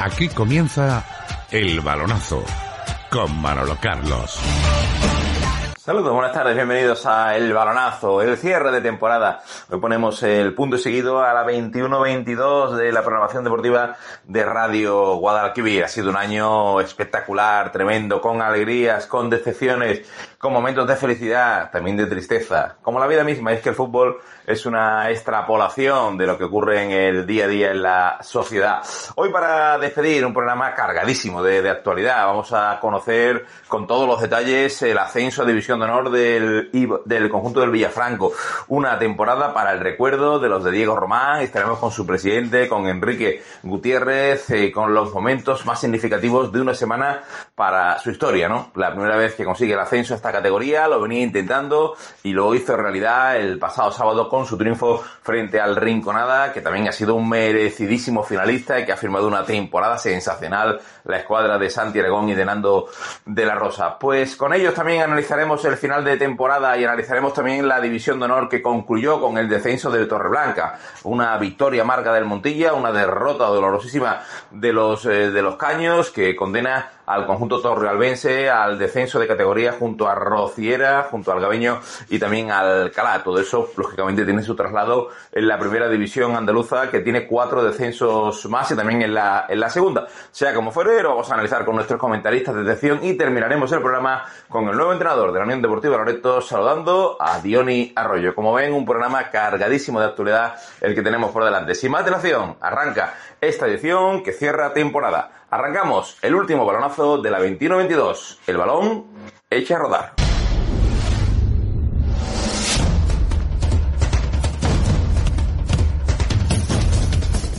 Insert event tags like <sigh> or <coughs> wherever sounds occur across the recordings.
Aquí comienza El Balonazo con Manolo Carlos. Saludos, buenas tardes, bienvenidos a El Balonazo, el cierre de temporada. Hoy ponemos el punto seguido a la 21-22 de la programación deportiva de Radio Guadalquivir. Ha sido un año espectacular, tremendo, con alegrías, con decepciones, con momentos de felicidad, también de tristeza, como la vida misma. Es que el fútbol es una extrapolación de lo que ocurre en el día a día en la sociedad. Hoy para despedir un programa cargadísimo de, de actualidad, vamos a conocer con todos los detalles el ascenso a División de Honor del, del conjunto del Villafranco. Una temporada para el recuerdo de los de Diego Román. Estaremos con su presidente, con Enrique Gutiérrez, eh, con los momentos más significativos de una semana para su historia, ¿no? La primera vez que consigue el ascenso a esta categoría, lo venía intentando y lo hizo realidad el pasado sábado con su triunfo frente al Rinconada, que también ha sido un merecidísimo finalista y que ha firmado una temporada sensacional la escuadra de Santi Aragón y de Nando de la Rosa. Pues con ellos también analizaremos el final de temporada y analizaremos también la división de honor que concluyó con el descenso del Torreblanca. Una victoria amarga del Montilla, una derrota dolorosísima de los, eh, de los Caños que condena al conjunto torrealbense al descenso de categoría junto a Rociera, junto al Gabeño y también al Calá. Todo eso, lógicamente, tiene su traslado en la primera división andaluza, que tiene cuatro descensos más y también en la, en la segunda. Sea como fuere, lo vamos a analizar con nuestros comentaristas de sección y terminaremos el programa con el nuevo entrenador de la Unión Deportiva Loreto, saludando a Diony Arroyo. Como ven, un programa cargadísimo de actualidad el que tenemos por delante. Sin más dilación, arranca esta edición que cierra temporada. Arrancamos el último balonazo de la 21-22. El balón echa a rodar.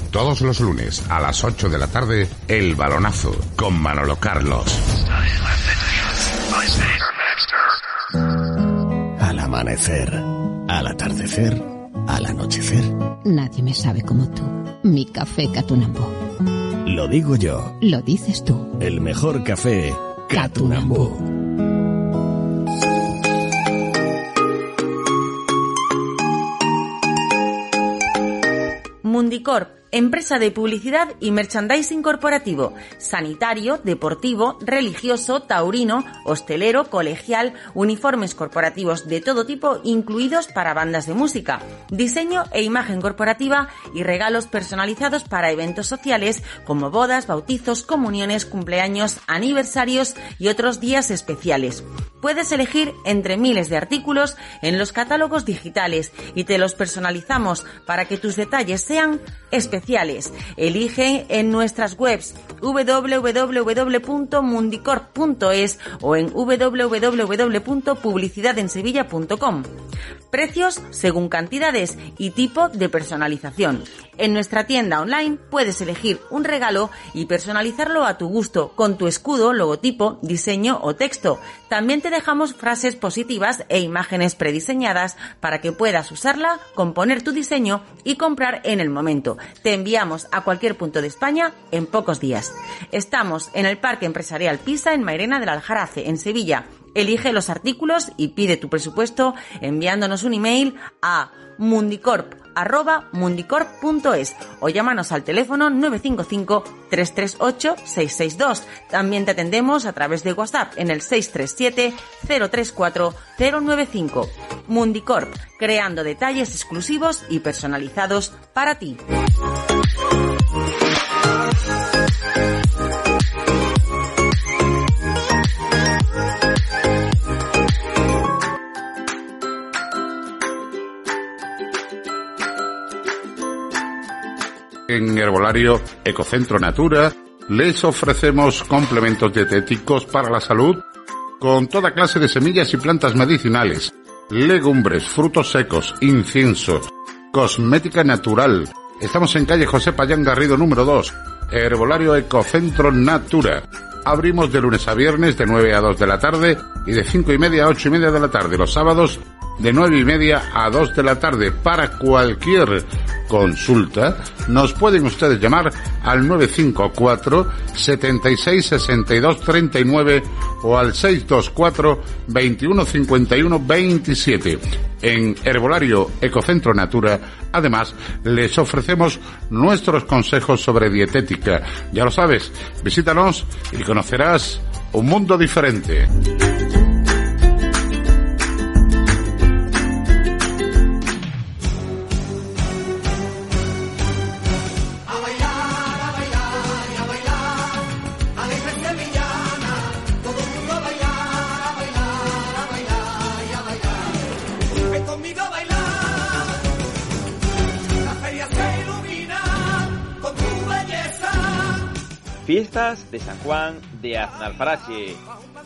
Todos los lunes a las 8 de la tarde, El Balonazo con Manolo Carlos. Al amanecer, al atardecer, al anochecer. Nadie me sabe como tú. Mi café Catunambo. Lo digo yo. Lo dices tú. El mejor café Catunambú. Mundicorp, empresa de publicidad y merchandising corporativo, sanitario, deportivo, religioso, taurino, hostelero, colegial, uniformes corporativos de todo tipo, incluidos para bandas de música, diseño e imagen corporativa y regalos personalizados para eventos sociales como bodas, bautizos, comuniones, cumpleaños, aniversarios y otros días especiales. Puedes elegir entre miles de artículos en los catálogos digitales y te los personalizamos para que tus detalles sean especiales. Elige en nuestras webs www.mundicorp.es o en www.publicidadensevilla.com. Precios según cantidades y tipo de personalización. En nuestra tienda online puedes elegir un regalo y personalizarlo a tu gusto con tu escudo, logotipo, diseño o texto. También te dejamos frases positivas e imágenes prediseñadas para que puedas usarla, componer tu diseño y comprar en el momento. Te enviamos a cualquier punto de España en pocos días. Estamos en el Parque Empresarial Pisa en Mairena del Aljarafe, en Sevilla. Elige los artículos y pide tu presupuesto enviándonos un email a mundicorp arroba mundicorp.es o llámanos al teléfono 955 338 662. También te atendemos a través de WhatsApp en el 637 034 095. Mundicorp, creando detalles exclusivos y personalizados para ti. En Herbolario Ecocentro Natura les ofrecemos complementos dietéticos para la salud con toda clase de semillas y plantas medicinales, legumbres, frutos secos, incienso, cosmética natural. Estamos en calle José Payán Garrido número 2, Herbolario Ecocentro Natura. Abrimos de lunes a viernes de 9 a 2 de la tarde y de 5 y media a 8 y media de la tarde. Los sábados de 9 y media a 2 de la tarde para cualquier consulta, nos pueden ustedes llamar al 954 76 62 39 o al 624 21 51 27. En Herbolario Ecocentro Natura, además, les ofrecemos nuestros consejos sobre dietética. Ya lo sabes, visítanos y conocerás un mundo diferente. Fiestas de San Juan de Aznalfarache.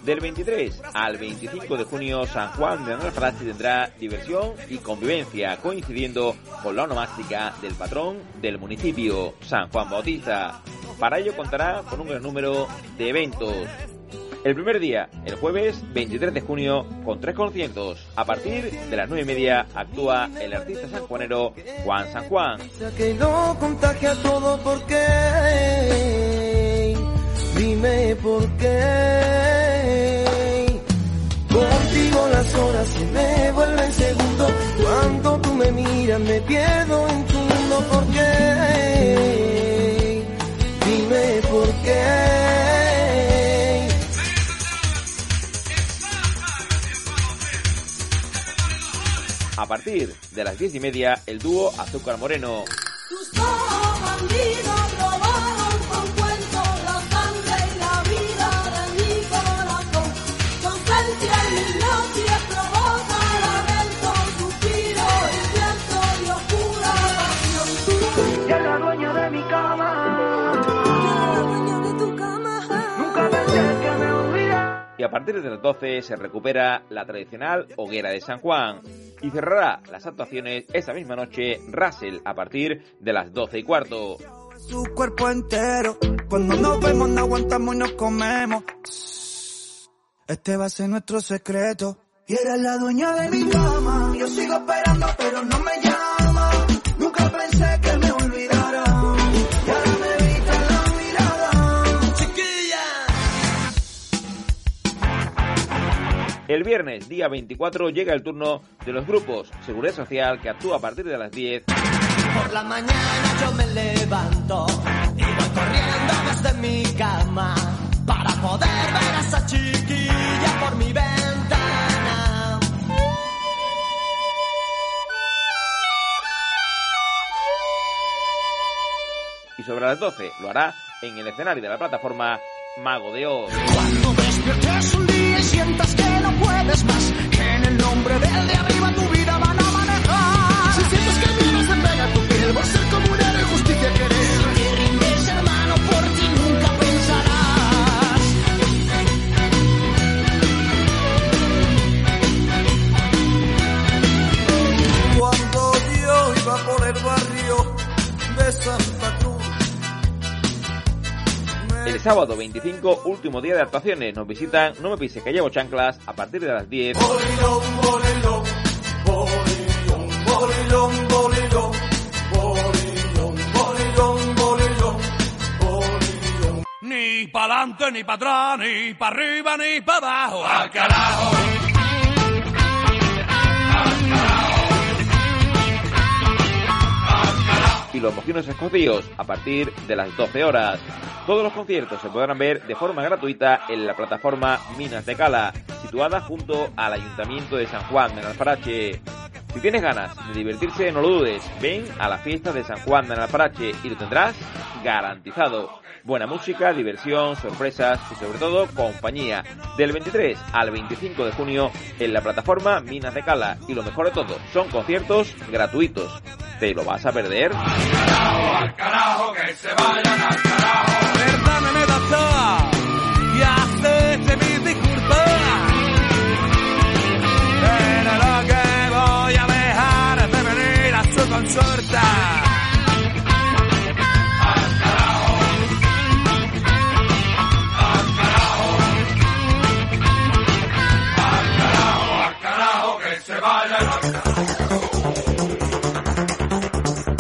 Del 23 al 25 de junio, San Juan de Aznalfarache tendrá diversión y convivencia, coincidiendo con la onomástica del patrón del municipio, San Juan Bautista. Para ello contará con un gran número de eventos. El primer día, el jueves 23 de junio, con tres conciertos. A partir de las nueve y media actúa el artista sanjuanero Juan San Juan. Dime por qué. Contigo las horas se me vuelven segundos. Cuando tú me miras me pierdo en tu mundo. ¿Por qué? Dime por qué. A partir de las diez y media, el dúo Azúcar Moreno. Y a partir de las 12 se recupera la tradicional hoguera de San Juan y cerrará las actuaciones esa misma noche Russell a partir de las 12 y cuarto. Su cuerpo entero, cuando nos vemos no aguantamos y nos comemos. Este va a ser nuestro secreto. Y eres la dueña de mi cama. Yo sigo esperando, pero no me El viernes, día 24, llega el turno de los grupos Seguridad Social que actúa a partir de las 10 Por la mañana yo me levanto y voy corriendo desde mi cama para poder ver a esa chiquilla por mi ventana. y sobre las 12 lo hará en el escenario de la plataforma Mago de Oz. Cuando despiertes un sientas que no puedes más, que en el nombre del de El sábado 25, último día de actuaciones, nos visitan No me pise que llevo chanclas a partir de las 10. Ni para adelante, ni para atrás, ni para arriba, ni para abajo. ¡Al carajo! Los mojinos escocíos a partir de las 12 horas. Todos los conciertos se podrán ver de forma gratuita en la plataforma Minas de Cala, situada junto al Ayuntamiento de San Juan de Alfarache. Si tienes ganas de divertirse, no lo dudes, ven a la fiesta de San Juan de Alfarache y lo tendrás garantizado. Buena música, diversión, sorpresas y sobre todo compañía. Del 23 al 25 de junio en la plataforma Minas de Cala. Y lo mejor de todo, son conciertos gratuitos. ¿Te lo vas a perder? Perdóname, doctor, y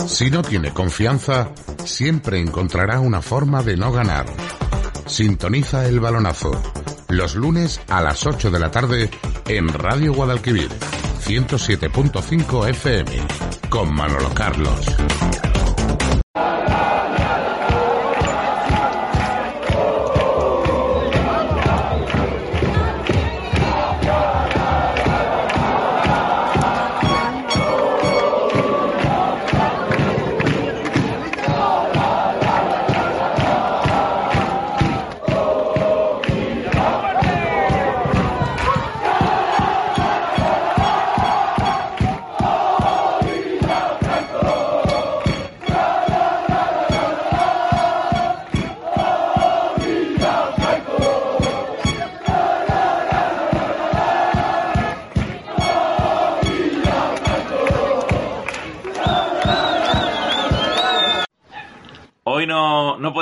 Si no tiene confianza, siempre encontrará una forma de no ganar. Sintoniza el balonazo. Los lunes a las 8 de la tarde en Radio Guadalquivir, 107.5 FM, con Manolo Carlos.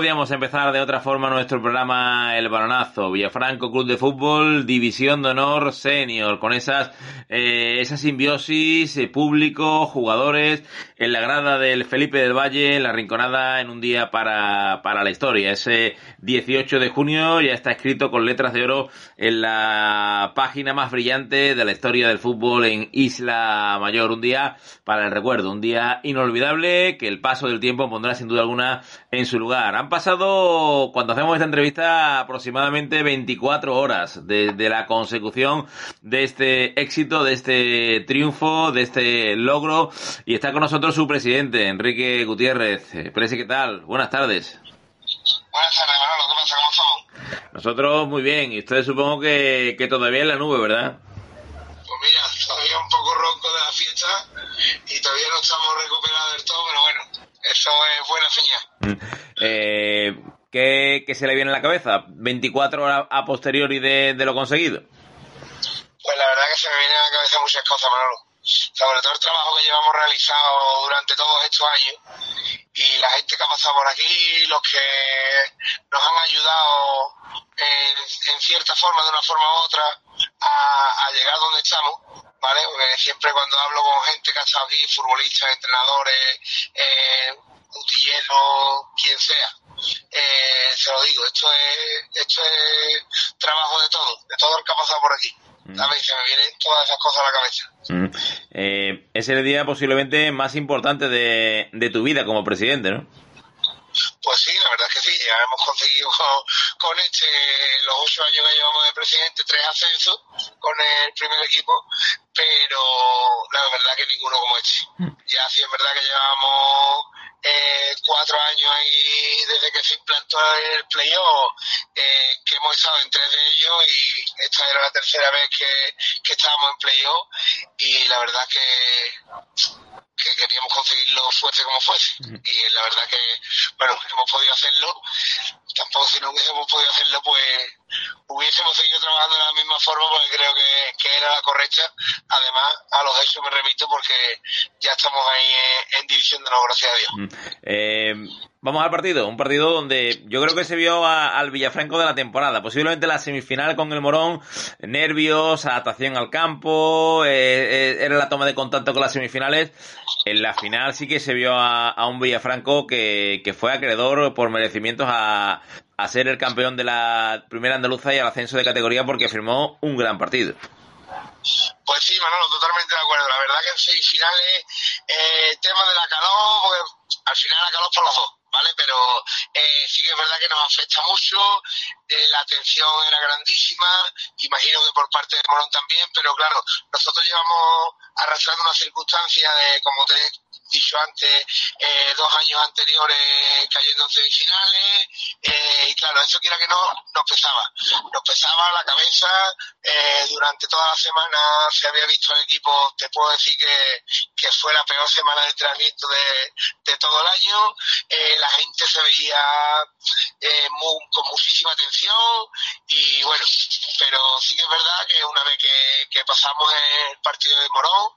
Podíamos empezar de otra forma nuestro programa El Balonazo. Villafranco Club de Fútbol, División de Honor Senior, con esas, eh, esa simbiosis, eh, público, jugadores, en la grada del Felipe del Valle, en la rinconada en un día para, para la historia. Ese 18 de junio ya está escrito con letras de oro en la página más brillante de la historia del fútbol en Isla Mayor. Un día para el recuerdo, un día inolvidable que el paso del tiempo pondrá sin duda alguna en su lugar. Han pasado, cuando hacemos esta entrevista, aproximadamente 24 horas desde la consecución de este éxito, de este triunfo, de este logro. Y está con nosotros su presidente, Enrique Gutiérrez. Eh, Presi, ¿qué tal? Buenas tardes. Buenas tardes, Manolo. ¿Qué pasa? ¿Cómo estamos? Nosotros muy bien. Y ustedes supongo que, que todavía en la nube, ¿verdad? Pues mira, todavía un poco ronco de la fiesta y todavía no estamos recuperados del todo, pero bueno, eso es buena señal. <laughs> Eh, ¿qué, ¿Qué se le viene a la cabeza? 24 horas a posteriori de, lo conseguido. Pues la verdad que se me vienen a la cabeza muchas cosas, Manolo. Sobre todo el trabajo que llevamos realizado durante todos estos años y la gente que ha pasado por aquí, los que nos han ayudado en, en cierta forma, de una forma u otra, a, a llegar donde estamos, ¿vale? Porque siempre cuando hablo con gente que ha estado aquí, futbolistas, entrenadores, eh, utilleros, quien sea, eh, se lo digo, esto es, esto es trabajo de todo, de todo el que ha pasado por aquí. ¿sabes? Y se me vienen todas esas cosas a la cabeza. Mm. Eh, es el día posiblemente más importante de, de tu vida como presidente, ¿no? Pues sí, la verdad es que sí, ya hemos conseguido <laughs> con, con este, los ocho años que llevamos de presidente, tres ascensos con el primer equipo, pero la verdad que ninguno como este. Ya sí es verdad que llevamos eh, cuatro años ahí desde que se implantó el playoff, eh, que hemos estado en tres de ellos y esta era la tercera vez que, que estábamos en playoff y la verdad que que queríamos conseguirlo fuese como fuese. Y la verdad que, bueno, hemos podido hacerlo. Tampoco si no hubiésemos podido hacerlo, pues hubiésemos seguido trabajando de la misma forma porque creo que, que era la correcta. Además, a los hechos me remito porque ya estamos ahí en, en división de honor, gracias a Dios. Eh, vamos al partido, un partido donde yo creo que se vio al Villafranco de la temporada, posiblemente la semifinal con el Morón, nervios, adaptación al campo, eh, eh, era la toma de contacto con las semifinales. En la final sí que se vio a, a un Villafranco que, que fue acreedor por merecimientos a, a ser el campeón de la primera andaluza y al ascenso de categoría porque firmó un gran partido. Pues sí, Manolo, totalmente de acuerdo. La verdad que en semifinales, eh, tema de la calor, porque al final la calor por los dos, ¿vale? Pero eh, sí que es verdad que nos afecta mucho, eh, la atención era grandísima, imagino que por parte de Morón también, pero claro, nosotros llevamos arrastrando una circunstancia de, como te dicho antes, eh, dos años anteriores cayendo en semifinales, eh, y claro, eso quiera que no, nos pesaba. Nos pesaba la cabeza, eh, durante toda la semana se había visto el equipo, te puedo decir que, que fue la peor semana de entrenamiento de, de todo el año, eh, la gente se veía eh, mu- con muchísima atención y bueno, pero sí que es verdad que una vez que, que pasamos el partido de Morón,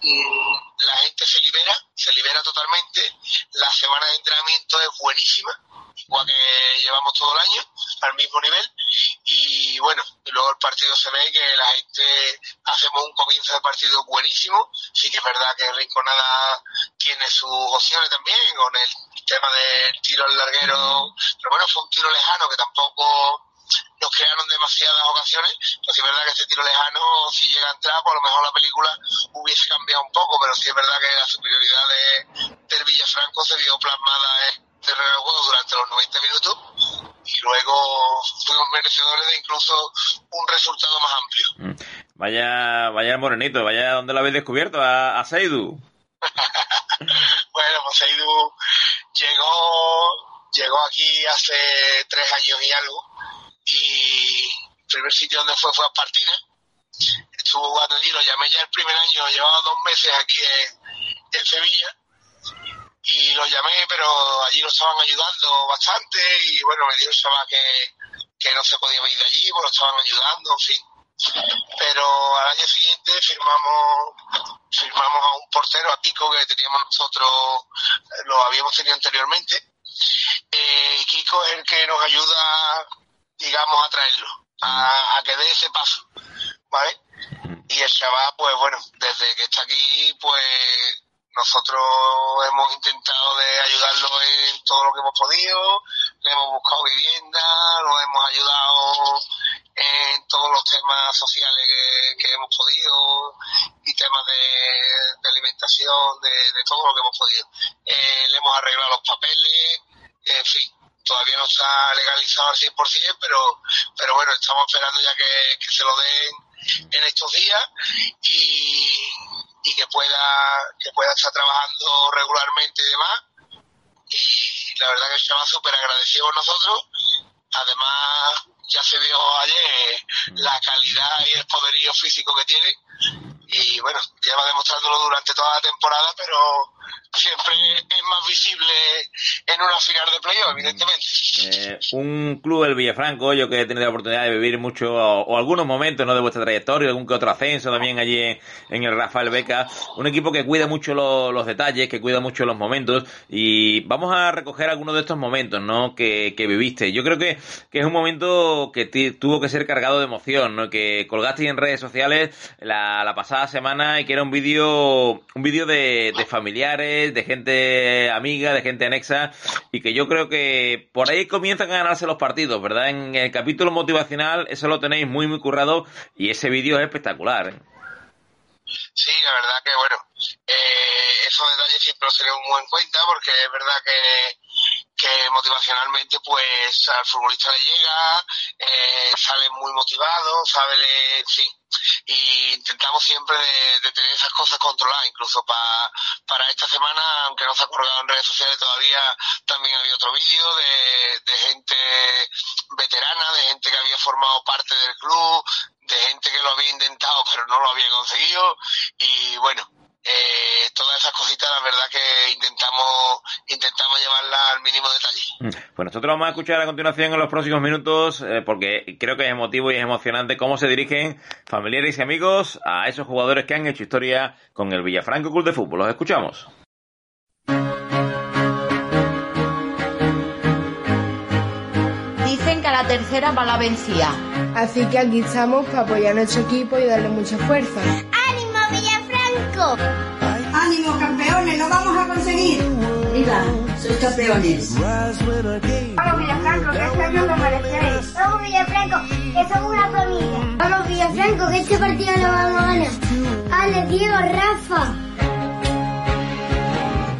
la gente se libera, se libera totalmente, la semana de entrenamiento es buenísima, igual que llevamos todo el año, al mismo nivel, y bueno, y luego el partido se ve que la gente hacemos un comienzo de partido buenísimo, sí que es verdad que Rinconada tiene sus opciones también con el tema del tiro al larguero, pero bueno, fue un tiro lejano que tampoco nos crearon demasiadas ocasiones, sí es verdad que este tiro lejano, si llega a entrar, pues a lo mejor la película hubiese cambiado un poco, pero sí es verdad que la superioridad de, del Villafranco se vio plasmada en el terreno juego durante los 90 minutos y luego fuimos merecedores de incluso un resultado más amplio. Vaya, vaya el morenito, vaya donde lo habéis descubierto, a, a Seidu. <laughs> Bueno, pues Seidu llegó, llegó aquí hace tres años y algo y el primer sitio donde fue fue a Espartina. Estuvo jugando allí, lo llamé ya el primer año, llevaba dos meses aquí en, Sevilla y lo llamé, pero allí nos estaban ayudando bastante y bueno, me dijo chaval que, que no se podía ir de allí, pues lo estaban ayudando, en fin. Pero al año siguiente firmamos firmamos a un portero, a Kiko, que teníamos nosotros, lo habíamos tenido anteriormente. Eh, Kiko es el que nos ayuda, digamos, a traerlo, a, a que dé ese paso, ¿vale? Y el chaval, pues bueno, desde que está aquí, pues nosotros hemos intentado de ayudarlo en todo lo que hemos podido, le hemos buscado vivienda, lo hemos ayudado en todos los temas sociales que, que hemos podido y temas de, de alimentación, de, de, todo lo que hemos podido. Eh, le hemos arreglado los papeles, en fin, todavía no está legalizado al 100%, pero, pero bueno, estamos esperando ya que, que se lo den en estos días y, y que pueda que pueda estar trabajando regularmente y demás. Y la verdad que va súper agradecido nosotros. Además ya se vio ayer la calidad y el poderío físico que tiene y bueno, lleva demostrándolo durante toda la temporada pero siempre es más visible en una final de playoff, evidentemente. Eh, un club, el Villafranco, yo que he tenido la oportunidad de vivir mucho, o, o algunos momentos ¿no? de vuestra trayectoria, algún que otro ascenso también allí en, en el Rafael Beca, un equipo que cuida mucho lo, los detalles, que cuida mucho los momentos, y vamos a recoger algunos de estos momentos ¿no? que, que viviste. Yo creo que, que es un momento que tuvo que ser cargado de emoción, ¿no? que colgaste en redes sociales la, la pasada semana y que era un vídeo un vídeo de, de familiares, de gente amiga, de gente anexa, y que yo creo que por ahí comienzan a ganarse los partidos, ¿verdad? En el capítulo motivacional, eso lo tenéis muy, muy currado, y ese vídeo es espectacular. ¿eh? Sí, la verdad que bueno, eh, esos detalles siempre los tenemos muy en cuenta porque es verdad que, que motivacionalmente pues al futbolista le llega, eh, sale muy motivado, sabe, le, sí, y intentamos siempre de, de, tener esas cosas controladas, incluso pa, para esta semana, aunque no se ha colgado en redes sociales todavía, también había otro vídeo de, de gente veterana, de gente que había formado parte del club, de gente que lo había intentado pero no lo había conseguido y bueno, eh, todas esas cositas la verdad que intentamos intentamos llevarlas al mínimo detalle. Pues nosotros vamos a escuchar a continuación en los próximos minutos eh, porque creo que es emotivo y es emocionante cómo se dirigen familiares y amigos a esos jugadores que han hecho historia con el Villafranco Club de Fútbol. Los escuchamos. Dicen que a la tercera va la vencida. Así que aquí estamos para apoyar a nuestro equipo y darle mucha fuerza. ¡Ánimo, campeones! ¡Lo vamos a conseguir! ¡Viva! ¡Sois campeones! ¡Vamos, Villafranco, que este año lo merecéis! ¡Vamos, Villafranco, que somos una familia! ¡Vamos, Villafranco, que este partido lo vamos a ganar! ¡Ale, Diego, Rafa!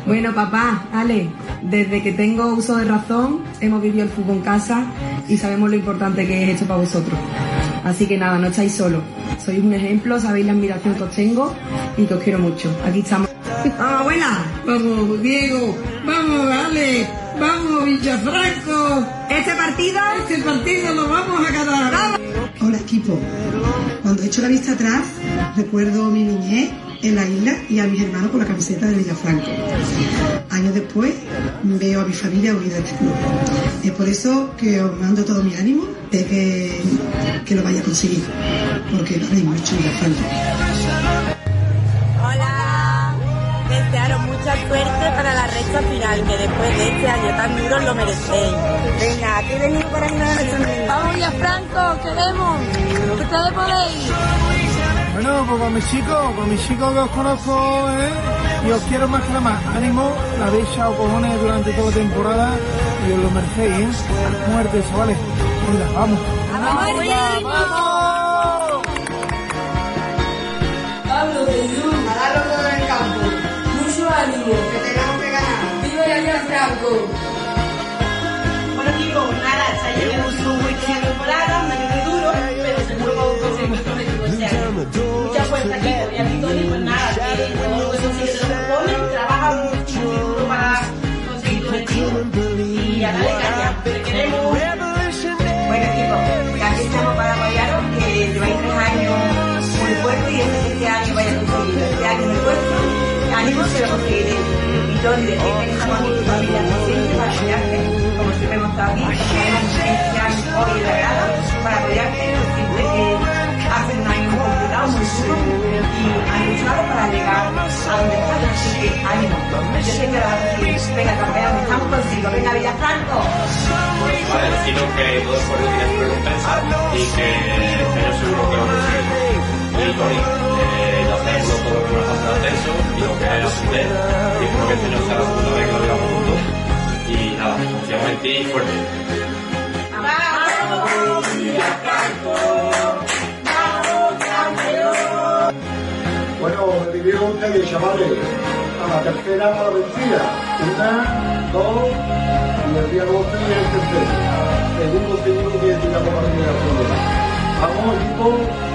Bueno, papá, Ale, desde que tengo uso de razón, hemos vivido el fútbol en casa y sabemos lo importante que es esto para vosotros. Así que nada, no estáis solos. Sois un ejemplo, sabéis la admiración que os tengo y que os quiero mucho. Aquí estamos. ¡Vamos, abuela! ¡Vamos, Diego! ¡Vamos, Ale! ¡Vamos, Villafranco! Este partido, este partido lo vamos a ganar. Hola, equipo. Cuando he hecho la vista atrás, recuerdo mi niñez en la isla y a mis hermanos con la camiseta de Villafranco. Años después veo a mi familia unida a este club. Es por eso que os mando todo mi ánimo de que, que lo vaya a conseguir, porque lo habéis mucho Villafranco. Hola, desearos mucha suerte para la recta final, que después de este año tan duro lo merecéis. Venga, aquí venimos para animar a nuestros niños. Vamos ya, Franco, queremos. Ustedes podéis. Bueno, pues con mis chicos, con mis chicos que os conozco, ¿eh? Y os quiero más que nada más. Ánimo, la habéis echado cojones durante toda la temporada y os lo merecéis, ¿eh? Muerte, chavales. Venga, vamos. ¡Vamos, ¡Vamos! Mucho ánimo, que que. ¡Viva la Villa Franco! Bueno chicos, nada, se ha llegado su última temporada, un año muy duro, pero seguro que a conseguir objetivo este año. Mucha fuerza chicos, y aquí Tony, pues nada, que todo lo que consigue te lo proponen, trabaja mucho duro para conseguir tu objetivo y a darle caña, te queremos. Bueno chicos, que aquí estamos para apoyaros, que lleváis tres años muy fuertes y este, año vais a conseguirlo, este año muy fuerte, ánimo que lo conseguiréis. Y Tony, decirte que estamos aquí tu familia siempre para apoyarte, como siempre hemos estado aquí, este año hoy en la grada para apoyarte, siempre que hace un año complicado, muy duro y han luchado para llegar a donde están, así que ánimo. Yo que lo vas a conseguir. Venga, campeón, estamos contigo. Venga, Villafranco. Vale, deciros que todo esfuerzo tiene su recompensa y que año seguro que lo conseguimos. Y Sabemos todo lo que nos el y lo que es ascender. Y espero que este año sea la segunda vez que lo veamos juntos. Y nada, confiamos en ti y fuerte. Bueno, me vivieron ustedes, chavales. A la tercera a la vencida. Una, dos, y el día 12 y el tercero. Segundo, segundo que tiramos para la primera. Vamos, equipo,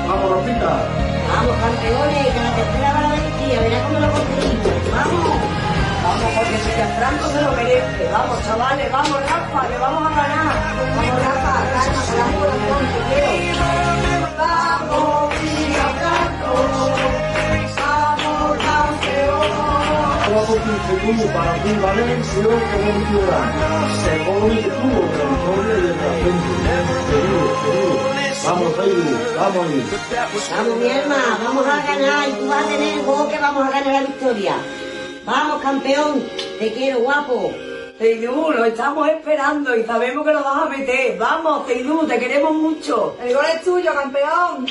vamos, Rafita. Vamos, campeones, que la tercera va la vencida, verá cómo lo conseguimos. Vamos. Vamos, porque Villafranco se lo merece. Vamos, chavales, vamos, Rafa, que vamos a ganar. Vamos, Rafa, calma, damos corazón, te quiero. Vamos, Villafranco. Vamos, campeón. Vamos, tú, para ti, Valencia, que hemos llorar. Según el tubo de la victoria y de la frente. Seguro, seguro. Vamos, Edu, vamos. Vamos, mi hermana, vamos a ganar y tú vas a tener el gol que vamos a ganar la victoria. Vamos, campeón, te quiero, guapo. Teidú, lo estamos esperando y sabemos que lo vas a meter. Vamos, Teidú, te queremos mucho. El gol es tuyo, campeón.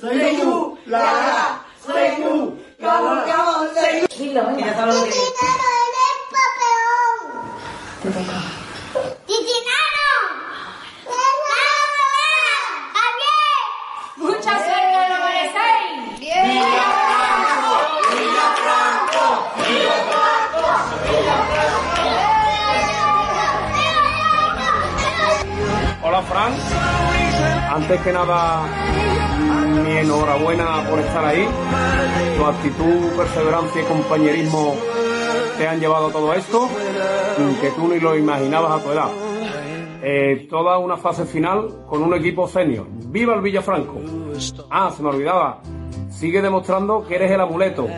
Teidú, la, la, Teidú, vamos, vamos, Teidú. Ya sabes lo que es. Te toca. ¡Mucha suerte, lo ¡Bien! Hola Fran, antes que nada mi enhorabuena por estar ahí, tu actitud, perseverancia y compañerismo te han llevado a todo esto, que tú ni lo imaginabas a tu edad. Eh, toda una fase final con un equipo senior. ¡Viva el Villafranco! Ah, se me olvidaba. Sigue demostrando que eres el amuleto.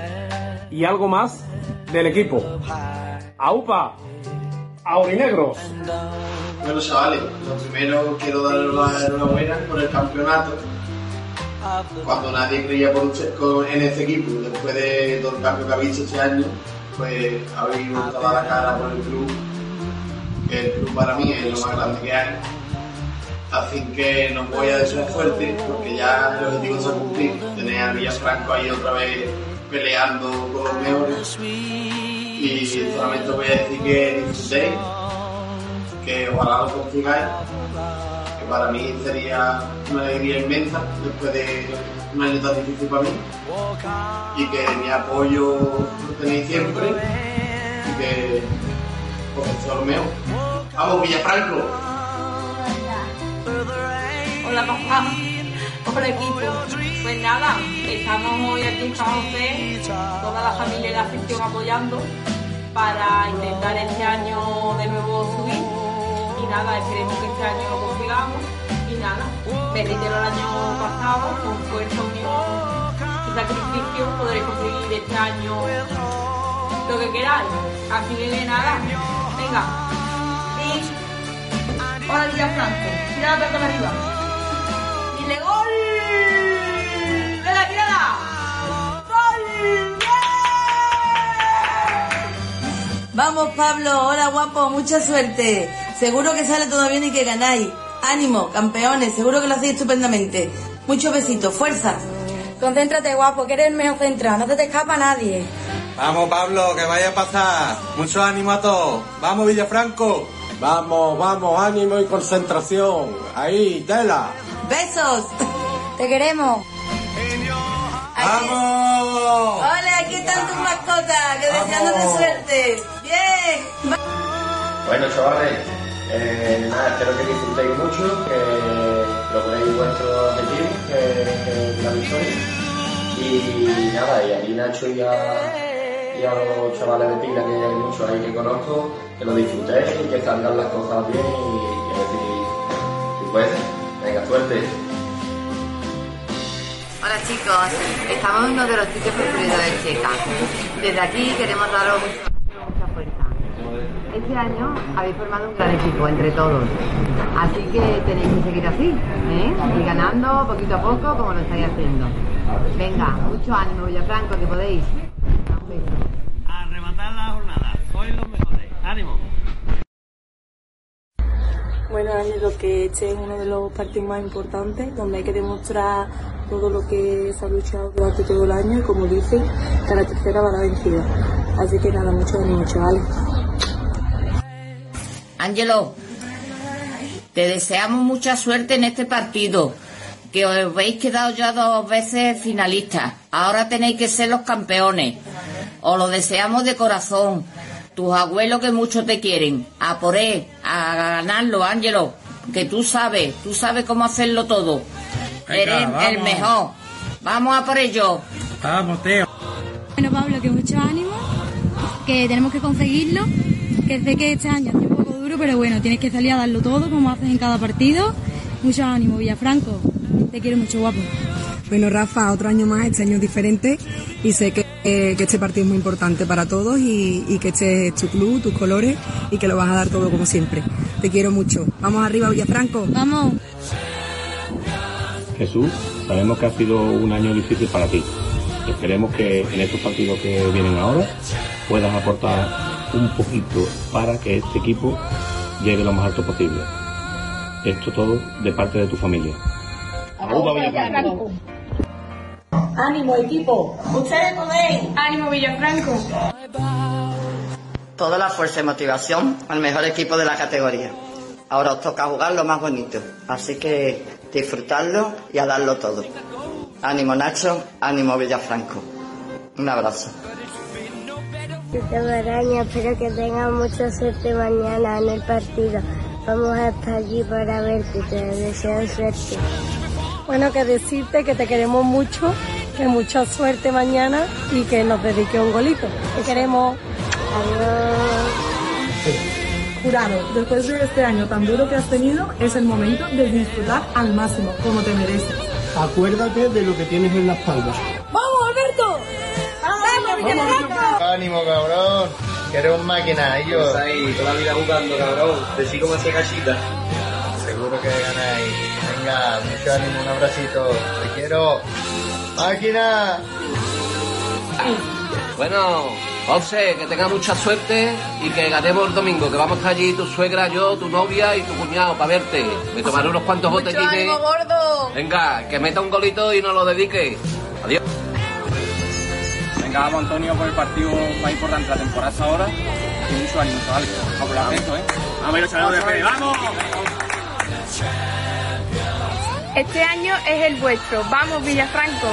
Y algo más del equipo. ¡Aupa! ¡Aurinegros! Bueno, chavales, lo primero quiero daros la enhorabuena por el campeonato. Cuando nadie creía por en este equipo, después de todo el cambio que habéis hecho este año, pues habéis dar la cara por el club. El club para mí es lo más grande que hay. Así que no voy a decir fuerte, porque ya el objetivo se ha cumplido. Tener a Villafranco ahí otra vez peleando con los mejores. Y solamente voy a decir que disfrutéis que ojalá lo consigáis, que para mí sería una alegría inmensa después de un año tan difícil para mí y que mi apoyo lo tenéis siempre y que profesor Meo. Vamos Villafranco. Hola papá, hola equipo. Pues nada, estamos hoy aquí en San José, toda la familia y la afición apoyando para intentar este año de nuevo subir. Y nada, esperemos que este año lo consigamos. Y nada, me el año pasado, con fuerza, unión y sacrificio podréis conseguir este año lo que queráis. Así que nada, venga. Y Hola, pelota para arriba. ¡Dile gol! ¡Venga, tírala! ¡Gol! Vamos, Pablo. Hola, guapo. Mucha suerte. Seguro que sale todo bien y que ganáis. Ánimo, campeones. Seguro que lo hacéis estupendamente. Muchos besitos. Fuerza. Concéntrate, guapo, que eres el mejor central. No te te escapa nadie. Vamos, Pablo, que vaya a pasar. Mucho ánimo a todos. Vamos, Villafranco. Vamos, vamos, ánimo y concentración. Ahí, tela. Besos. Te queremos. ¡Vamos! Hola, aquí están tus mascotas. Que deseándote suerte. Bien. Bueno, chavales, eh, nada, espero que disfrutéis mucho, que logréis vuestro objetivo, que, que la victoria. Y nada, y a mí Nacho y a, y a los chavales de pila, que hay muchos ahí que conozco, que lo disfrutéis y que salgan las cosas bien y, ver si, si puede. Venga, suerte. Hola chicos, estamos en uno de los sitios preferidos de Checa. Desde aquí queremos daros mucha, mucha fuerza. Este año habéis formado un gran equipo entre todos, así que tenéis que seguir así, ¿eh? Y ganando poquito a poco como lo estáis haciendo. Venga, mucho ánimo Villafranco, que podéis. A rematar la jornada, sois los mejores. ¡Ánimo! Bueno, Ángelo, que este es uno de los partidos más importantes, donde hay que demostrar todo lo que se ha luchado durante todo el año y, como dice, que la tercera va la vencida. Así que nada, mucho ánimo, chavales. Ángelo, te deseamos mucha suerte en este partido, que os habéis quedado ya dos veces finalistas. Ahora tenéis que ser los campeones. Os lo deseamos de corazón. Tus abuelos que mucho te quieren. A por él, a ganarlo, Ángelo. Que tú sabes, tú sabes cómo hacerlo todo. Venga, Eres el mejor. Vamos a por ello. Vamos, Teo. Bueno, Pablo, que mucho ánimo, que tenemos que conseguirlo, que sé que este año ha sido un poco duro, pero bueno, tienes que salir a darlo todo como haces en cada partido. Mucho ánimo, Villafranco. Te quiero mucho, guapo. Bueno, Rafa, otro año más, este año es diferente y sé que, eh, que este partido es muy importante para todos y, y que este es tu club, tus colores y que lo vas a dar todo como siempre. Te quiero mucho. Vamos arriba, Villafranco. Vamos. Jesús, sabemos que ha sido un año difícil para ti. Esperemos que en estos partidos que vienen ahora puedas aportar un poquito para que este equipo llegue lo más alto posible. Esto todo de parte de tu familia. Arriba, Villafranco. Ánimo, equipo. Ustedes podéis. Ánimo, Villafranco. Toda la fuerza y motivación al mejor equipo de la categoría. Ahora os toca jugar lo más bonito, así que disfrutarlo y a darlo todo. Ánimo Nacho, ánimo Villafranco. Un abrazo. Araña, espero que tengas mucha suerte mañana en el partido. Vamos a estar allí para verte, te deseo suerte. Bueno, que decirte que te queremos mucho, que mucha suerte mañana y que nos dedique un golito. Te queremos. Jurado, después de este año tan duro que has tenido, es el momento de disfrutar al máximo, como te mereces. Acuérdate de lo que tienes en la espalda. ¡Vamos, Alberto! ¡Vamos, Villafranco! Ánimo, cabrón. Que eres un máquina, yo. Estás ahí toda la vida jugando, cabrón. Decí cómo hacía cachita. Seguro que ganáis. Venga, mucho ánimo, un abracito. Te quiero. ¡Máquina! Bueno, José, que tengas mucha suerte y que ganemos el domingo, que vamos a estar allí tu suegra, yo, tu novia y tu cuñado para verte. Me tomaré unos cuantos Mucho botellines. ánimo, gordo. Venga, que meta un golito y nos lo dedique. Adiós. Venga, vamos Antonio por el partido más importante de la temporada hasta ahora. Y mucho ánimo, chavales. Vamos por el ¿eh? Vamos, de ¡Vamos! Este año es el vuestro. Vamos, Villafranco.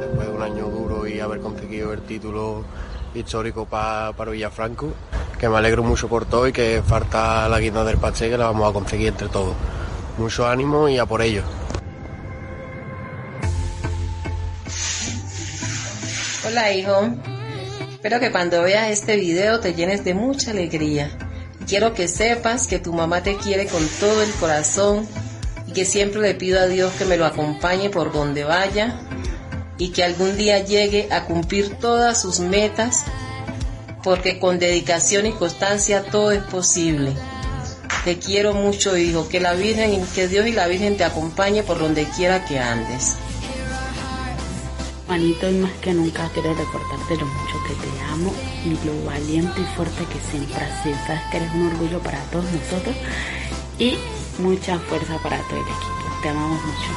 después de un año duro y haber conseguido el título histórico pa- para Villafranco que me alegro mucho por todo y que falta la guinda del pastel que la vamos a conseguir entre todos mucho ánimo y a por ello Hola hijo, espero que cuando veas este video te llenes de mucha alegría. Quiero que sepas que tu mamá te quiere con todo el corazón y que siempre le pido a Dios que me lo acompañe por donde vaya y que algún día llegue a cumplir todas sus metas porque con dedicación y constancia todo es posible. Te quiero mucho, hijo. Que la Virgen, que Dios y la Virgen te acompañe por donde quiera que andes. Juanito, y más que nunca quiero recordarte lo mucho que te amo y lo valiente y fuerte que siempre has sido. Sabes que eres un orgullo para todos nosotros y mucha fuerza para todo el equipo. Te amamos mucho.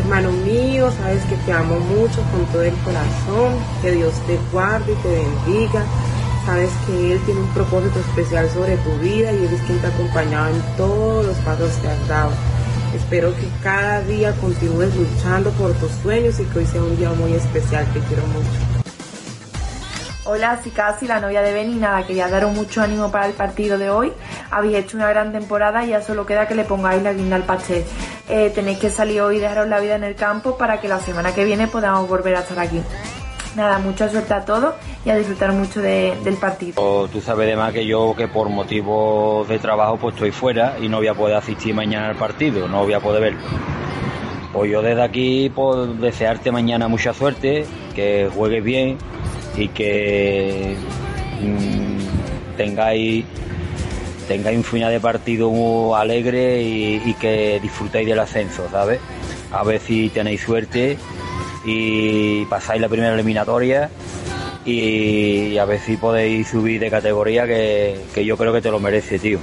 Hermano mío, sabes que te amo mucho con todo el corazón, que Dios te guarde y te bendiga. Sabes que Él tiene un propósito especial sobre tu vida y Él es quien te ha acompañado en todos los pasos que has dado. Espero que cada día continúes luchando por tus sueños y que hoy sea un día muy especial. Te quiero mucho. Hola, soy Casi, la novia de Ben y nada, quería daros mucho ánimo para el partido de hoy. Habéis hecho una gran temporada y ya solo queda que le pongáis la guinda al pastel. Eh, tenéis que salir hoy y dejaros la vida en el campo para que la semana que viene podamos volver a estar aquí. Nada, mucha suerte a todos y a disfrutar mucho de- del partido. Tú sabes de más que yo que por motivos de trabajo pues estoy fuera y no voy a poder asistir mañana al partido, no voy a poder verlo. Pues yo desde aquí pues desearte mañana mucha suerte, que juegues bien y que mm, tengáis tengáis un final de partido muy alegre y, y que disfrutéis del ascenso, ¿sabes? A ver si tenéis suerte y pasáis la primera eliminatoria y a ver si podéis subir de categoría que, que yo creo que te lo merece, tío.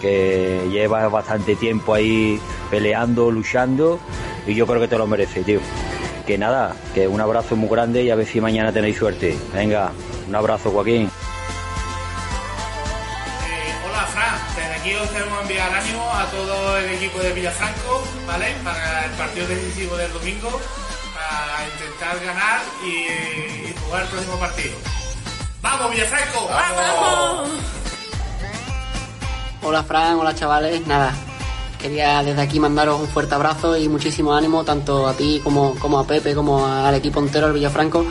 Que llevas bastante tiempo ahí peleando, luchando y yo creo que te lo merece, tío. Que nada, que un abrazo muy grande y a ver si mañana tenéis suerte. Venga, un abrazo Joaquín. Desde aquí os queremos enviar ánimo a todo el equipo de Villafranco, ¿vale? Para el partido decisivo del domingo, para intentar ganar y, y jugar el próximo partido. ¡Vamos Villafranco! ¡Vamos! Hola Fran, hola chavales, nada, quería desde aquí mandaros un fuerte abrazo y muchísimo ánimo tanto a ti como, como a Pepe, como al equipo entero del Villafranco,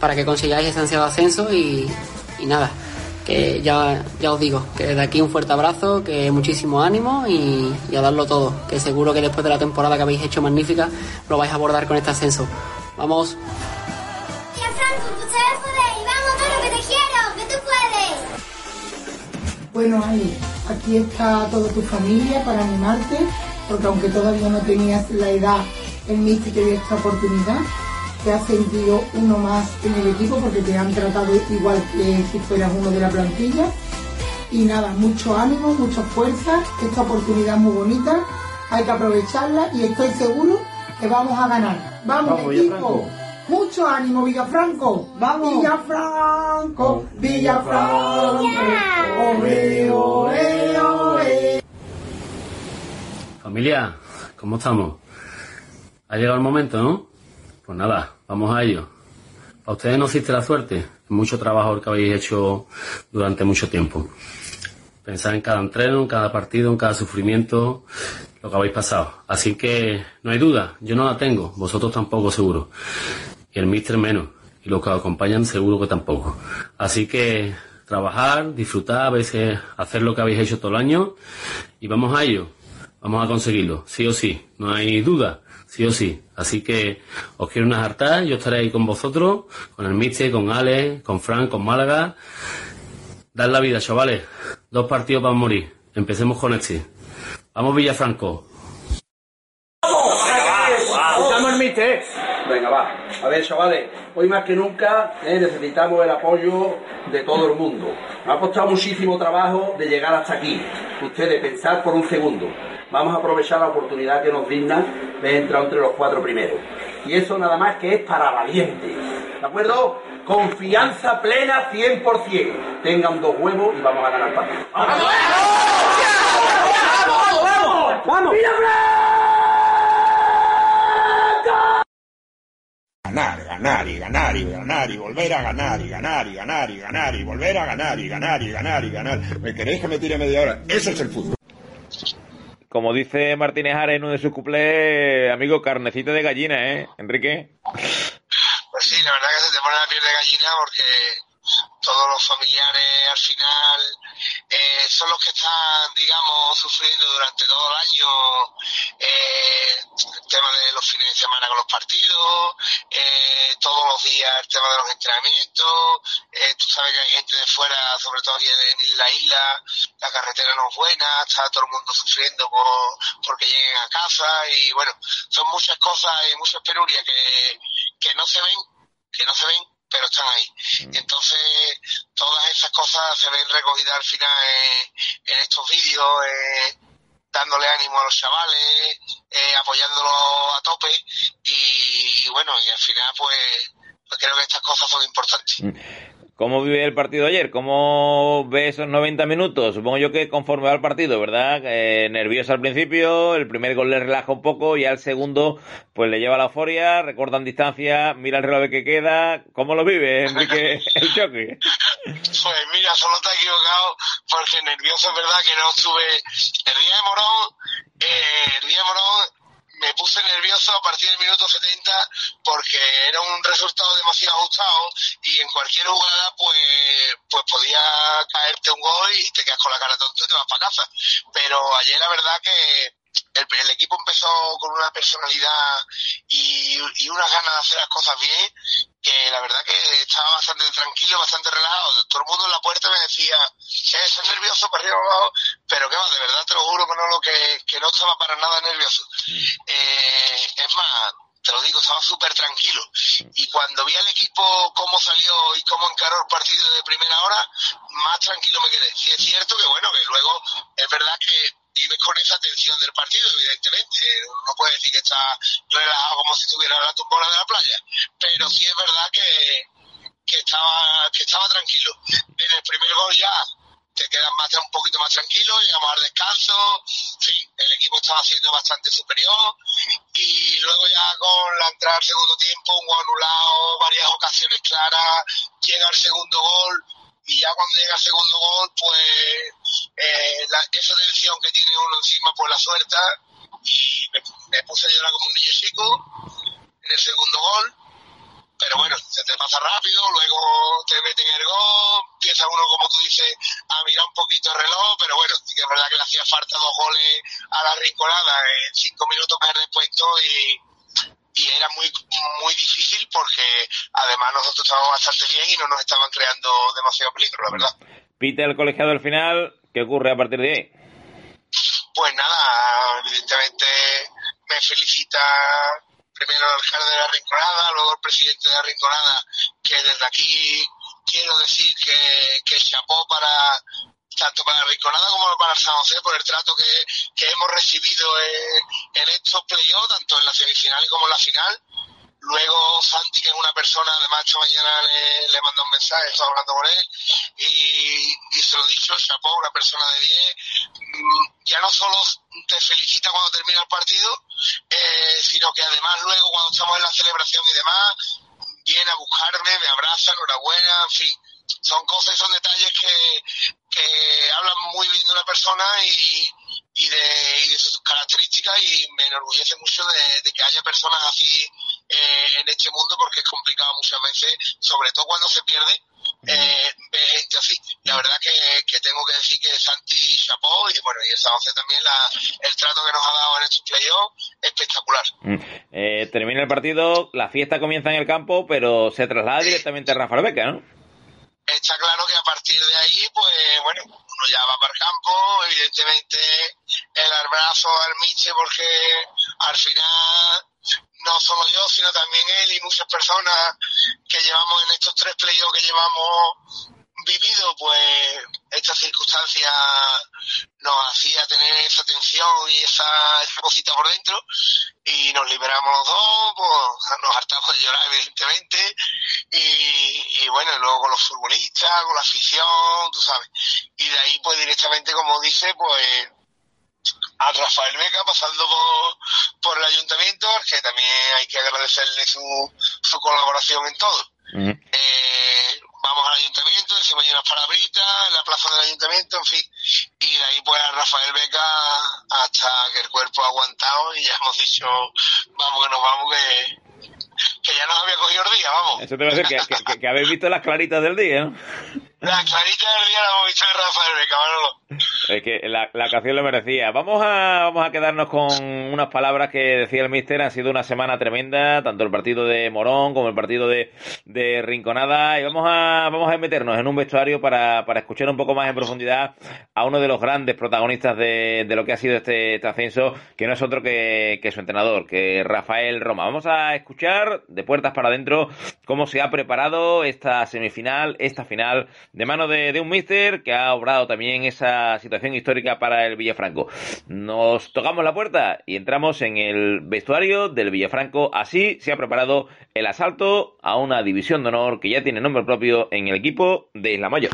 para que consigáis ese ansiado ascenso y, y nada, que ya, ya os digo, que desde aquí un fuerte abrazo, que muchísimo ánimo y, y a darlo todo, que seguro que después de la temporada que habéis hecho magnífica, lo vais a abordar con este ascenso. Vamos. Tía Franco, tú sabes poder. Vamos, Toro, que te quiero, que tú puedes. Bueno, Ani, aquí está toda tu familia para animarte, porque aunque todavía no tenías la edad, el Mister te dio esta oportunidad. Te has sentido uno más en el equipo porque te han tratado igual que si fueras uno de la plantilla. Y nada, mucho ánimo, mucha fuerza. Esta oportunidad es muy bonita, hay que aprovecharla y estoy seguro que vamos a ganar. Vamos, Vamos, equipo. Villafranco. Mucho ánimo, Villafranco. Vamos. Villafranco, Villafranco. Ole, ole, ole. Familia, ¿cómo estamos? Ha llegado el momento, ¿no? Pues nada, vamos a ello. A ustedes no existe la suerte, mucho trabajo que habéis hecho durante mucho tiempo. Pensar en cada entreno, en cada partido, en cada sufrimiento, lo que habéis pasado. Así que no hay duda, yo no la tengo, vosotros tampoco seguro. Y el míster menos. Y los que os acompañan seguro que tampoco. Así que trabajar, disfrutar, a veces hacer lo que habéis hecho todo el año y vamos a ello. Vamos a conseguirlo, sí o sí, no hay duda, sí o sí. Así que os quiero unas hartas, yo estaré ahí con vosotros, con el Mister, con Ale, con Frank, con Málaga. Dar la vida, chavales. Dos partidos para morir. Empecemos con este. Vamos Villafranco. Escuchamos el. Venga, va. A ver, chavales, hoy más que nunca eh, necesitamos el apoyo de todo el mundo. Nos ha costado muchísimo trabajo de llegar hasta aquí. Ustedes, pensar por un segundo. Vamos a aprovechar la oportunidad que nos digna de entrar entre los cuatro primeros. Y eso nada más que es para valientes. ¿De acuerdo? Confianza plena 100%. Tengan dos huevos y vamos a ganar el partido. ¡Vamos! ¡Vamos! ¡Vamos! ¡Vamos! Ganar, ganar y ganar y ganar y volver a ganar y ganar y ganar y ganar y volver a ganar y ganar y ganar y ganar. ¿Me queréis que me tire media hora? Eso es el fútbol. Como dice Martínez Ares en uno de sus cuplés, amigo, carnecita de gallina, ¿eh, Enrique? Pues sí, la verdad que se te pone la piel de gallina porque todos los familiares al final eh, son los que están, digamos, sufriendo durante todo el año eh, el tema de los fines de semana con los partidos, eh, todos los días el tema de los entrenamientos, eh, tú sabes que hay gente de fuera, sobre todo aquí en, la isla, la carretera no es buena, está todo el mundo sufriendo por, porque lleguen a casa y bueno, son muchas cosas y muchas penurias que, que no se ven, que no se ven pero están ahí. Y entonces todas esas cosas se ven recogidas al final en, en estos vídeos, eh, dándole ánimo a los chavales, eh, apoyándolos a tope y, y bueno, y al final pues, pues creo que estas cosas son importantes. ¿Cómo vive el partido ayer? ¿Cómo ve esos 90 minutos? Supongo yo que conforme va el partido, ¿verdad? Eh, nervioso al principio, el primer gol le relaja un poco y al segundo pues le lleva la euforia, recortan distancia, mira el reloj que queda. ¿Cómo lo vive, Enrique, <laughs> el choque? Pues mira, solo te has equivocado porque nervioso es verdad que no estuve el día de Morón, eh, el día de Morón me puse nervioso a partir del minuto 70 porque era un resultado demasiado ajustado y en cualquier jugada pues pues podía caerte un gol y te quedas con la cara tonta y te vas para casa. Pero ayer la verdad que el, el, equipo empezó con una personalidad y, y unas ganas de hacer las cosas bien que la verdad que estaba bastante tranquilo, bastante relajado. Todo el mundo en la puerta me decía, eh, estás nervioso para arriba abajo, pero que va, de verdad te lo juro, Manolo, que, que no estaba para nada nervioso. Eh, es más, te lo digo, estaba súper tranquilo. Y cuando vi al equipo cómo salió y cómo encaró el partido de primera hora, más tranquilo me quedé. Sí es cierto que bueno, que luego es verdad que vives con esa tensión del partido, evidentemente. No puedes decir que está relajado como si estuviera la tumbola de la playa. Pero sí es verdad que, que estaba, que estaba tranquilo. En el primer gol ya te quedas más, un poquito más tranquilo, llegamos al descanso, sí, el equipo estaba siendo bastante superior y luego ya con la entrada al segundo tiempo, un anulado, varias ocasiones claras, llega el segundo gol y ya cuando llega el segundo gol, pues eh, la, esa tensión que tiene uno encima, pues la suelta y me, me puse a llorar como un niño chico en el segundo gol pero bueno, se te pasa rápido, luego te meten el gol, empieza uno, como tú dices, a mirar un poquito el reloj, pero bueno, sí que es verdad que le hacía falta dos goles a la rinconada en cinco minutos más despuesto y, y era muy muy difícil porque además nosotros estábamos bastante bien y no nos estaban creando demasiado peligro, la verdad. Pite el colegiado al final, ¿qué ocurre a partir de ahí? Pues nada, evidentemente me felicita primero el alcalde de la Rinconada, luego el presidente de la Rinconada, que desde aquí quiero decir que, que chapó para tanto para Rinconada como para San José por el trato que, que hemos recibido en, en estos playoffs, tanto en la semifinal como en la final. Luego Santi, que es una persona, además esta mañana le, le mandó un mensaje, estaba hablando con él, y, se lo he dicho, chapó, una persona de 10, ya no solo te felicita cuando termina el partido, eh, sino que además luego cuando estamos en la celebración y demás, viene a buscarme, me abraza, enhorabuena, en fin. Son cosas y son detalles que, hablan muy bien de una persona y, y, de, y de sus características y me enorgullece mucho de que haya personas así eh, en este mundo porque es complicado muchas veces, sobre todo cuando se pierde, eh, ve gente así. La verdad que, que, tengo que decir que Santi chapó y bueno, y el San José también la, el trato que nos ha dado en estos playoffs espectacular. Eh, termina el partido, la fiesta comienza en el campo, pero se traslada directamente a Rafael Beca, ¿no? Está claro que a partir de ahí, pues bueno, uno ya va para el campo, evidentemente el abrazo al Miche porque al final no solo yo, sino también él y muchas personas que llevamos en estos tres playoffs que llevamos vivido, pues esta circunstancia nos hacía tener esa tensión y esa, esa cosita por dentro y nos liberamos los dos, pues nos hartamos de llorar evidentemente y, y bueno, luego con los futbolistas, con la afición, tú sabes. Y de ahí pues directamente, como dice, pues a Rafael Beca pasando por, por el ayuntamiento, que también hay que agradecerle su, su colaboración en todo. Uh -huh. eh, vamos al ayuntamiento, decimos unas palabritas en la plaza del ayuntamiento, en fin. Y de ahí pues a Rafael Beca hasta que el cuerpo ha aguantado y ya hemos dicho, vamos que nos vamos, que, que ya nos había cogido el día, vamos. Eso te va a decir que, que, que, habéis visto las claritas del día, ¿no? <laughs> La clarita del día la hemos visto de Rafael Manolo. Es que la, la ocasión lo merecía. Vamos a, vamos a quedarnos con unas palabras que decía el míster. Ha sido una semana tremenda, tanto el partido de Morón como el partido de, de Rinconada. Y vamos a, vamos a meternos en un vestuario para, para escuchar un poco más en profundidad a uno de los grandes protagonistas de, de lo que ha sido este, este ascenso, que no es otro que, que su entrenador, que Rafael Roma. Vamos a escuchar de puertas para adentro cómo se ha preparado esta semifinal, esta final, de mano de, un míster que ha obrado también esa situación histórica para el Villafranco. Nos tocamos la puerta y entramos en el vestuario del Villafranco. Así se ha preparado el asalto a una división de honor que ya tiene nombre propio en el equipo de Isla Mayor.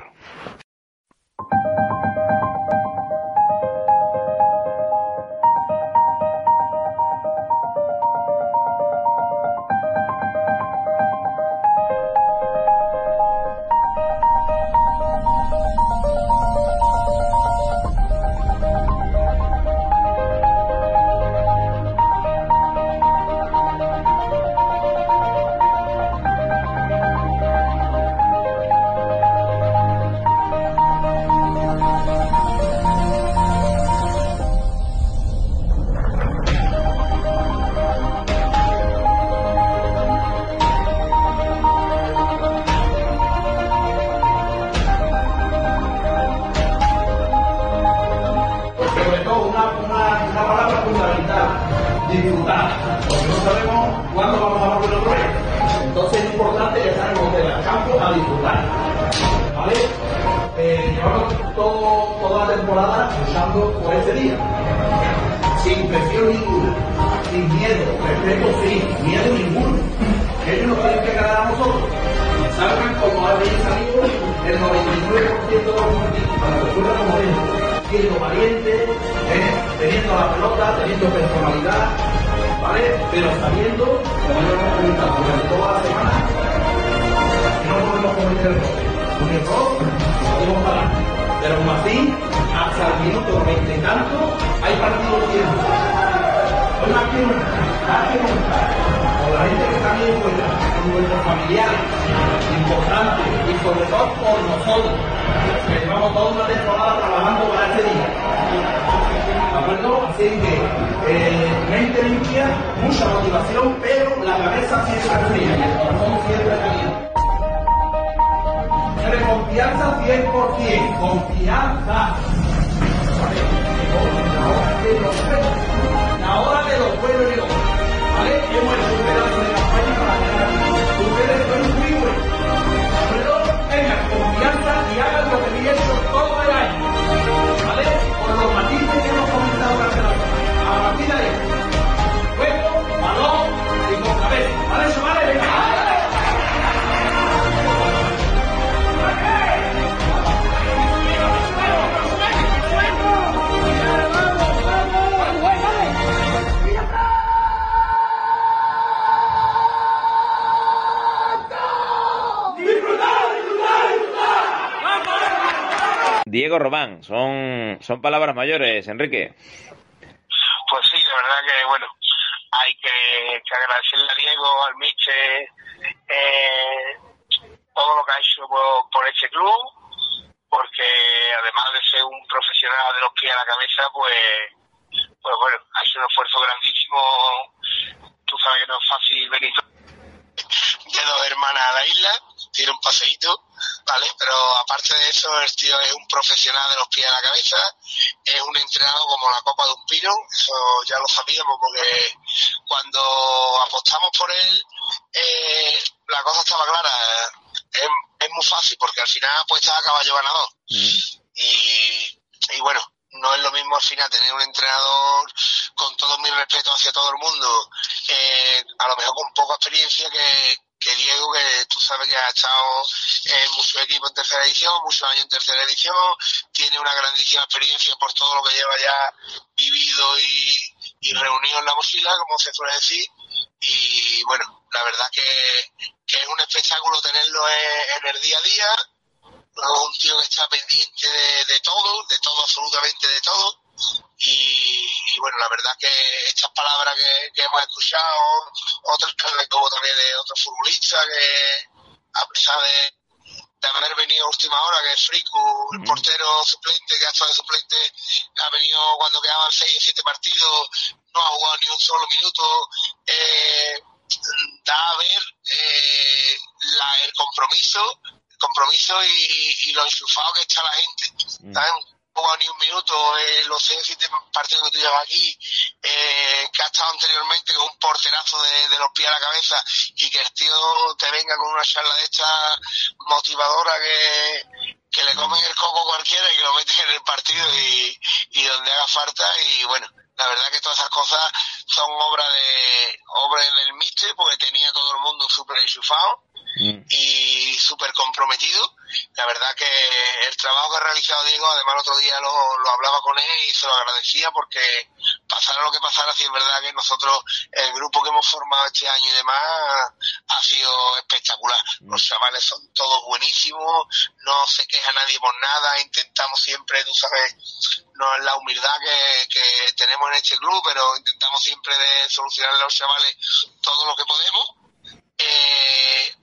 Enrique. Pues sí, la verdad que, bueno, hay que, que agradecerle a Diego, al Miche, eh, todo lo que ha hecho por, por este club, porque además de ser un profesional de los pies a la cabeza, pues, pues bueno, ha hecho un esfuerzo grandísimo. Tú sabes que no es fácil venir de dos hermanas a la isla, tiene un paseíto, ¿vale? Pero aparte de eso, el tío es un profesional de los pies a la cabeza, es un entrenado como la copa de un pino, eso ya lo sabíamos porque cuando apostamos por él, eh, la cosa estaba clara, es, es muy fácil porque al final apuestas a caballo ganador. Y, y bueno, no es lo mismo al final tener un entrenador con todo mi respeto hacia todo el mundo, eh, a lo mejor con poca experiencia que, que Diego, que tú sabes que ha estado en muchos equipos en tercera edición, muchos años en tercera edición, tiene una grandísima experiencia por todo lo que lleva ya vivido y, y reunido en la mochila, como se suele decir. Y bueno, la verdad que, que es un espectáculo tenerlo en, el día a día. Un tío que está pendiente de, de todo, de todo, absolutamente de todo. Y, y bueno, la verdad que estas palabras que, que hemos escuchado, otras que hubo también de otros futbolistas que a pesar de, de haber venido a última hora, que es Friku, el portero suplente, que ha estado de suplente, ha venido cuando quedaban 6 o 7 partidos, no ha jugado ni un solo minuto. Eh, da a ver eh, la, el compromiso compromiso y, y lo enchufado que está la gente. ¿sabes? Jugado ni un minuto en los 6 o 7 partidos que tú llevas aquí, eh, que ha estado anteriormente con un porterazo de, de los pies a la cabeza y que el tío te venga con una charla de esta motivadora que, que le comen el coco cualquiera y que lo meten en el partido y, y donde haga falta y bueno, la verdad que todas esas cosas son obra de obra del míster porque tenía todo el mundo súper enchufado y súper comprometido. La verdad que el trabajo que ha realizado Diego, además el otro día lo, lo hablaba con él y se lo agradecía porque pasara lo que pasara, sí es verdad que nosotros, el grupo que hemos formado este año y demás, ha sido espectacular. Los chavales son todos buenísimos, no se queja nadie por nada, intentamos siempre, tú sabes, no es la humildad que, que tenemos en este club, pero intentamos siempre de solucionarle a los chavales todo lo que podemos. Eh,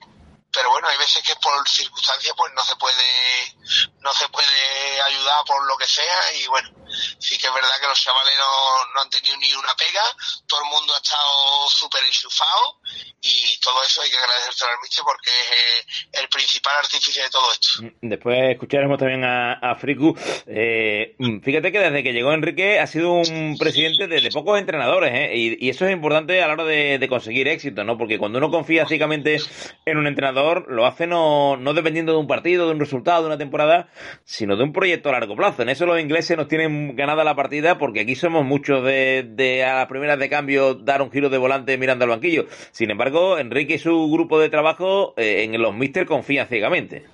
pero bueno, hay veces que por circunstancias pues no se puede no se puede ayudar por lo que sea y bueno, sí que es verdad que los chavales no, no han tenido ni una pega, todo el mundo ha estado súper enchufado y todo eso hay que agradecerse al Miche porque es eh, el principal artífice de todo esto. Después escucharemos también a, a Friku. Eh, fíjate que desde que llegó Enrique ha sido un presidente de, de pocos entrenadores, ¿eh? y, y, eso es importante a la hora de, de, conseguir éxito, ¿no? Porque cuando uno confía ciegamente en un entrenador, lo hace no, no dependiendo de un partido, de un resultado, de una temporada, sino de un proyecto a largo plazo. En eso los ingleses nos tienen ganada la partida porque aquí somos muchos de, de a las primeras de cambio dar un giro de volante mirando al banquillo. Sin embargo, Enrique y su grupo de trabajo eh, en los Mister confían ciegamente.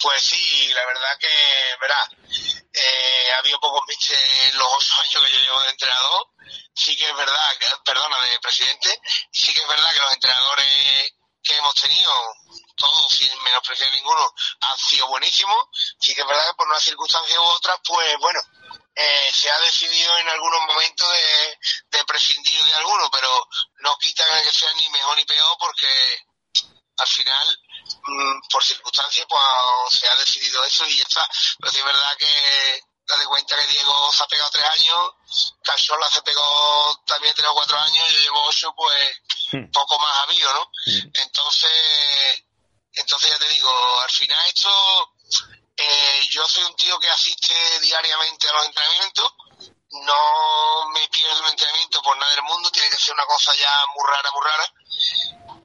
Pues sí, la verdad que, verá, eh, ha habido pocos Mister en los ocho años que yo llevo de entrenador. Sí que es verdad, que, perdona, de presidente, sí que es verdad que los entrenadores que hemos tenido, todos sin menospreciar ninguno, han sido buenísimos. Sí que es verdad que por una circunstancia u otra, pues bueno, eh, se ha decidido en algunos momentos de, de prescindir de alguno, pero no quita que sea ni mejor ni peor porque al final mmm, por circunstancias pues se ha decidido eso y ya está. Pero sí es verdad que date cuenta que Diego se ha pegado tres años, Cachola se pegó también tres o cuatro años, yo llevo ocho, pues hmm. poco más habido, ¿no? Hmm. Entonces, entonces ya te digo, al final esto, eh, yo soy un tío que asiste diariamente a los entrenamientos, no me pierdo un entrenamiento por nada del mundo, tiene que ser una cosa ya muy rara, muy rara.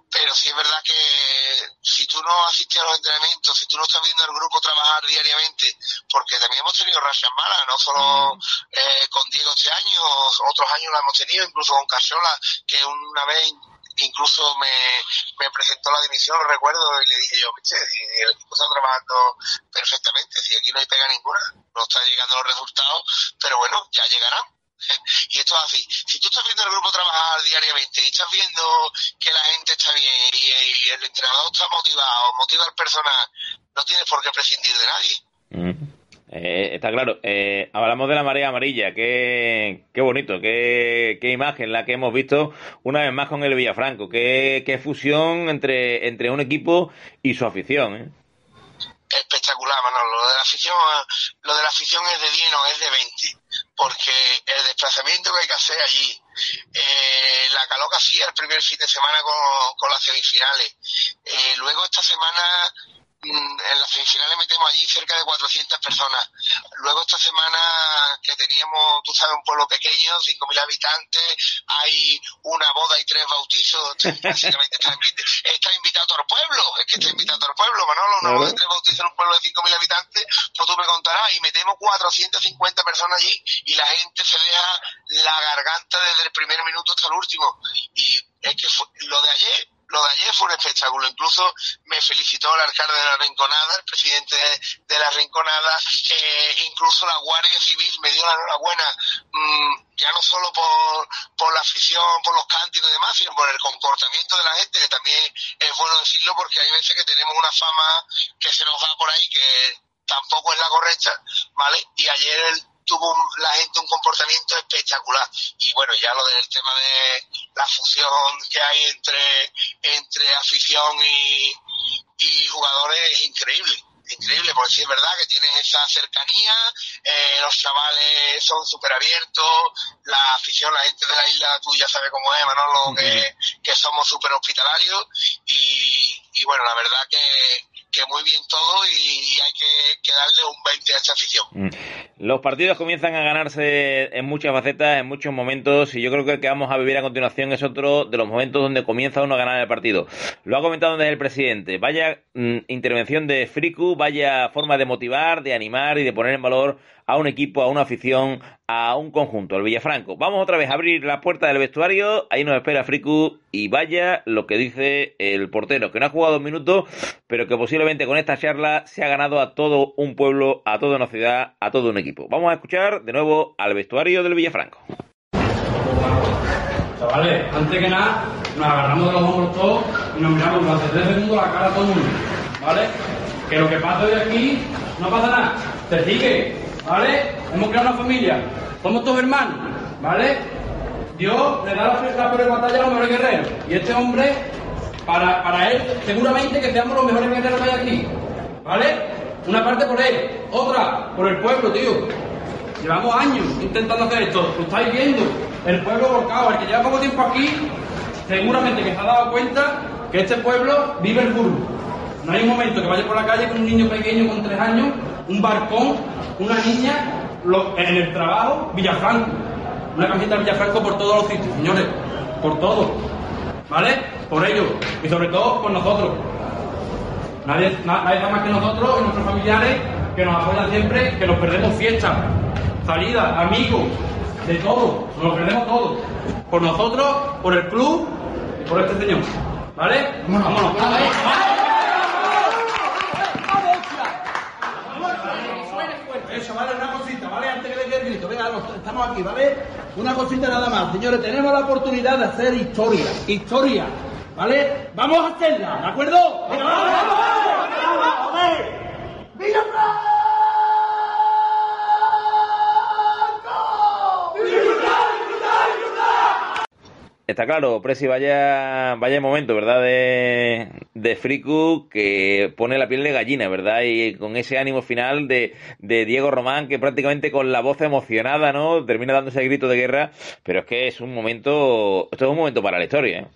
Pero sí es verdad que si tú no asistes a los entrenamientos, si tú no estás viendo al grupo trabajar diariamente, porque también hemos tenido rachas malas, no solo eh, con Diego este año, otros años la hemos tenido, incluso con Casola, que una vez incluso me, me presentó la dimisión, lo recuerdo, y le dije yo, viste, el equipo está trabajando perfectamente, si aquí no hay pega ninguna, no están llegando los resultados, pero bueno, ya llegarán. <laughs> Y esto es así. Si tú estás viendo el grupo trabajar diariamente y estás viendo que la gente está bien y, y el entrenador está motivado, motiva al personal, no tienes por qué prescindir de nadie. Mm. Eh, está claro. Eh, hablamos de la marea amarilla. Qué, qué bonito, qué, qué, imagen la que hemos visto una vez más con el Villafranco. Qué, qué fusión entre, entre un equipo y su afición. ¿eh? Espectacular, Manolo. Lo de la afición, lo de la afición es de 10, no es de 20. Porque el desplazamiento que hay que hacer allí, eh, la caloca hacía el primer fin de semana con, con las semifinales. Eh, luego esta semana en las semifinales metemos allí cerca de 400 personas. Luego esta semana que teníamos, tú sabes, un pueblo pequeño, 5.000 habitantes, hay una boda y tres bautizos, <laughs> básicamente está, invitado, está invitado todo el pueblo, es que está invitado todo el pueblo, Manolo, una boda y tres bautizos en un pueblo de 5.000 habitantes, pues tú me contarás, y metemos 450 personas allí y la gente se deja la garganta desde el primer minuto hasta el último. Y es que fue, lo de ayer lo de ayer fue un espectáculo. Incluso me felicitó el alcalde de la Rinconada, el presidente de, la Rinconada, eh, incluso la Guardia Civil me dio la enhorabuena, mmm, ya no solo por, por la afición, por los cánticos y demás, sino por el comportamiento de la gente, que también es bueno decirlo porque hay veces que tenemos una fama que se nos da por ahí que tampoco es la correcta, ¿vale? Y ayer el tuvo la gente un comportamiento espectacular. Y bueno, ya lo del tema de la fusión que hay entre, entre afición y, y jugadores increíbles increíble, porque sí es verdad que tienen esa cercanía, eh, los chavales son súper abiertos, la afición, la gente de la isla, tú ya sabes cómo es, Manolo, que, que somos súper hospitalarios y, y bueno, la verdad que, que muy bien todo y hay que, darle un 20 a esta afición. Mm. Los partidos comienzan a ganarse en muchas facetas, en muchos momentos, y yo creo que el que vamos a vivir a continuación es otro de los momentos donde comienza uno a ganar el partido. Lo ha comentado desde el presidente. Vaya mm, intervención de Friku, vaya forma de motivar, de animar y de poner en valor a un equipo, a una afición, a un conjunto, el Villafranco. Vamos otra vez a abrir la puerta del vestuario, ahí nos espera Friku y vaya lo que dice el portero, que no ha jugado un minuto, pero que posiblemente con esta charla se ha ganado a todo un pueblo, a toda una ciudad, a todo un equipo. Vamos a escuchar de nuevo al vestuario del Villafranco. Chavales, antes que nada, nos agarramos de los hombros todos y nos miramos durante tres segundos la cara a todo el mundo, ¿vale? Que lo que pasa hoy aquí no pasa nada, se sigue, ¿vale? Hemos creado una familia, somos todos hermanos, ¿vale? Dios le da la, la peor batalla a los mejores guerreros. Y este hombre, para, para él, seguramente que seamos los mejores guerreros que hay aquí, ¿vale? Una parte por él, otra por el pueblo, tío. Llevamos años intentando hacer esto, lo estáis viendo, el pueblo volcado, el que lleva poco tiempo aquí, seguramente que se ha dado cuenta que este pueblo vive el burro. No hay un momento que vaya por la calle con un niño pequeño con tres años, un barcón, una niña, lo- en el trabajo, Villafranco. Una camiseta de Villafranco por todos los sitios, señores, por todo. ¿Vale? Por ellos, y sobre todo por nosotros. Nadie, na- nadie más que nosotros y nuestros familiares que nos apoyan siempre, que nos perdemos fiestas, salidas, amigos, de todo, nos lo perdemos todo. Por nosotros, por el club y por este señor. ¿Vale? Vámonos. Eso, vale, una cosita, ¿vale? Antes que le dé el grito, venga, los- estamos aquí, ¿vale? Una cosita nada más, señores, tenemos la oportunidad de hacer historia, historia, ¿vale? Vamos a hacerla, ¿de acuerdo? Vamos, vamos, vamos, vamos, Está claro, Presi, vaya, vaya momento, ¿verdad? De, de Friku que pone la piel de gallina, ¿verdad? Y con ese ánimo final de, de Diego Román que prácticamente con la voz emocionada, ¿no? Termina dándose el grito de guerra, pero es que es un momento, esto es un momento para la historia, ¿eh?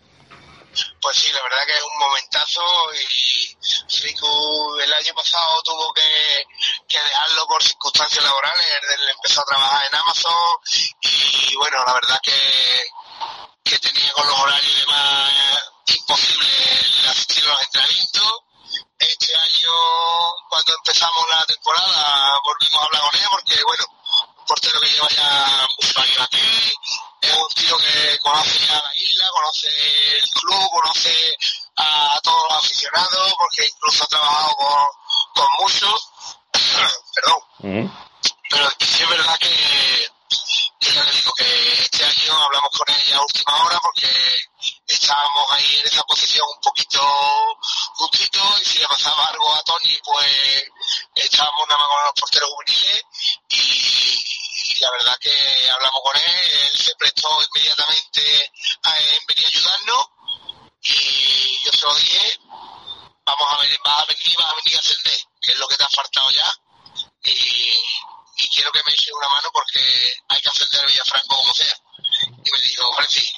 Pues sí, la verdad que es un momentazo y Friku el año pasado tuvo que, que dejarlo por circunstancias laborales, empezó a trabajar en Amazon y bueno, la verdad que, que tenía con los horarios y demás eh, imposible el asistir a los entrenamientos. Este año, cuando empezamos la temporada, volvimos a hablar con él porque, bueno, un portero que lleva ya muchos años aquí, es un tío que conoce ya la isla, conoce el club, conoce a todos los aficionados, porque incluso ha trabajado con, con muchos. <coughs> Perdón. Pero sí es verdad que, que ya le digo que este año hablamos con ella a última hora porque estábamos ahí en esa posición un poquito justito y si le pasaba algo a Tony pues estábamos nada más con los porteros juveniles y, y la verdad que hablamos con él, él se prestó inmediatamente a en venir a ayudarnos y yo se lo dije, vamos a venir, vas a venir, vas a venir a ascender, que es lo que te ha faltado ya y, y quiero que me eche una mano porque hay que ascender a Villafranco como sea. Y me dijo, Francis,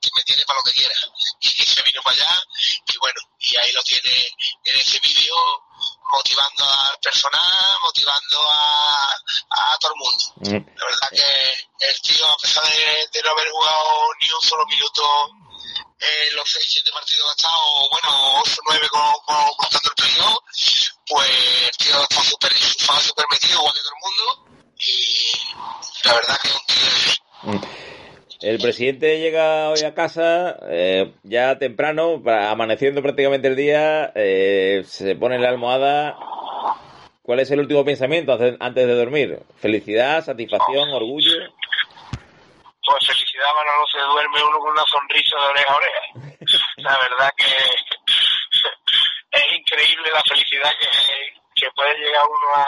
que me tiene para lo que quiera. <laughs> Y se vino para allá y bueno, y ahí lo tiene en ese vídeo motivando al personal, motivando a, a todo el mundo. La verdad que el tío, a pesar de, de no haber jugado ni un solo minuto en los 6, 7 partidos estado, bueno, 8, 9 con, con, contando el playoff, pues el tío está súper súper metido, igual que todo el mundo, y la verdad que es un tío de El presidente llega hoy a casa eh, ya temprano, amaneciendo prácticamente el día, eh, se pone en la almohada. ¿Cuál es el último pensamiento antes de dormir? ¿Felicidad, satisfacción, orgullo? Pues felicidad, Manolo, se duerme uno con una sonrisa de oreja a oreja. La verdad que <laughs> es increíble la felicidad que, que puede llegar uno a,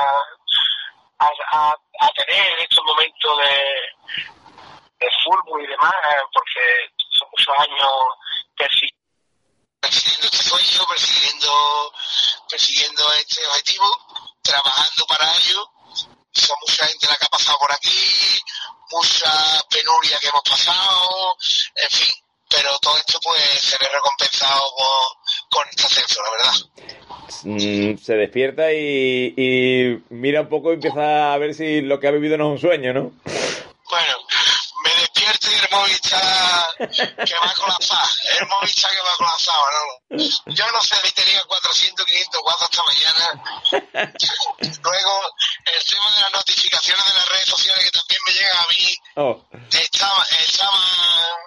a, a- a tener en estos momentos de, de fútbol y demás, eh, porque son muchos años persi- persiguiendo este sueño, persiguiendo, persiguiendo este objetivo, trabajando para ello. Son mucha gente la que ha pasado por aquí, mucha penuria que hemos pasado, en fin, pero todo esto pues se ve recompensado con, con este ascenso, la verdad. Mm, se despierta y, y mira un poco y empieza a ver si lo que ha vivido no es un sueño, ¿no? Bueno, me despierto y el móvil está que va a colapsar, el está que va a colapsar, ¿no? Yo no sé si tenía 400, 500 WhatsApp esta mañana. <laughs> Luego, el tema de las notificaciones de las redes sociales que también me llegan a mí, Oh, estaba, estaba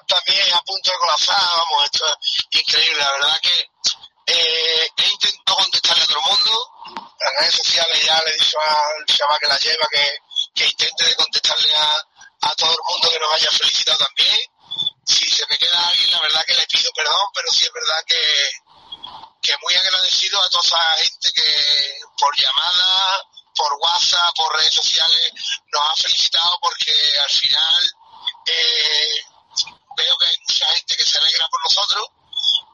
también a punto de colapsar, vamos, esto es increíble, la verdad que eh, he intentado contestarle a todo el mundo, las redes sociales ya le he dicho al chaval que la lleva que, que intente de contestarle a, a todo el mundo que nos haya felicitado también. Si se me queda alguien, la verdad que le pido perdón, pero sí es verdad que, que muy agradecido a toda esa gente que por llamada, por WhatsApp, por redes sociales, nos ha felicitado porque al final eh, veo que hay mucha gente que se alegra por nosotros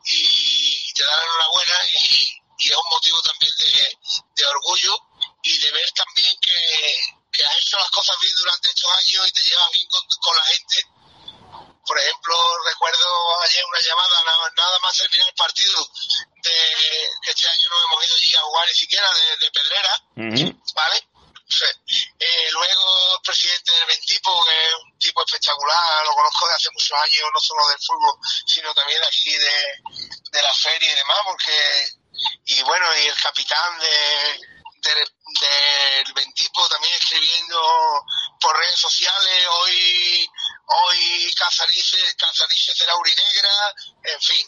y te da la enhorabuena y, y es un motivo también de, orgullo y de ver también que, has hecho las cosas bien durante estos años y te llevas bien con la gente. Por ejemplo, recuerdo ayer una llamada, nada, más terminar el partido, de que este año no hemos ido allí a jugar ni siquiera, de, de Pedrera, ¿vale? Eh, luego el presidente del Ventipo, que es un tipo espectacular, lo conozco de hace muchos años, no solo del fútbol, sino también aquí de, de la feria y demás, porque, y bueno, y el capitán de, del, del Ventipo también escribiendo por redes sociales, hoy, hoy Casariche, Casariche será urinegra, en fin,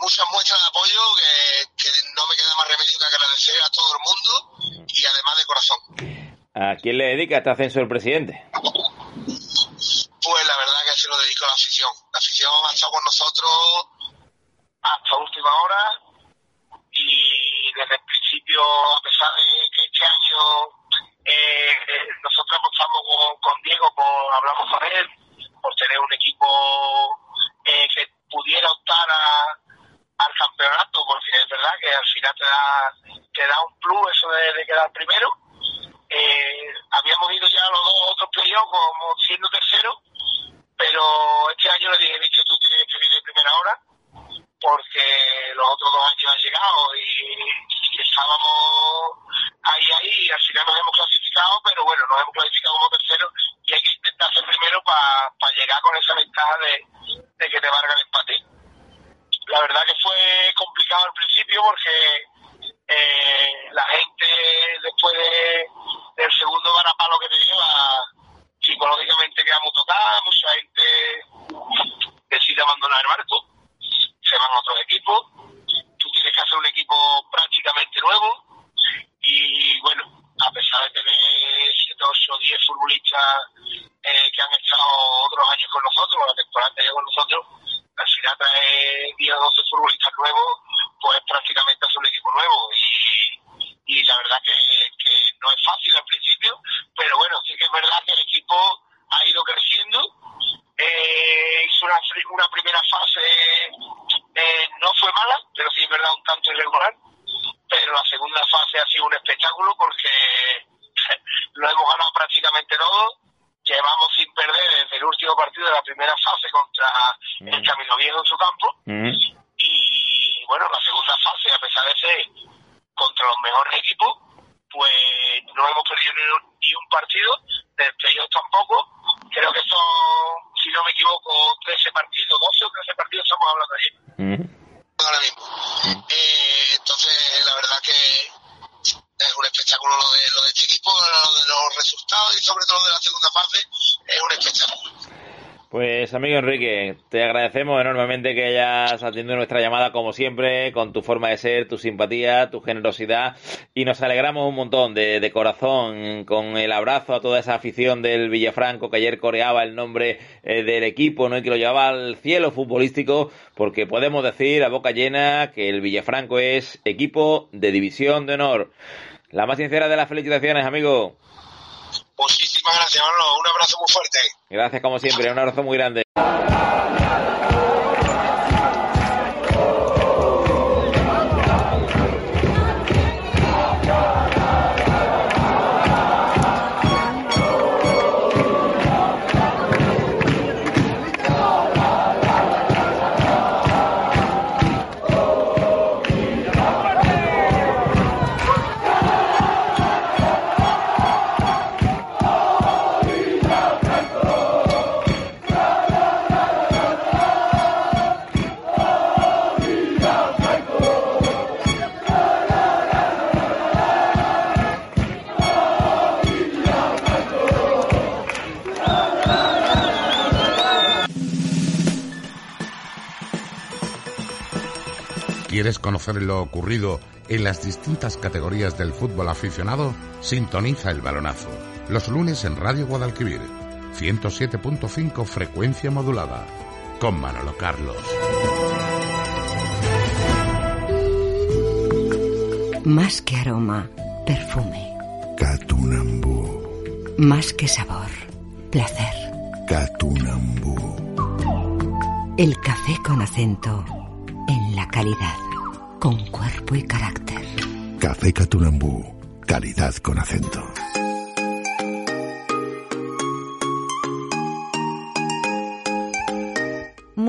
muchas muestras de apoyo que, que no me queda más remedio que agradecer a todo el mundo y además de corazón. ¿A quién le dedica este ascenso el presidente? Pues la verdad que se lo dedico a la afición. La afición ha estado con nosotros hasta última hora y desde el principio, a pesar de que este año eh, nosotros apostamos con, con Diego, por, hablamos con él, por tener un equipo eh, que pudiera optar al campeonato, porque es verdad que al final te da, te da un plus eso de, quedar primero. Eh, habíamos ido ya a los dos otros playoffs como siendo tercero, pero este año le dije, "Visto, tú tienes que ir de primera hora, porque los otros dos años han llegado y, estábamos ahí, ahí, y al final nos hemos clasificado, pero bueno, nos hemos clasificado como tercero y hay que intentar ser primero para llegar con esa ventaja de, de que te valga el empate. La verdad que fue complicado al principio porque eh, la gente después de, del segundo varapalo que te lleva psicológicamente queda muy tocada, mucha gente decide abandonar el barco, se van a otros equipos, tú tienes que hacer un equipo prácticamente nuevo y bueno, a pesar de tener 7, 8, 10 futbolistas eh, que han estado otros años con nosotros, la temporada anterior con nosotros, al final trae 10 o 12 futbolistas nuevos, pues prácticamente es un equipo nuevo y, y la verdad que, no es fácil al principio, pero bueno, sí que es verdad que el equipo ha ido creciendo, eh, hizo una, una primera fase, eh, no fue mala, pero sí es verdad un tanto irregular, pero la segunda fase ha sido un espectáculo porque <laughs> lo hemos ganado prácticamente todo, llevamos sin perder desde el último partido de la primera fase contra el Camino Viejo en su campo, y bueno, la segunda fase, a pesar de ser contra los mejores equipos, pues no hemos perdido ni un, ni un partido, desde ellos tampoco. Creo que son, si no me equivoco, 13 partidos, 12 o 13 partidos estamos hablando ayer. Ahora mismo. Eh, entonces, la verdad que es un espectáculo lo de, lo de este equipo, lo de los resultados y sobre todo de la segunda fase, es un espectáculo. Pues amigo Enrique, te agradecemos enormemente que hayas atendido nuestra llamada como siempre, con tu forma de ser, tu simpatía, tu generosidad y nos alegramos un montón de, corazón con el abrazo a toda esa afición del Villafranco que ayer coreaba el nombre eh, del equipo ¿no? y que lo llevaba al cielo futbolístico porque podemos decir a boca llena que el Villafranco es equipo de división de honor. La más sincera de las felicitaciones, amigo. Muchísimas gracias, Manolo. Un abrazo muy fuerte. Gracias como siempre, un abrazo muy grande. ¿Quieres conocer lo ocurrido en las distintas categorías del fútbol aficionado? Sintoniza el balonazo. Los lunes en Radio Guadalquivir, 107.5 frecuencia modulada, con Manolo Carlos. Más que aroma, perfume. Catunambú. Más que sabor, placer. Catunambú. El café con acento en la calidad, con cuerpo y carácter. Café Catunambú. Calidad con acento.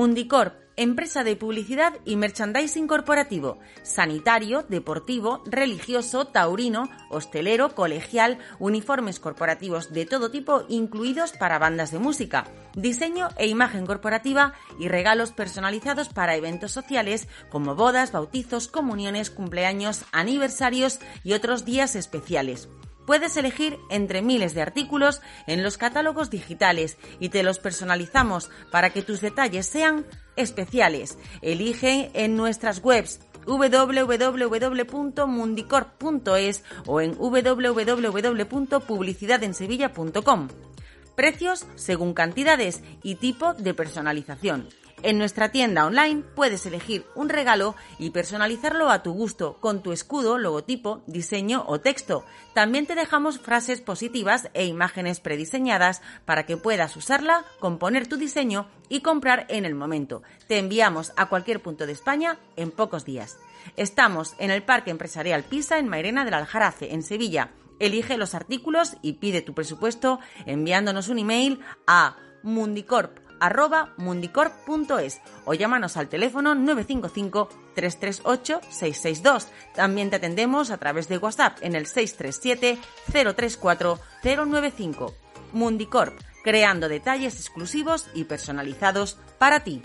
Mundicorp, empresa de publicidad y merchandising corporativo, sanitario, deportivo, religioso, taurino, hostelero, colegial, uniformes corporativos de todo tipo, incluidos para bandas de música, diseño e imagen corporativa y regalos personalizados para eventos sociales como bodas, bautizos, comuniones, cumpleaños, aniversarios y otros días especiales. Puedes elegir entre miles de artículos en los catálogos digitales y te los personalizamos para que tus detalles sean especiales. Elige en nuestras webs www.mundicorp.es o en www.publicidadensevilla.com. Precios según cantidades y tipo de personalización. En nuestra tienda online puedes elegir un regalo y personalizarlo a tu gusto con tu escudo, logotipo, diseño o texto. También te dejamos frases positivas e imágenes prediseñadas para que puedas usarla, componer tu diseño y comprar en el momento. Te enviamos a cualquier punto de España en pocos días. Estamos en el Parque Empresarial Pisa en Mairena del Aljarafe, en Sevilla. Elige los artículos y pide tu presupuesto enviándonos un email a mundicorp arroba mundicorp.es o llámanos al teléfono 955-338-662. También te atendemos a través de WhatsApp en el 637-034-095. Mundicorp, creando detalles exclusivos y personalizados para ti.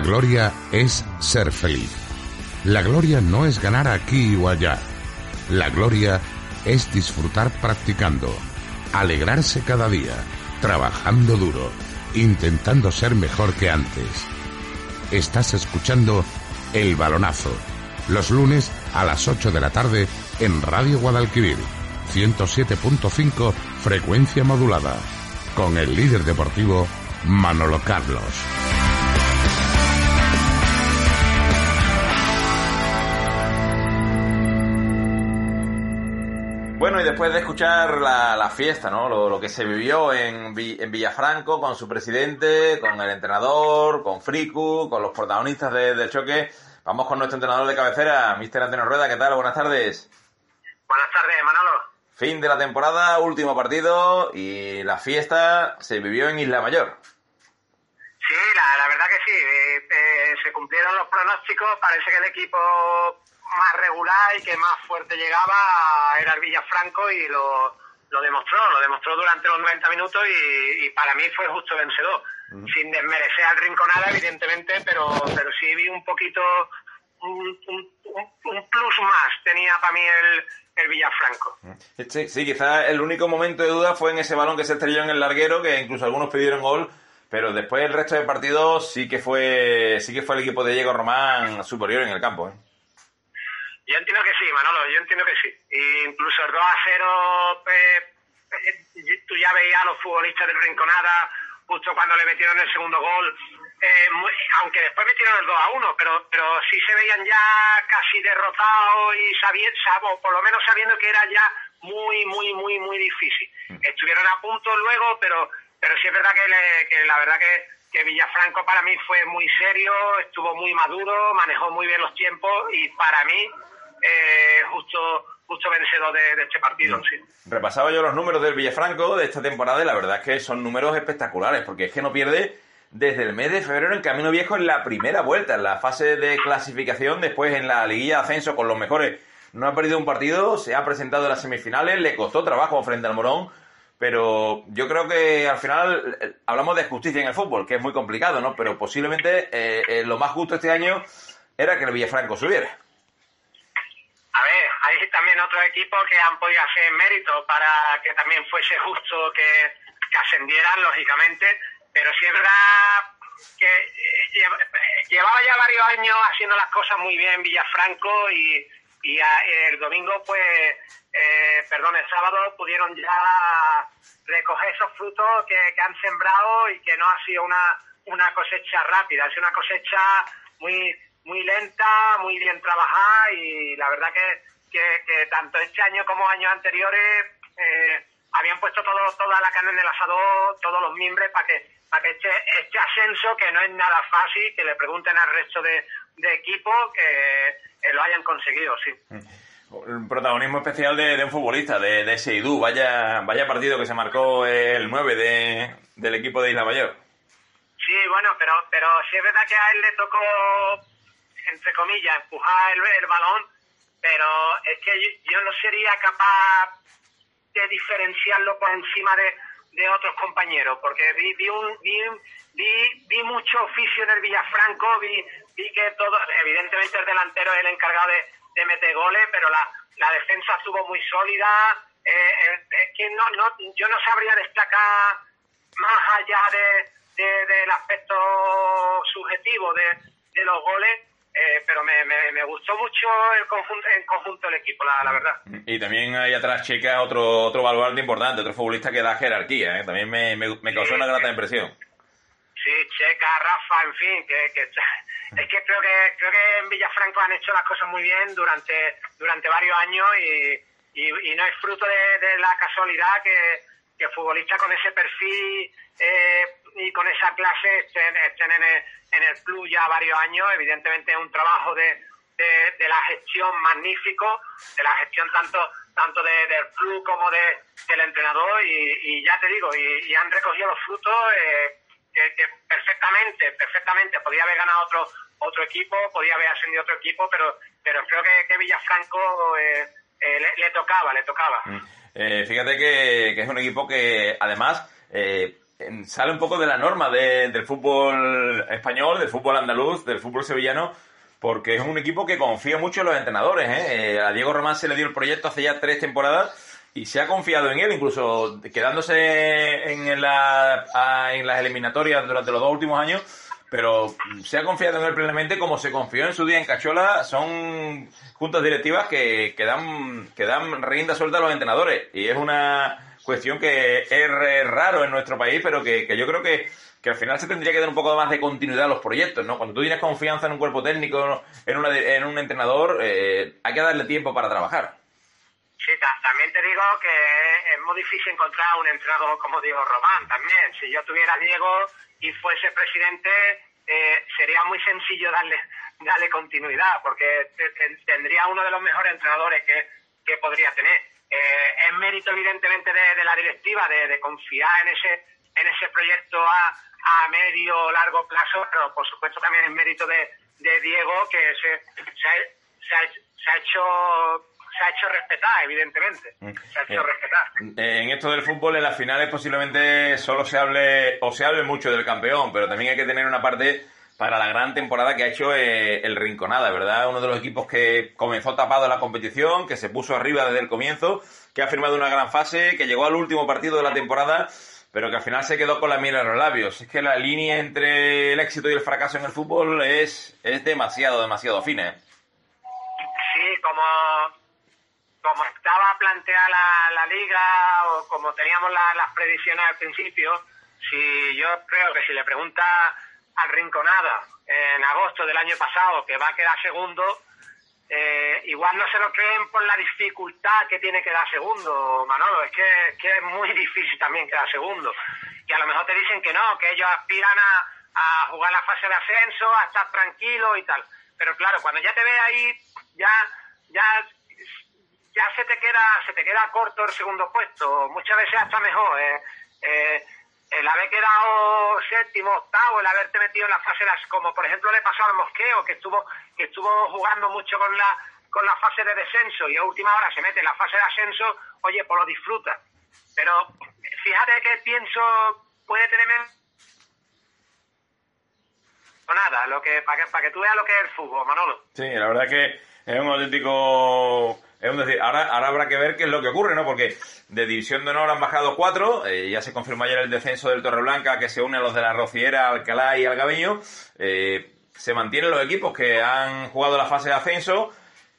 La gloria es ser feliz. La gloria no es ganar aquí o allá. La gloria es disfrutar practicando, alegrarse cada día, trabajando duro, intentando ser mejor que antes. Estás escuchando El Balonazo, los lunes a las 8 de la tarde en Radio Guadalquivir, 107.5 frecuencia modulada, con el líder deportivo Manolo Carlos. Después de escuchar la, la fiesta, ¿no? Lo, lo, que se vivió en, en, Villafranco con su presidente, con el entrenador, con Friku, con los protagonistas de, del choque, vamos con nuestro entrenador de cabecera, Mister Antonio Rueda. ¿Qué tal? Buenas tardes. Buenas tardes, Manolo. Fin de la temporada, último partido y la fiesta se vivió en Isla Mayor. Sí, la, la verdad que sí. Eh, eh, se cumplieron los pronósticos. Parece que el equipo más regular y que más fuerte llegaba era el Villafranco y lo, lo demostró, lo demostró durante los 90 minutos y, y para mí fue justo vencedor. Uh -huh. Sin desmerecer al Rinconada, evidentemente, pero, pero sí vi un poquito, un, un, un plus más tenía para mí el, el Villafranco. Sí, sí, quizás el único momento de duda fue en ese balón que se estrelló en el larguero, que incluso algunos pidieron gol, pero después el resto del partido sí que fue, sí que fue el equipo de Diego Román superior en el campo. ¿eh? Yo entiendo que sí, Manolo, yo entiendo que sí. E incluso el 2 a 0, eh, eh, tú ya veías a los futbolistas del Rinconada justo cuando le metieron el segundo gol, eh, muy, aunque después metieron el 2 a 1, pero, pero sí se veían ya casi derrotados y sabiendo, o por lo menos sabiendo que era ya muy, muy, muy, muy difícil. Estuvieron a punto luego, pero, pero sí es verdad que, le, que la verdad que, que Villafranco para mí fue muy serio, estuvo muy maduro, manejó muy bien los tiempos y para mí eh, justo justo vencedor de, de este partido. Sí. Repasaba yo los números del Villafranco de esta temporada y la verdad es que son números espectaculares porque es que no pierde desde el mes de febrero en Camino Viejo en la primera vuelta, en la fase de clasificación, después en la liguilla de ascenso con los mejores. No ha perdido un partido, se ha presentado en las semifinales, le costó trabajo frente al Morón, pero yo creo que al final eh, hablamos de justicia en el fútbol, que es muy complicado, ¿no? Pero posiblemente eh, eh, lo más justo este año era que el Villafranco subiera. A ver, hay también otros equipos que han podido hacer mérito para que también fuese justo que, que ascendieran, lógicamente, pero sí es verdad que eh, eh, llevaba ya varios años haciendo las cosas muy bien Villafranco y, y el domingo, pues, eh, perdón, el sábado pudieron ya recoger esos frutos que, que han sembrado y que no ha sido una, una cosecha rápida, ha sido una cosecha muy muy lenta, muy bien trabajada y la verdad que, que, que tanto este año como años anteriores eh, habían puesto todo, toda la carne en el asador, todos los miembros para que para que este, este ascenso, que no es nada fácil, que le pregunten al resto de, de equipos que eh, lo hayan conseguido, sí. El protagonismo especial de, de un futbolista, de, de Seidú. Vaya, vaya partido que se marcó el 9 de, del equipo de Isla Mayor. Sí, bueno, pero, pero sí es verdad que a él le tocó, entre comillas, empujar el, el balón, pero es que yo, no sería capaz de diferenciarlo por encima de, de otros compañeros, porque vi, vi, un, vi, vi, vi mucho oficio en el Villafranco, vi, vi que todo, evidentemente el delantero es el encargado de, de meter goles, pero la, la defensa estuvo muy sólida, eh, eh, es que no, no, yo no sabría destacar más allá de, de- del aspecto subjetivo de, de los goles, eh, pero me, me, me gustó mucho el conjunto, el conjunto del equipo, la, la verdad. Y también hay atrás Checa otro, otro baluarte importante, otro futbolista que da jerarquía. ¿eh? También me, me, me causó una grata impresión. Sí, Checa, Rafa, en fin, que, que <laughs> es que creo que creo que en Villafranco han hecho las cosas muy bien durante durante varios años y, y, y no es fruto de, de la casualidad que, que futbolistas con ese perfil eh, y con esa clase estén, estén en, el, en el club ya varios años. Evidentemente es un trabajo de, de, la gestión magnífico, de la gestión tanto tanto de- del club como de, del entrenador y, ya te digo, y, han recogido los frutos eh, que, perfectamente, perfectamente podía haber ganado otro otro equipo, podía haber ascendido otro equipo, pero pero creo que, Villafranco eh, eh, le, tocaba, le tocaba. Eh, fíjate que, que es un equipo que además eh, sale un poco de la norma de- del fútbol español, del fútbol andaluz, del fútbol sevillano, porque es un equipo que confía mucho en los entrenadores. ¿eh? Eh, a Diego Román se le dio el proyecto hace ya tres temporadas y se ha confiado en él, incluso quedándose en, la, en las eliminatorias durante los dos últimos años. Pero se ha confiado en él plenamente como se confió en su día en Cachola. Son juntas directivas que, que dan, que dan rienda suelta a los entrenadores. Y es una cuestión que es raro en nuestro país, pero que, que yo creo que, que al final se tendría que dar un poco más de continuidad a los proyectos, ¿no? Cuando tú tienes confianza en un cuerpo técnico, en, una, en un entrenador, eh, hay que darle tiempo para trabajar. Sí, ta- también te digo que es muy difícil encontrar un entrenador como Diego Román también. Si yo tuviera a Diego y fuese presidente, eh, sería muy sencillo darle darle continuidad, porque te- te- tendría uno de los mejores entrenadores que, que podría tener. Eh, es mérito evidentemente de, de la directiva de, de confiar en ese en ese proyecto a, a medio o largo plazo, pero por supuesto también es mérito de, de Diego que se, se, ha, se ha- se ha hecho se ha hecho respetar, evidentemente. Se ha hecho Eh, respetar. Eh, En esto del fútbol, en las finales posiblemente solo se hable o se hable mucho del campeón, pero también hay que tener una parte para la gran temporada que ha hecho eh, el Rinconada, ¿verdad? Uno de los equipos que comenzó tapado la competición, que se puso arriba desde el comienzo, que ha firmado una gran fase, que llegó al último partido de la temporada, pero que al final se quedó con la miel en los labios. Es que la línea entre el éxito y el fracaso en el fútbol es, es demasiado, demasiado fina. ¿eh? Sí, como, como estaba planteada la, la liga o como teníamos la- las predicciones al principio, si yo creo que si le pregunta al Rinconada en agosto del año pasado que va a quedar segundo, eh, igual no se lo creen por la dificultad que tiene que dar segundo, Manolo. Es que, es muy <laughs> difícil también quedar segundo. Y a lo mejor te dicen que no, que ellos aspiran a, jugar la fase de ascenso, a estar tranquilos y tal. Pero claro, cuando ya te ves ahí, ya, ya, ya se te queda, se te queda corto el segundo puesto. Muchas veces hasta mejor. eh. Eh, el haber quedado séptimo, octavo, el haberte metido en las, como por ejemplo le pasó al Mosqueo, que estuvo, que estuvo jugando mucho con la, con la fase de descenso y a última hora se mete en la fase de ascenso, oye, pues lo disfruta. Pero fíjate que pienso, puede tener nada, lo que, para que, para que tú veas lo que es el fútbol, Manolo. Sí, la verdad que es un auténtico Es decir, ahora, ahora habrá que ver qué es lo que ocurre, ¿no? Porque de División de Honor han bajado cuatro, eh, ya se confirmó ayer el descenso del Torreblanca que se une a los de la Rociera, Alcalá y Algabeño. Eh, se mantienen los equipos que han jugado la fase de ascenso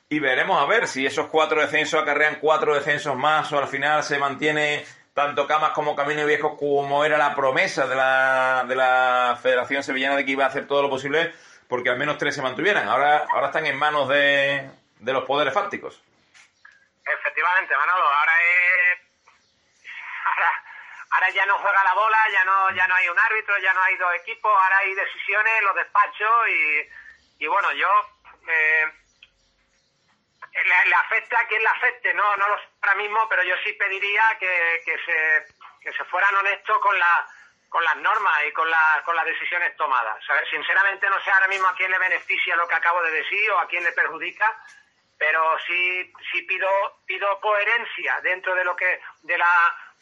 y veremos a ver si esos cuatro descensos acarrean cuatro descensos más o al final se mantiene tanto Camas como Camino Viejo como era la promesa de la, de la Federación Sevillana de que iba a hacer todo lo posible porque al menos tres se mantuvieran. Ahora, ahora están en manos de, de los poderes fácticos. Efectivamente, Manolo, ahora es... Ahora, ahora ya no juega la bola, ya no, ya no hay un árbitro, ya no hay dos equipos, ahora hay decisiones, los despachos y, y bueno, yo... Eh, le, le afecta a quien le afecte, no, no lo sé ahora mismo, pero yo sí pediría que, que, se, que se fueran honestos con la con las normas y con, la, con las decisiones tomadas. Sinceramente no sé ahora mismo a quién le beneficia lo que acabo de decir o a quién le perjudica, pero sí, sí pido, pido coherencia dentro de lo que, de la,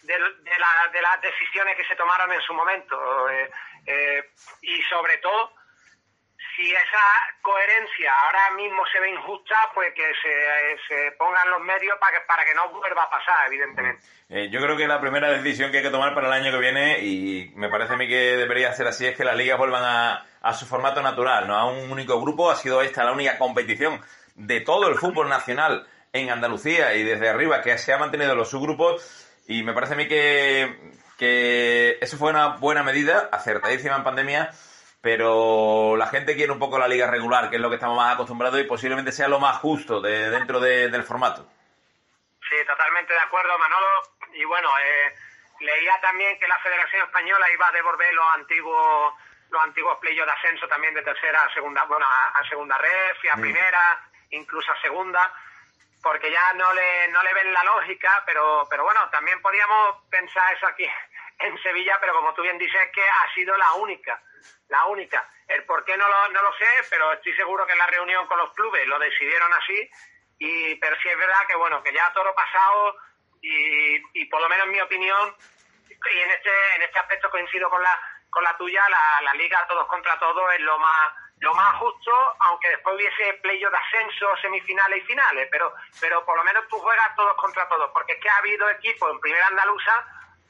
de, de la, de las decisiones que se tomaron en su momento. Eh, eh, y sobre todo, si esa coherencia ahora mismo se ve injusta, pues que se, se pongan los medios para que, para que no vuelva a pasar, evidentemente. Eh, yo creo que la primera decisión que hay que tomar para el año que viene, y me parece a mí que debería ser así, es que las ligas vuelvan a, a su formato natural, no a un único grupo. Ha sido esta la única competición de todo el fútbol nacional en Andalucía y desde arriba que se ha mantenido los subgrupos. Y me parece a mí que, que eso fue una buena medida, acertadísima en pandemia, pero la gente quiere un poco la liga regular, que es lo que estamos más acostumbrados y posiblemente sea lo más justo de, dentro de, del formato. Sí, totalmente de acuerdo, Manolo. Y bueno, eh, leía también que la Federación Española iba a devolver los antiguos los antiguos playos de ascenso también de tercera a segunda, bueno, a, segunda ref y a Mm. primera, incluso segunda, porque ya no le, no le ven la lógica, pero, pero bueno, también podíamos pensar eso aquí <laughs> en Sevilla, pero como tú bien dices, que ha sido la única, la única. El por qué no lo, no lo sé, pero estoy seguro que en la reunión con los clubes lo decidieron así, y, pero sí es verdad que bueno, que ya todo pasado, y, y por lo menos en mi opinión, y en este, en este aspecto coincido con la, con la tuya, la, la liga todos contra todos es lo más, lo más justo, aunque después hubiese playoff de ascenso, semifinales y finales, pero, pero por lo menos tú juegas todos contra todos, porque es que ha habido equipos en primera andaluza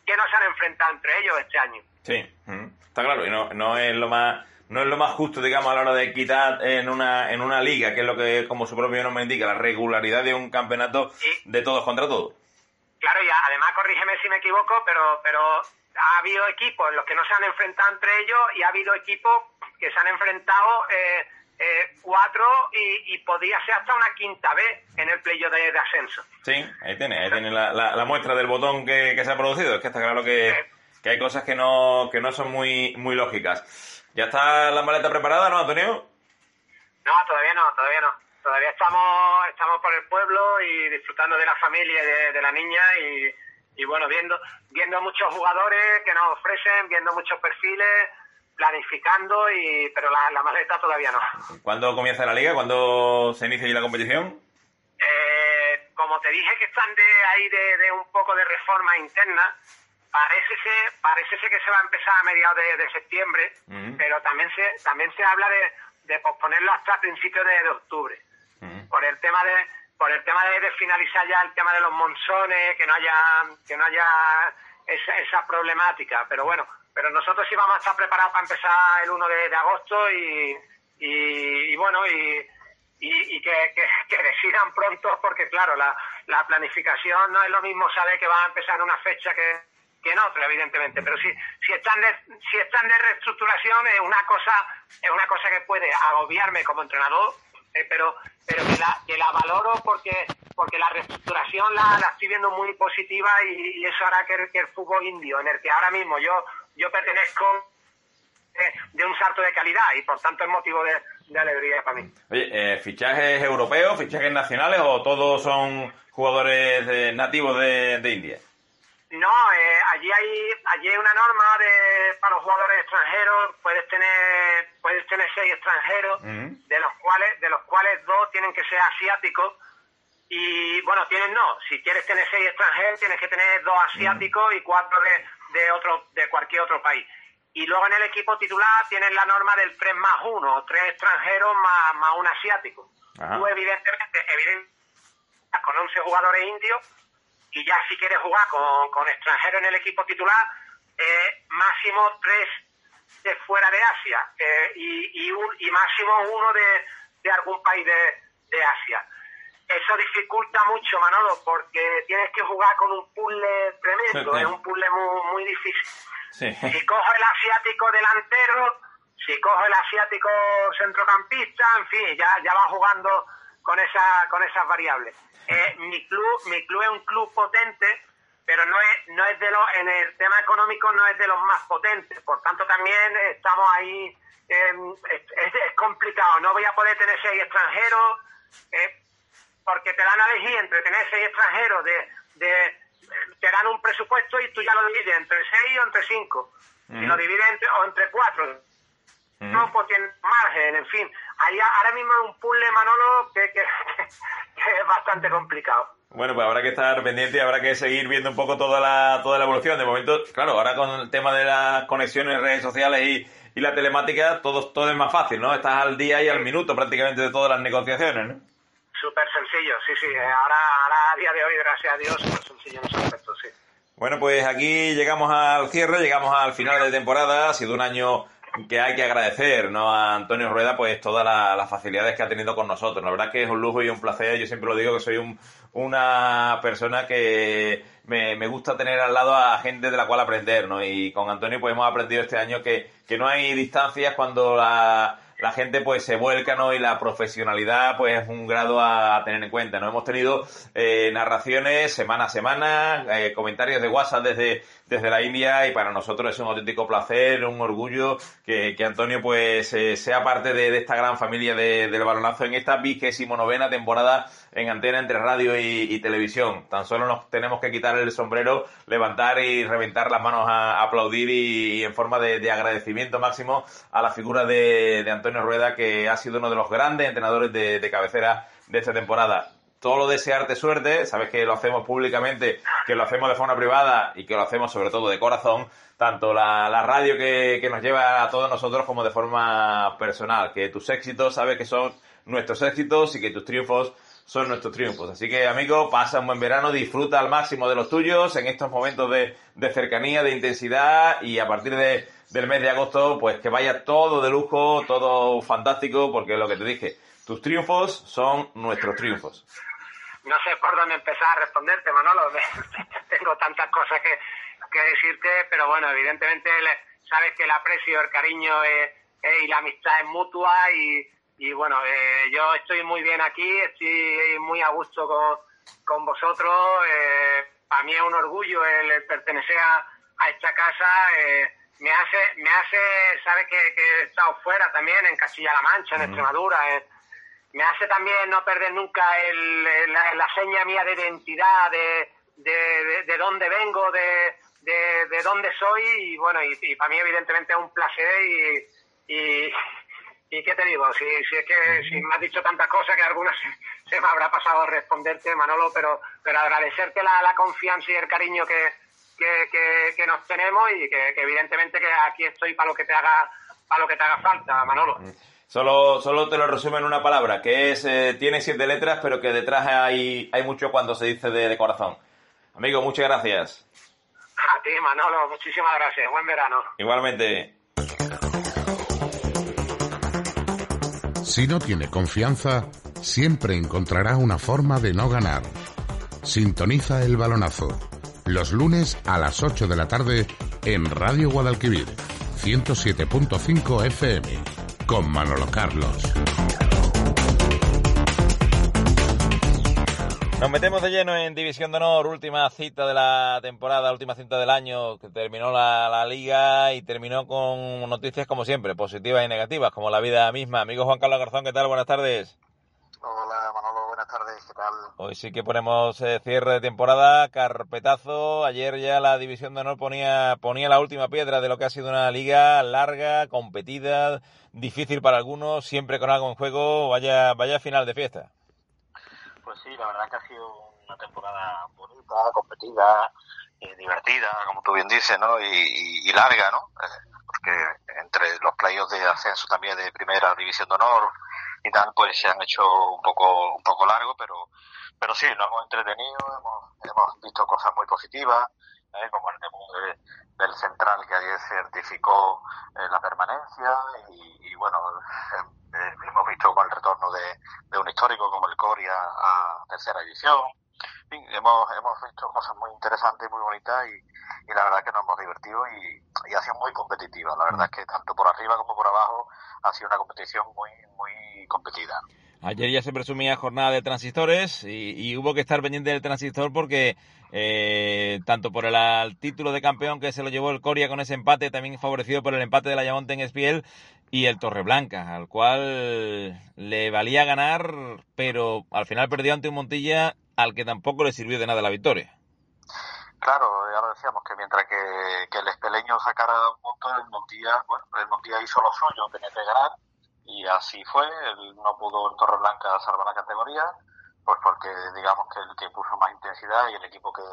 que no se han enfrentado entre ellos este año. Sí, mm, está claro, y no, no es lo más no es lo más justo, digamos, a la hora de equidad en una, en una liga, que es lo que, como su propio nombre indica, la regularidad de un campeonato de todos contra todos. Claro, y además corrígeme si me equivoco, pero, pero ha habido equipos en los que no se han enfrentado entre ellos y ha habido equipos que se han enfrentado eh, eh, cuatro y, y podía ser hasta una quinta vez en el playoff de, de ascenso. Sí, ahí tiene, ahí tiene la, la, la muestra del botón que, que se ha producido. Es que está claro que, que hay cosas que no, que no son muy, muy lógicas. ¿Ya está la maleta preparada, no, Antonio? No, todavía no, todavía no. Todavía estamos, estamos por el pueblo y disfrutando de la familia y de, de la niña y, y bueno, viendo, viendo muchos jugadores que nos ofrecen, viendo muchos perfiles, planificando, y pero la, la maleta todavía no. ¿Cuándo comienza la liga? ¿Cuándo se inicia la competición? Eh, como te dije que están de ahí de, de un poco de reforma interna, parece ser, parece ser que se va a empezar a mediados de, de septiembre, pero también se, también se habla de, de posponerlo hasta principios de, de octubre. Por el tema de, por el tema de, finalizar ya el tema de los monzones, que no haya, que no haya esa, esa problemática. Pero bueno, pero nosotros sí vamos a estar preparados para empezar el 1 de, agosto y, y, y bueno, y, y, que, que decidan pronto porque claro, la, la planificación no es lo mismo saber que va a empezar en una fecha que, que en otra, evidentemente, pero si, si están de, si están de reestructuración es una cosa, es una cosa que puede agobiarme como entrenador, eh, pero, pero que la, que la valoro porque, porque la reestructuración la, la estoy viendo muy positiva y, y eso hará que, que el fútbol indio, en el que ahora mismo yo, yo pertenezco de, de un salto de calidad y por tanto es motivo de, de alegría para mí. Oye, eh, ¿fichajes europeos, fichajes nacionales o todos son jugadores eh, nativos de, de India? No, eh, allí hay allí hay una norma de para los jugadores extranjeros puedes tener puedes tener seis extranjeros de los cuales de los cuales dos tienen que ser asiáticos. Y bueno tienen no si quieres tener seis extranjeros tienes que tener dos asiáticos y cuatro de de otro de cualquier otro país. Y luego en el equipo titular tienes la norma del 3 más 1, tres extranjeros más, más un asiático. Tú evidentemente, evident- con 11 jugadores indios y ya si quieres jugar con, con extranjeros en el equipo titular, eh, máximo tres de fuera de Asia eh, y, y, un- y máximo uno de, de algún país de, de Asia. Eso dificulta mucho, Manolo, porque tienes que jugar con un puzzle tremendo, Sí. es un puzzle muy, muy difícil. Sí. Si cojo el asiático delantero, si cojo el asiático centrocampista, en fin, ya, ya va jugando con esa, con esas variables. Eh, mi club, mi club es un club potente, pero no es, no es de los, en el tema económico no es de los más potentes. Por tanto, también estamos ahí, eh, es, complicado. No voy a poder tener seis extranjeros, eh, porque te dan a elegir entre tener seis extranjeros de, de te dan un presupuesto y tú ya lo divides entre seis o entre cinco. Y lo divides entre, o entre cuatro. No, pues tiene margen, en fin. Ahí ahora mismo es un puzzle, Manolo, que, que, <laughs> que es bastante complicado. Bueno, pues habrá que estar pendiente y habrá que seguir viendo un poco toda la, toda la evolución. De momento, claro, ahora con el tema de las conexiones, redes sociales y, y la telemática, todo, todo es más fácil, ¿no? Estás al día y al minuto prácticamente de todas las negociaciones, ¿no? Súper sencillo, sí, sí. Ahora, ahora a día de hoy, gracias a Dios, súper sencillo en ese aspecto, sí. Bueno, pues aquí llegamos al cierre, llegamos al final de temporada. Ha sido un año que hay que agradecer ¿no? a Antonio Rueda pues todas la- las facilidades que ha tenido con nosotros. La verdad que es un lujo y un placer. Yo siempre lo digo que soy un- una persona que me, me gusta tener al lado a gente de la cual aprender, ¿no? Y con Antonio pues hemos aprendido este año que, que no hay distancias cuando la, la gente pues se vuelca, ¿no? Y la profesionalidad pues es un grado a, a tener en cuenta, ¿no? Hemos tenido eh, narraciones semana a semana, eh, comentarios de WhatsApp desde, desde la India y para nosotros es un auténtico placer, un orgullo que, que Antonio pues eh, sea parte de, esta gran familia de- del balonazo en esta vigésimo novena temporada en antena entre radio y, televisión. Tan solo nos tenemos que quitar el sombrero, levantar y reventar las manos a, aplaudir y, en forma de, de agradecimiento máximo a la figura de, de Antonio Rueda, que ha sido uno de los grandes entrenadores de cabecera de esta temporada. Todo lo desearte suerte, sabes que lo hacemos públicamente, que lo hacemos de forma privada y que lo hacemos sobre todo de corazón, tanto la, la radio que, que nos lleva a todos nosotros como de forma personal, que tus éxitos sabes que son nuestros éxitos y que tus triunfos son nuestros triunfos. Así que, amigo, pasa un buen verano, disfruta al máximo de los tuyos en estos momentos de, de cercanía, de intensidad y a partir de, del mes de agosto, pues que vaya todo de lujo, todo fantástico, porque lo que te dije, tus triunfos son nuestros triunfos. No sé por dónde empezar a responderte, Manolo. <laughs> Tengo tantas cosas que, que decirte, pero bueno, evidentemente sabes que el aprecio, el cariño eh, eh, y la amistad es mutua y, y bueno, eh, yo estoy muy bien aquí, estoy muy a gusto con, con vosotros. eh, para mí es un orgullo el, el pertenecer a, a esta casa. eh, me hace, me hace, sabes que, que he estado fuera también en Castilla-La Mancha, en Extremadura. eh, me hace también no perder nunca el, la, la seña mía de identidad, de, de, de, de dónde vengo, de, de, de dónde soy y bueno, y, para mí evidentemente es un placer y, y, y ¿qué te digo? Si, si es que si me has dicho tantas cosas que algunas <laughs> se, me habrá pasado responderte, Manolo, pero, pero agradecerte la, la confianza y el cariño que, que, que, nos tenemos y que, que evidentemente que aquí estoy para lo que te haga para lo que te haga falta, Manolo. Solo, solo te lo resumo en una palabra, que es, eh, tiene siete letras, pero que detrás hay, hay mucho cuando se dice de, de corazón. Amigo, muchas gracias. A ti, Manolo, muchísimas gracias. Buen verano. Igualmente. Si no tiene confianza, siempre encontrará una forma de no ganar. Sintoniza el balonazo. Los lunes a las 8 de la tarde en Radio Guadalquivir, 107.5 FM, con Manolo Carlos. Nos metemos de lleno en División de Honor, última cita de la temporada, última cita del año, que terminó la, la liga y terminó con noticias como siempre, positivas y negativas, como la vida misma. Amigo Juan Carlos Garzón, ¿qué tal? Buenas tardes. Hola Hoy sí que ponemos eh, cierre de temporada, carpetazo. Ayer ya la División de Honor ponía, ponía la última piedra de lo que ha sido una liga larga, competida, difícil para algunos, siempre con algo en juego. Vaya, vaya final de fiesta. Pues sí, la verdad que ha sido una temporada bonita, competida, eh, divertida, como tú bien dices, ¿no? Y, y- y larga, ¿no? Eh, porque entre los playoffs de ascenso también de Primera División de Honor, y tal, pues se han hecho un poco, un poco largo, pero, pero sí, nos hemos entretenido, hemos, hemos visto cosas muy positivas, ¿eh? como el de- del central que ayer certificó eh, la permanencia y, bueno, eh, hemos visto como el retorno de, de un histórico como el Coria a tercera división. Hemos, hemos visto cosas muy interesantes y muy bonitas y, la verdad que nos hemos divertido y, y ha sido muy competitiva. La verdad es que tanto por arriba como por abajo ha sido una competición muy, muy competida. Ayer ya se presumía jornada de transistores y, y hubo que estar pendiente del transistor porque eh, tanto por el al título de campeón que se lo llevó el Coria con ese empate, también favorecido por el empate de la Yamonte en Espiel y el Torreblanca, al cual le valía ganar, pero al final perdió ante un Montilla al que tampoco le sirvió de nada la victoria. Claro, ya lo decíamos que mientras que, que el espeleño sacara un punto, el Montilla, bueno, el Montilla hizo lo suyo, ganar y así fue. Él no pudo el Torreblanca salvar la categoría, pues porque digamos que el que puso más intensidad y el equipo que,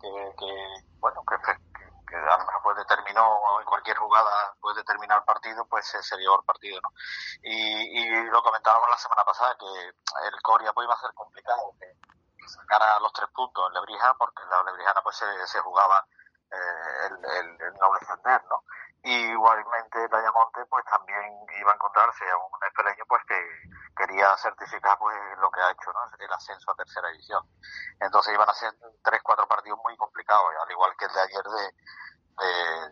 que, que bueno, que, que, a lo mejor pues determinó en cualquier jugada, pues determinar el partido, pues se, se llevó el partido, ¿no? Y, y lo comentábamos la semana pasada que el Coria pues iba a ser complicado, que que sacara los tres puntos en Lebrija, porque en la Lebrijana pues se, jugaba eh, el, el, el no. Y igualmente el Ayamonte pues también iba a encontrarse a un espeleño pues que quería certificar pues lo que ha hecho, ¿no? El ascenso a tercera división. Entonces iban a ser tres, cuatro partidos muy complicados, al igual que el de ayer de,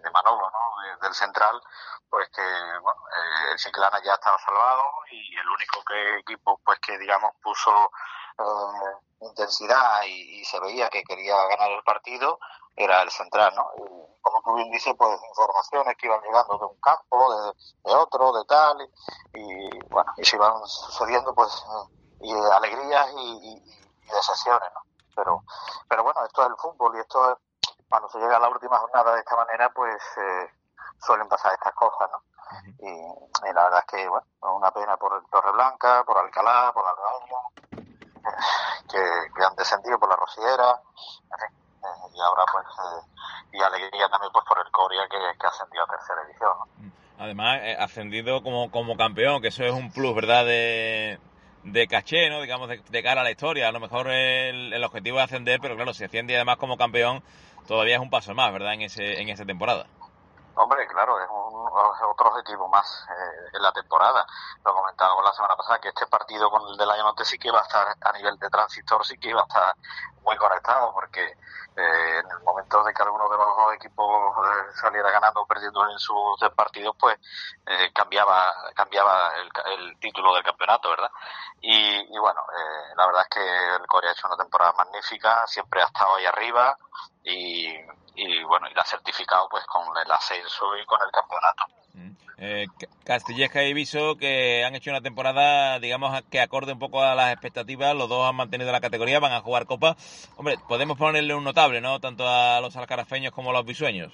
de, Manolo, ¿no? De- del central, pues que bueno, eh, el Chiclana ya estaba salvado y el único que equipo pues que digamos puso eh, intensidad y, y se veía que quería ganar el partido era el central, ¿no? Y como tú bien dices, pues informaciones que iban llegando de un campo, de, de otro, de tal, y, y, bueno, y se iban sucediendo pues y alegrías y, y, decepciones, ¿no? Pero, pero bueno, esto es el fútbol y esto es, cuando se llega a la última jornada de esta manera, pues eh, suelen pasar estas cosas, ¿no? Y, y la verdad es que, bueno, una pena por el Torreblanca, por Alcalá, por Albaño, que, que han descendido por la en fin, eh, y ahora pues, eh, y alegría también pues por el Coria que, que ha ascendido a tercera edición. Además, eh, ascendido como, como campeón, que eso es un plus, ¿verdad? De, de caché, ¿no? Digamos, de, de cara a la historia. A lo mejor el, el objetivo es ascender, pero claro, si asciende además como campeón, todavía es un paso más, ¿verdad? En, ese, en esa temporada. Hombre, claro, es, un, otro objetivo más eh, en la temporada. Lo comentábamos la semana pasada que este partido con el del Ayamonte sí que va a estar a nivel de transistor, sí que va a estar muy conectado, porque eh, en el momento de que alguno de los dos equipos eh, saliera ganando o perdiendo en sus partidos, pues eh, cambiaba cambiaba el, el, título del campeonato, ¿verdad? Y, y bueno, eh, la verdad es que el Corea ha hecho una temporada magnífica, siempre ha estado ahí arriba y, y bueno, y la ha certificado pues con el ascenso y con el campeonato. Eh, Castilleja y Viso que han hecho una temporada, digamos, que acorde un poco a las expectativas. Los dos han mantenido la categoría, van a jugar Copa. Hombre, podemos ponerle un notable, ¿no? Tanto a los alcarafeños como a los bisueños.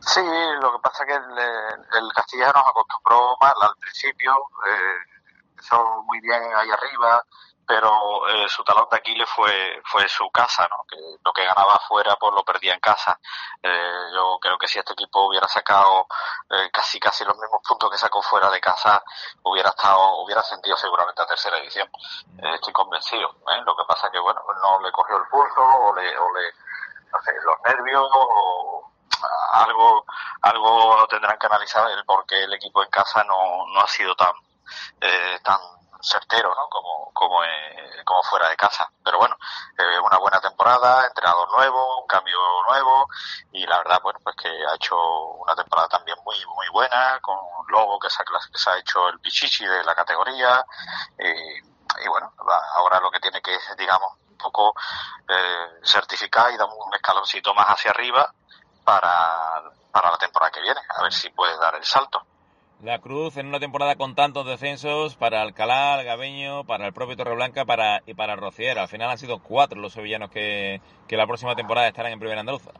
Sí, lo que pasa es que el, el Castilleja nos acostumbró mal al principio. Eh, muy bien ahí arriba, pero eh, su talón de Aquiles fue fue su casa, ¿no? Que lo que ganaba afuera pues lo perdía en casa. Eh, yo creo que si este equipo hubiera sacado eh, casi casi los mismos puntos que sacó fuera de casa, hubiera estado hubiera ascendido seguramente a tercera edición. Eh, estoy convencido. ¿eh? Lo que pasa que bueno, no le cogió el pulso o le, o le no sé, los nervios o algo algo tendrán que analizar el por qué el equipo en casa no, no ha sido tan eh, tan certero ¿no? como como, eh, como fuera de casa pero bueno eh, una buena temporada entrenador nuevo un cambio nuevo y la verdad bueno pues que ha hecho una temporada también muy muy buena con Lobo que se ha, que se ha hecho el pichichi de la categoría y, y bueno ahora lo que tiene que digamos un poco eh, certificar y dar un escaloncito más hacia arriba para, para la temporada que viene, a ver si puede dar el salto. La Cruz en una temporada con tantos descensos para Alcalá, Gabeño, para el propio Torreblanca para, y para Rociera. Al final han sido cuatro los sevillanos que, que la próxima temporada estarán en Primera Andaluza.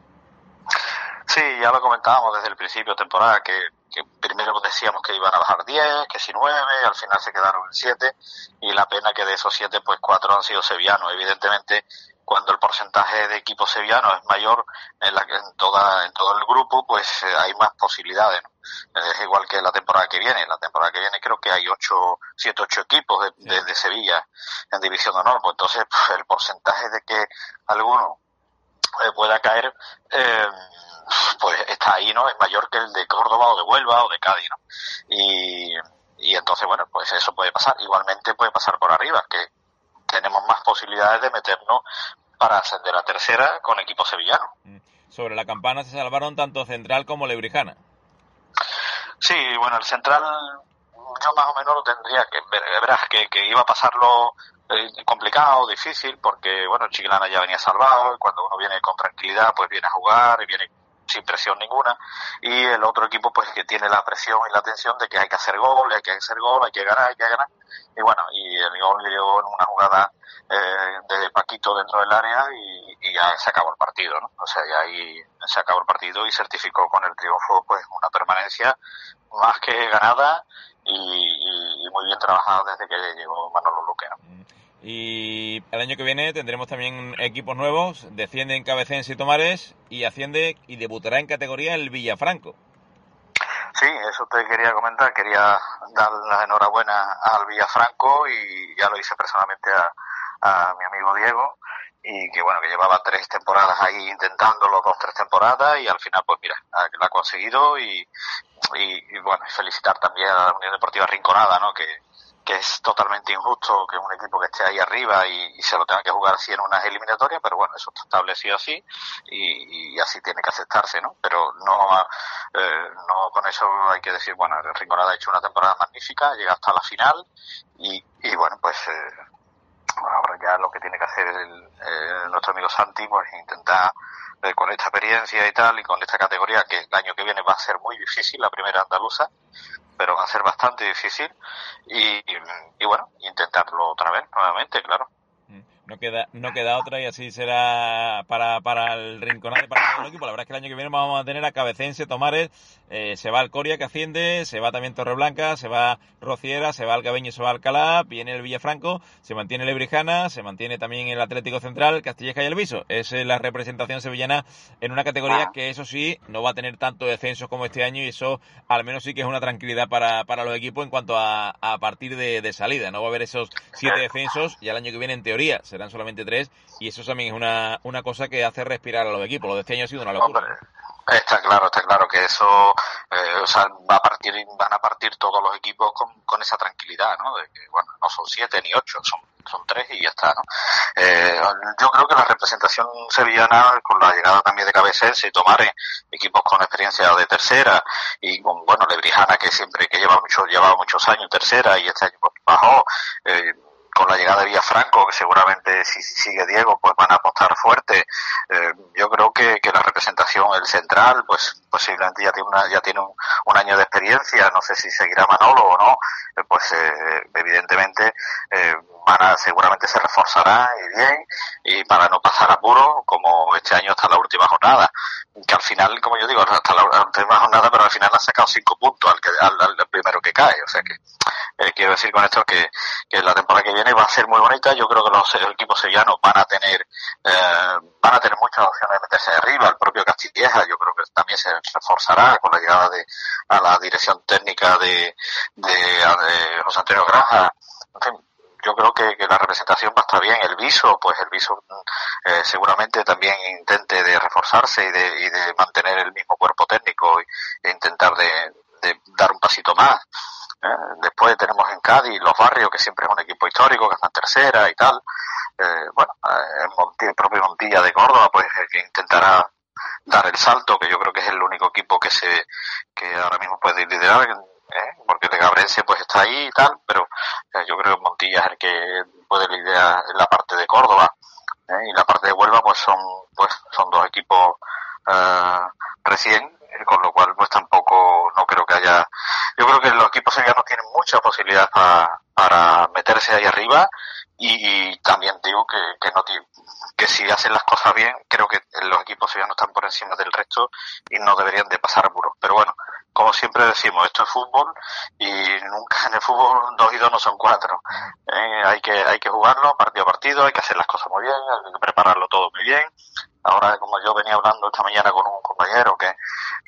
Sí, ya lo comentábamos desde el principio de temporada, que, que primero decíamos que iban a bajar 10, que si 9, al final se quedaron en 7, y la pena que de esos 7, pues 4 han sido sevillanos. Evidentemente, cuando el porcentaje de equipos sevillanos es mayor en, la, en, toda, en todo el grupo, pues eh, hay más posibilidades. ¿no? Es igual que la temporada que viene. La temporada que viene creo que hay ocho, siete, ocho equipos de, de, de Sevilla en División de Honor. Pues entonces pues, el porcentaje de que alguno eh, pueda caer, eh, pues está ahí, ¿no? Es mayor que el de Córdoba o de Huelva o de Cádiz, ¿no? Y, y entonces, bueno, pues eso puede pasar. Igualmente puede pasar por arriba, que tenemos más posibilidades de meternos para ascender a tercera con equipo sevillano. Sobre la campana se salvaron tanto Central como Lebrijana. Sí, bueno, el Central yo más o menos lo tendría que ver, verás que, que iba a pasarlo eh, complicado, difícil, porque bueno, Chiclana ya venía salvado y cuando uno viene con tranquilidad pues viene a jugar y viene sin presión ninguna y el otro equipo pues que tiene la presión y la tensión de que hay que hacer gol, hay que hacer gol, hay que ganar, hay que ganar y bueno, y el gol llegó en una jugada eh, de Paquito dentro del área y, ya se acabó el partido, ¿no? O sea, ya ahí se acabó el partido y certificó con el triunfo pues una permanencia más que ganada y, muy bien trabajada desde que llegó Manolo Luque, ¿no? Y el año que viene tendremos también equipos nuevos, desciende en Cabecense y Tomares y asciende y debutará en categoría el Villafranco. Sí, eso te quería comentar, quería dar la enhorabuena al Villafranco y ya lo hice personalmente a, mi amigo Diego y que bueno, que llevaba tres temporadas ahí intentándolo, dos, tres temporadas y al final pues mira, lo ha conseguido y, y, y bueno, felicitar también a la Unión Deportiva Rinconada, ¿no? Que, que es totalmente injusto que un equipo que esté ahí arriba y, se lo tenga que jugar así en unas eliminatorias, pero bueno, eso está establecido así y, y así tiene que aceptarse, ¿no? Pero no, eh, no con eso hay que decir, bueno, el Rinconada ha hecho una temporada magnífica, llega hasta la final y, y bueno, pues eh, ahora ya lo que tiene que hacer el, eh, nuestro amigo Santi, pues intentar eh, con esta experiencia y tal y con esta categoría que el año que viene va a ser muy difícil, la primera andaluza, pero va a ser bastante difícil y, y bueno, intentarlo otra vez, nuevamente, claro. No queda, no queda otra y así será para, para el Rinconado y para todo el equipo. La verdad es que el año que viene vamos a tener a Cabecense, Tomares, eh, se va al Coria que asciende, se va también Torreblanca, se va Rociera, se va Alcabeño, se va Alcalá, viene el Villafranco, se mantiene Lebrijana, se mantiene también el Atlético Central, Castilleja y el Viso. Es la representación sevillana en una categoría que eso sí no va a tener tanto descenso como este año y eso al menos sí que es una tranquilidad para, para los equipos en cuanto a, a partir de, de salida. No va a haber esos siete descensos y el año que viene en teoría serán solamente tres y eso también es una, una cosa que hace respirar a los equipos. Lo de este año ha sido una locura. Está claro, está claro que eso, eh, o sea, va a partir, van a partir todos los equipos con, con esa tranquilidad, ¿no? De que, bueno, no son siete ni ocho, son son tres y ya está, ¿no? Eh, yo creo que la representación sevillana, con la llegada también de Cabecense y Tomares, equipos con experiencia de tercera, y con, bueno, Lebrijana, que siempre, que lleva mucho, llevaba muchos años tercera, y este año pues, bajó, eh, con la llegada de Villafranco, que seguramente si, si, sigue Diego, pues van a apostar fuerte. Eh, yo creo que, que, la representación, el central, pues posiblemente ya tiene, una, ya tiene un, un año de experiencia, no sé si seguirá Manolo o no, eh, pues eh, evidentemente seguramente se reforzará y bien, y para no pasar apuro, como este año hasta la última jornada, que al final, como yo digo, hasta la última jornada, pero al final ha sacado cinco puntos al, que, al, al primero que cae, o sea que eh, quiero decir con esto que, que la temporada que viene va a ser muy bonita. Yo creo que los equipos sevillanos van a tener eh, van a tener muchas opciones de meterse arriba. El propio Castilleja, yo creo que también se reforzará con la llegada de a la dirección técnica de, de, de José Antonio Granja. En fin, yo creo que, la representación va a estar bien. El viso, pues el viso eh, seguramente también intente de reforzarse y de, y de mantener el mismo cuerpo técnico e intentar de, dar un pasito más. ¿eh? Después tenemos en Cádiz los barrios, que siempre es un equipo histórico, que está en tercera y tal. Eh, bueno, el, Montilla, el, propio Montilla de Córdoba, pues que intentará dar el salto, que yo creo que es el único equipo que se que ahora mismo puede liderar, ¿eh? porque de Gabrense pues está ahí y tal, pero yo creo que Montilla es el que puede liderar en la parte de Córdoba. y la parte de Huelva pues son pues son dos equipos recién con lo cual pues tampoco no creo que haya yo creo que los equipos sevillanos tienen mucha posibilidad para, para meterse ahí arriba y, también digo que, que no que si hacen las cosas bien creo que los equipos sevillanos están por encima del resto y no deberían de pasar muros pero bueno como siempre decimos, esto es fútbol y nunca en el fútbol <laughs> dos y dos no son cuatro. Eh, hay que hay que jugarlo partido a partido, hay que hacer las cosas muy bien, hay que prepararlo todo muy bien. Ahora, como yo venía hablando esta mañana con un compañero, que,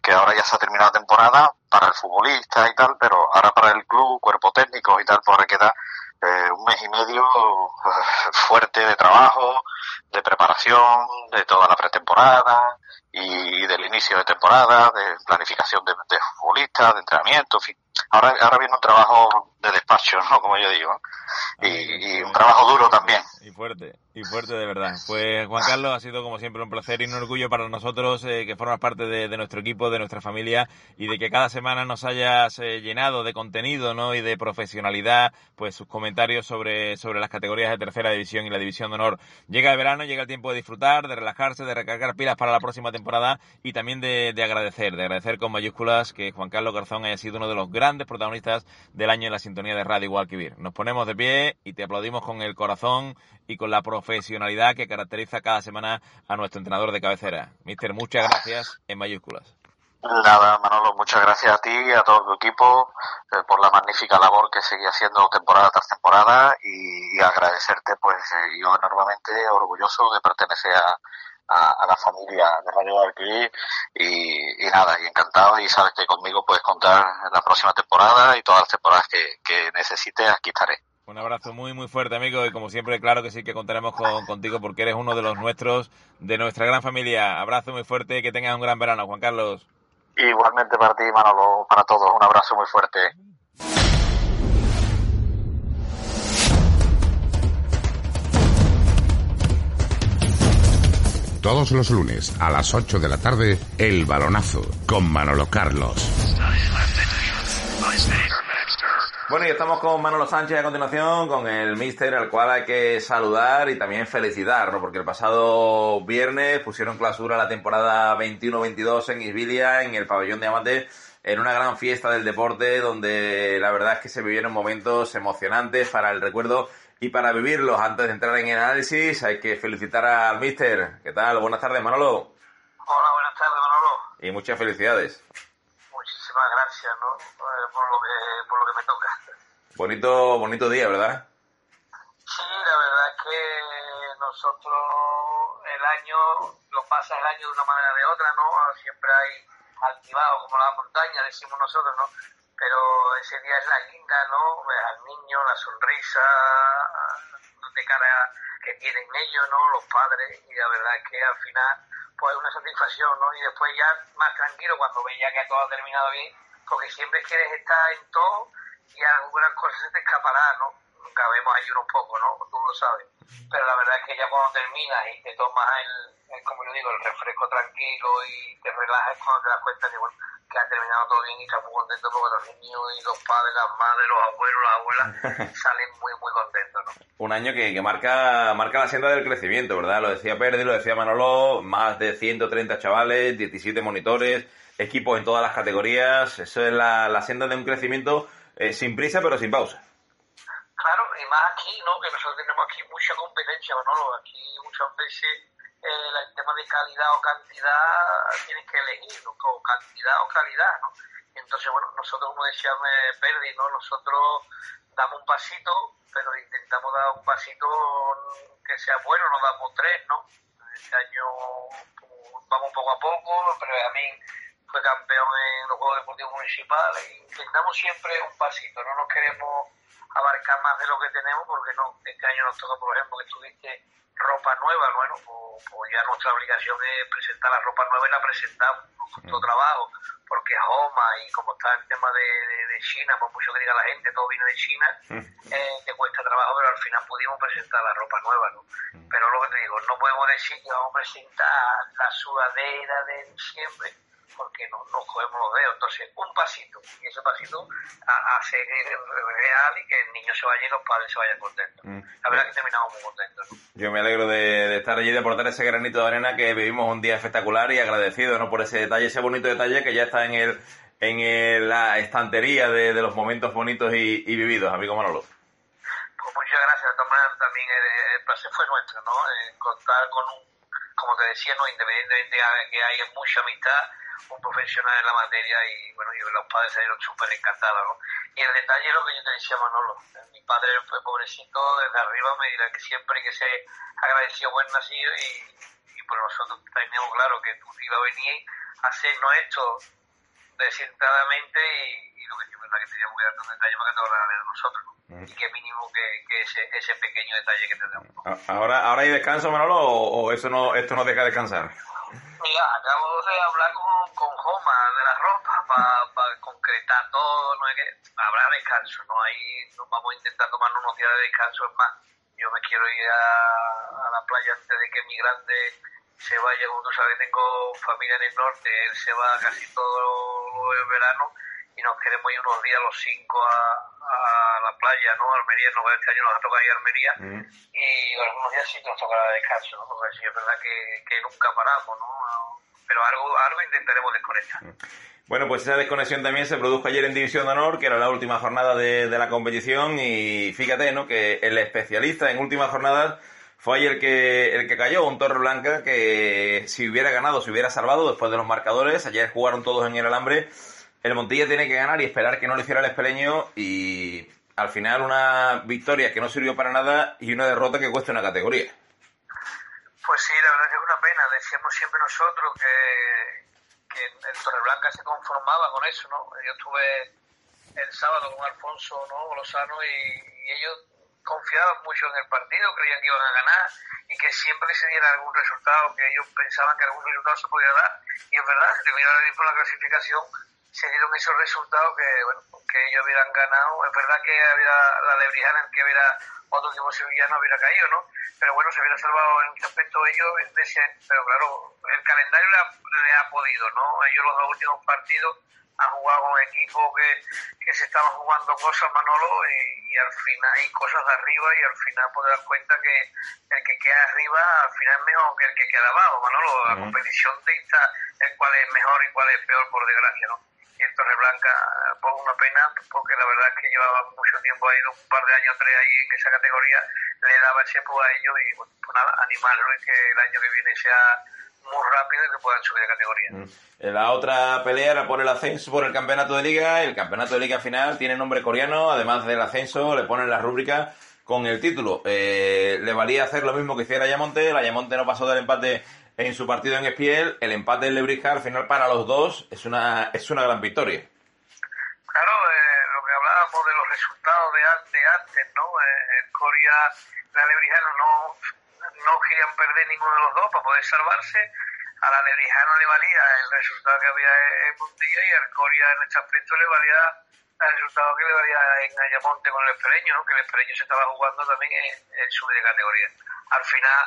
que ahora ya se ha terminado la temporada para el futbolista y tal, pero ahora para el club, cuerpo técnico y tal, pues ahora queda eh, un mes y medio <laughs> fuerte de trabajo, de preparación, de toda la pretemporada y del inicio de temporada, de planificación de, de futbolistas, de entrenamiento, en fin. Ahora, ahora viene un trabajo de despacho, ¿no? Como yo digo. Y, y un trabajo duro también. Y fuerte, y fuerte de verdad. Pues Juan Carlos, ha sido como siempre un placer y un orgullo para nosotros eh, que formas parte de, de, nuestro equipo, de nuestra familia y de que cada semana nos hayas eh, llenado de contenido ¿no? y de profesionalidad, pues sus comentarios sobre, sobre las categorías de tercera división y la división de honor. Llega el verano, llega el tiempo de disfrutar, de relajarse, de recargar pilas para la próxima temporada y también de, de agradecer, de agradecer con mayúsculas que Juan Carlos Garzón haya sido uno de los grandes protagonistas del año en la sintonía de Radio Guadalquivir. Nos ponemos de pie y te aplaudimos con el corazón y con la profesionalidad que caracteriza cada semana a nuestro entrenador de cabecera. Mister, muchas gracias en mayúsculas. Nada, Manolo, muchas gracias a ti y a todo tu equipo eh, por la magnífica labor que seguís haciendo temporada tras temporada y, y agradecerte, pues eh, yo enormemente orgulloso de pertenecer a, a, a, la familia de Radio Guadalquivir y, y, nada, y encantado y sabes que conmigo puedes contar la próxima temporada y todas las temporadas que, que necesites, aquí estaré. Un abrazo muy muy fuerte amigo y como siempre claro que sí que contaremos con, contigo porque eres uno de los nuestros, de nuestra gran familia. Abrazo muy fuerte y que tengas un gran verano, Juan Carlos. Igualmente para ti, Manolo, para todos, un abrazo muy fuerte. Todos los lunes a las 8 de la tarde, El Balonazo con Manolo Carlos. Bueno, y estamos con Manolo Sánchez a continuación, con el míster al cual hay que saludar y también felicitar, ¿no? Porque el pasado viernes pusieron clausura la temporada 21-22 en Isbilia, en el pabellón de Amate, en una gran fiesta del deporte donde la verdad es que se vivieron momentos emocionantes para el recuerdo y para vivirlos, antes de entrar en el análisis, hay que felicitar al míster. ¿Qué tal? Buenas tardes, Manolo. Hola, buenas tardes, Manolo. Y muchas felicidades. Muchísimas gracias, ¿no? Eh, por, lo que, por lo que me toca. Bonito, bonito día, ¿verdad? Sí, la verdad es que nosotros el año lo pasa el año de una manera o de otra, ¿no? Siempre hay altibado como la montaña, decimos nosotros, ¿no? Pero ese día es la linda, ¿no? Ves al niño, la sonrisa de cara que tienen ellos, ¿no? Los padres, y la verdad es que al final, pues una satisfacción, ¿no? Y después ya más tranquilo cuando veía que todo ha terminado bien, porque siempre quieres estar en todo y algunas cosas se te escaparán, ¿no? Nunca vemos ahí unos pocos, ¿no? Tú lo sabes. Pero la verdad es que ya cuando terminas y te tomas el, el como yo digo, el refresco tranquilo y te relajas cuando te das cuenta que, bueno, que ha terminado todo bien y está muy contento porque los niños y los padres, las madres, los abuelos, las abuelas <laughs> salen muy, muy contentos, ¿no? Un año que, que marca, marca la senda del crecimiento, ¿verdad? Lo decía Perdi, lo decía Manolo, más de 130 chavales, 17 monitores, equipos en todas las categorías, eso es la, la senda de un crecimiento eh, sin prisa pero sin pausa. Claro, y más aquí, ¿no? Que nosotros tenemos aquí mucha competencia, Manolo, aquí muchas veces el tema de calidad o cantidad tienes que elegir, o cantidad o calidad, ¿no? Entonces, bueno, nosotros, como decía Perdi, ¿no? Nosotros damos un pasito, pero intentamos dar un pasito que sea bueno, no damos tres, ¿no? Este año vamos poco a poco, pero a mí fue campeón en los Juegos Deportivos Municipales e intentamos siempre un pasito, no nos queremos abarcar más de lo que tenemos porque no, este año nos toca, por ejemplo, que tuviste ropa nueva, bueno, pues, pues, ya nuestra obligación es presentar la ropa nueva y la presentamos, nos costó trabajo, porque Homa y como está el tema de, de, de, China, por mucho que diga la gente, todo viene de China, eh, te cuesta trabajo, pero al final pudimos presentar la ropa nueva, ¿no? Pero lo que te digo, no podemos decir que vamos a presentar la sudadera de diciembre, porque no nos cogemos los dedos. Entonces, un pasito, y ese pasito a, ser real y que el niño se vaya y los padres se vayan contentos. Mm. La verdad es que terminamos muy contentos. Yo me alegro de, de, estar allí, de aportar ese granito de arena que vivimos un día espectacular y agradecido ¿no? por ese detalle, ese bonito detalle que ya está en el en el, la estantería de, de, los momentos bonitos y, y, vividos, amigo Manolo. Pues muchas gracias, de también el, el, placer fue nuestro, ¿no? Eh, contar con un, como te decía, no independientemente de que haya mucha amistad, un profesional en la materia y bueno, y los padres salieron súper encantados, ¿no? Y el detalle es lo que yo te decía Manolo, mi padre fue pobrecito, desde arriba me dirá que siempre que se agradeció buen nacido y, y por nosotros teníamos claro que tú ibas a venir a hacernos esto decentramente y, y lo que es verdad que teníamos que darte un detalle para que te lo de nosotros, ¿no? Y que mínimo que, que ese, ese pequeño detalle que te damos. A- Ahora, ahora hay descanso, Manolo, o, o eso no, esto no deja descansar. Mira, acabo de hablar con, con Joma de la ropa para concretar todo, no es que habrá descanso, ¿no? Ahí nos vamos a intentar tomarnos unos días de descanso, es más, yo me quiero ir a, a la playa antes de que mi grande se vaya, como tú sabes, tengo familia en el norte, él se va casi todo el verano y nos queremos ir unos días los cinco a, a la playa, ¿no? Almería, no, este año nos ha tocado ir a Almería y algunos días sí nos tocará descanso, ¿no? Porque sí es verdad que, que nunca paramos, ¿no? Pero algo, algo intentaremos desconectar. Bueno, pues esa desconexión también se produjo ayer en División de Honor, que era la última jornada de, de la competición, y fíjate, ¿no? Que el especialista en últimas jornadas fue ayer el que, el que cayó, un Torre Blanca que si hubiera ganado, se hubiera salvado después de los marcadores. Ayer jugaron todos en el alambre. El Montilla tiene que ganar y esperar que no lo hiciera el espeleño y al final una victoria que no sirvió para nada y una derrota que cuesta una categoría. Pues sí, la verdad que es una pena. Decíamos siempre nosotros que, el Torreblanca se conformaba con eso, ¿no? Yo estuve el sábado con Alfonso ¿no? Lozano y, ellos confiaban mucho en el partido, creían que iban a ganar y que siempre se diera algún resultado, que ellos pensaban que algún resultado se podía dar. Y es verdad, si te miras por la clasificación, se dieron esos resultados que, bueno, que ellos hubieran ganado. Es verdad que había la Lebrijana en que hubiera otro equipo sevillano hubiera caído, ¿no? Pero bueno, se hubiera salvado en ese aspecto ellos, de ese- pero claro, el calendario le ha, le ha podido, ¿no? Ellos los dos últimos partidos han jugado con equipos que, que se estaban jugando cosas, Manolo, y, y al final, y cosas de arriba, y al final pues te das cuenta que el que queda arriba al final es mejor que el que queda abajo, Manolo. La Ujú. competición dicta el cuál es mejor y cuál es peor, por desgracia, ¿no? El Torreblanca, por una pena, porque la verdad es que llevaba mucho tiempo ahí, un par de años, tres ahí en esa categoría, le daba ese pues a ellos y, bueno, pues nada, animarlo y que el año que viene sea muy rápido y que puedan subir de categoría. En la otra pelea era por el ascenso por el campeonato de liga. El campeonato de liga final tiene nombre coreano. Además del ascenso, le ponen la rúbrica con el título. Eh, le valía hacer lo mismo que hiciera Ayamonte. El Ayamonte no pasó del empate en su partido en Espiel. El empate en Lebrija al final para los dos es una, es una gran victoria. Claro, eh, lo que hablábamos de los resultados de, de antes, ¿no? Eh, el Coria, la Lebrijana no, no querían perder ninguno de los dos para poder salvarse. A la Lebrijana le valía el resultado que había en Montilla y al Coria en este aspecto le valía el resultado que le valía en Ayamonte con el Espereño, ¿no? Que el Espereño se estaba jugando también en, en subir de categoría. Al final,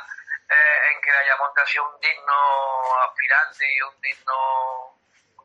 eh, en Ayamonte ha sido un digno aspirante y un digno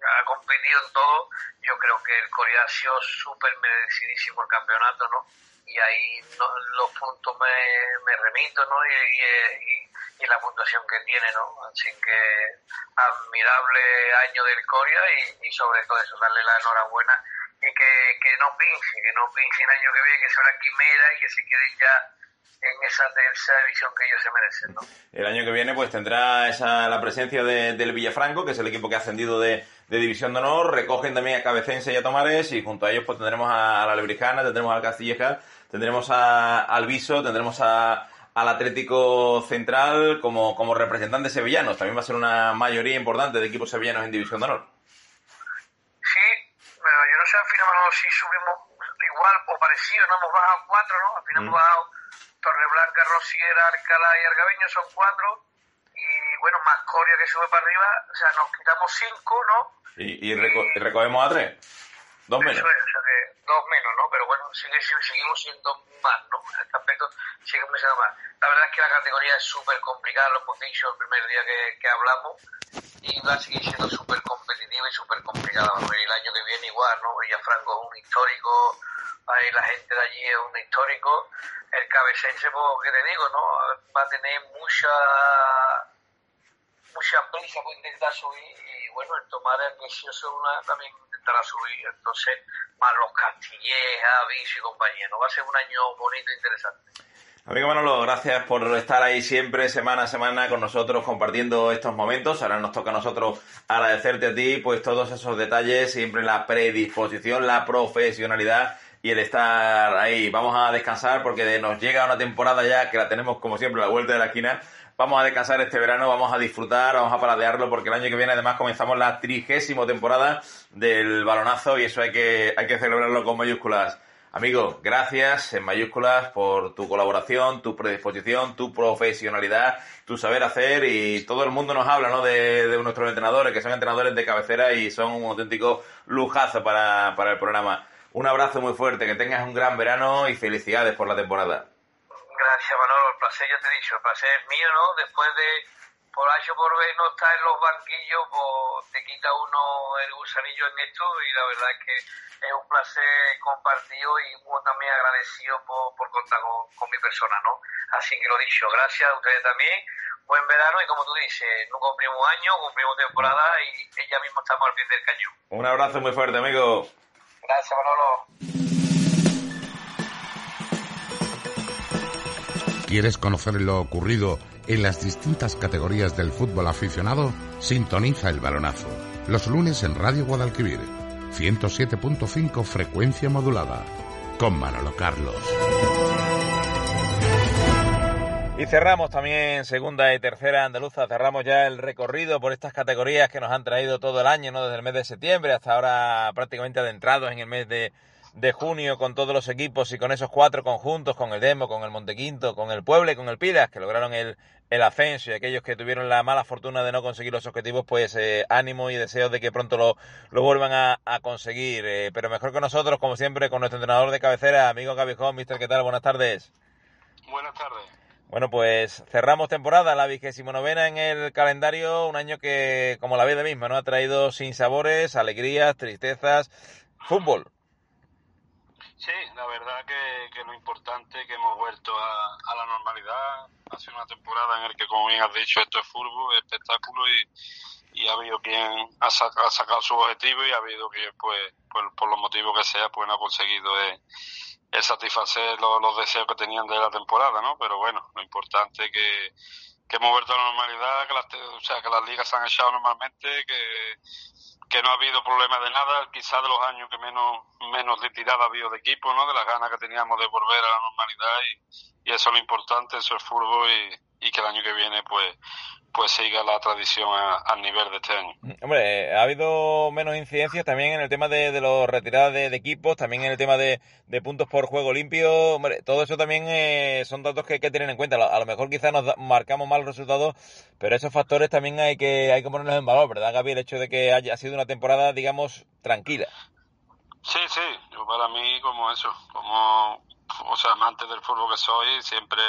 ha competido en todo, yo creo que el Corea ha sido súper merecidísimo el campeonato, ¿no? Y ahí no- los puntos me, remito, ¿no? Y, y- y- la puntuación que tiene, ¿no? Así que admirable año del Corea y, sobre todo eso, darle la enhorabuena y que, que no pinche, que no pinche el año que viene, que sea la quimera y que se queden ya en esa tercera división que ellos se merecen, ¿no? El año que viene pues tendrá esa, la presencia de- del Villafranco, que es el equipo que ha ascendido de, de División de Honor. Recogen también a Cabecense y a Tomares y junto a ellos pues tendremos a, a la Lebrijana, tendremos al Castilleja, tendremos a, al Viso, tendremos a, al Atlético Central como, como representantes sevillanos. También va a ser una mayoría importante de equipos sevillanos en División de Honor. Sí, pero yo no sé al final si subimos igual o parecido, no hemos bajado cuatro, ¿no? Al final Mm. hemos bajado Torreblanca, Rosiera, Alcalá y Argabeño, son cuatro. Y bueno, más Coria que sube para arriba, o sea, nos quitamos cinco, ¿no? Y, y reco- y recogemos a tres. Dos menos. Eso es, o sea que dos menos, ¿no? Pero bueno, sigue, sigue- seguimos siendo más, ¿no? En este aspecto seguimos siendo más. La verdad es que la categoría es súper complicada, lo hemos dicho el primer día que, que hablamos, y va a seguir siendo súper competitiva y súper complicada. El año que viene igual, ¿no? Villafranco es un histórico, ahí la gente de allí es un histórico. El cabecense, pues, ¿qué te digo, no? Va a tener mucha mucha prisa por intentar subir y bueno, el tomar el eso una también intentará subir, entonces más los Castilleja, Vicio y compañía, ¿no? Va a ser un año bonito e interesante. Amigo Manolo, gracias por estar ahí siempre, semana a semana, con nosotros, compartiendo estos momentos. Ahora nos toca a nosotros agradecerte a ti, pues todos esos detalles, siempre la predisposición, la profesionalidad y el estar ahí. Vamos a descansar porque nos llega una temporada ya que la tenemos como siempre a la vuelta de la esquina. Vamos a descansar este verano, vamos a disfrutar, vamos a paladearlo porque el año que viene además comenzamos la trigésima temporada del balonazo y eso hay que, hay que celebrarlo con mayúsculas. Amigo, gracias en mayúsculas por tu colaboración, tu predisposición, tu profesionalidad, tu saber hacer y todo el mundo nos habla ¿no? de, de nuestros entrenadores, que son entrenadores de cabecera y son un auténtico lujazo para, para el programa. Un abrazo muy fuerte, que tengas un gran verano y felicidades por la temporada. Gracias, Manolo. El placer, ya te he dicho, el placer es mío, ¿no? Después de por H por B no estar en los banquillos, pues te quita uno el gusanillo en esto y la verdad es que es un placer compartido y muy también agradecido por, por contar con, con, mi persona, ¿no? Así que lo dicho, gracias a ustedes también, buen verano y como tú dices, no cumplimos año, cumplimos temporada y ya mismo estamos al pie del cañón. Un abrazo muy fuerte, amigo. Gracias, Manolo. ¿Quieres conocer lo ocurrido en las distintas categorías del fútbol aficionado? Sintoniza el balonazo. Los lunes en Radio Guadalquivir. 107.5 frecuencia modulada. Con Manolo Carlos. Y cerramos también segunda y tercera andaluza, cerramos ya el recorrido por estas categorías que nos han traído todo el año, ¿no? Desde el mes de septiembre hasta ahora prácticamente adentrados en el mes de, de junio con todos los equipos y con esos cuatro conjuntos, con el Demo, con el Montequinto, con el Puebla y con el Pilas, que lograron el, el ascenso y aquellos que tuvieron la mala fortuna de no conseguir los objetivos, pues eh, ánimo y deseo de que pronto lo, lo vuelvan a, a conseguir. Eh, pero mejor que nosotros, como siempre, con nuestro entrenador de cabecera, amigo Gabijón, mister, ¿qué tal? Buenas tardes. Buenas tardes. Bueno, pues cerramos temporada, la vigésimo novena en el calendario, un año que, como la vida misma, ¿no? Ha traído sin sabores, alegrías, tristezas, fútbol. Sí, la verdad que, que lo importante es que hemos vuelto a, a, la normalidad. Ha sido una temporada en la que, como bien has dicho, esto es fútbol, es espectáculo y, ha habido quien ha, sac ha, sacado su objetivo y ha habido quien, pues, pues, por los motivos que sea, pues no ha conseguido eh, el satisfacer los, deseos que tenían de la temporada, ¿no? Pero bueno, lo importante es que, que hemos vuelto a la normalidad, que las, o sea, que las ligas se han echado normalmente, que, que no ha habido problema de nada, quizás de los años que menos menos retirada ha habido de equipo, ¿no? De las ganas que teníamos de volver a la normalidad y, y eso es lo importante, eso es fútbol y, y que el año que viene pues pues siga la tradición al nivel de este año. Hombre, ha habido menos incidencias también en el tema de, de los retiradas de, de, equipos, también en el tema de, de puntos por juego limpio. Hombre, todo eso también eh, son datos que hay que tener en cuenta. A lo mejor quizás nos da, marcamos mal resultados, pero esos factores también hay que, hay que ponerlos en valor, ¿verdad, Gaby? El hecho de que haya ha sido una temporada, digamos, tranquila. Sí, sí, yo para mí como eso, como o sea, amante del fútbol que soy, siempre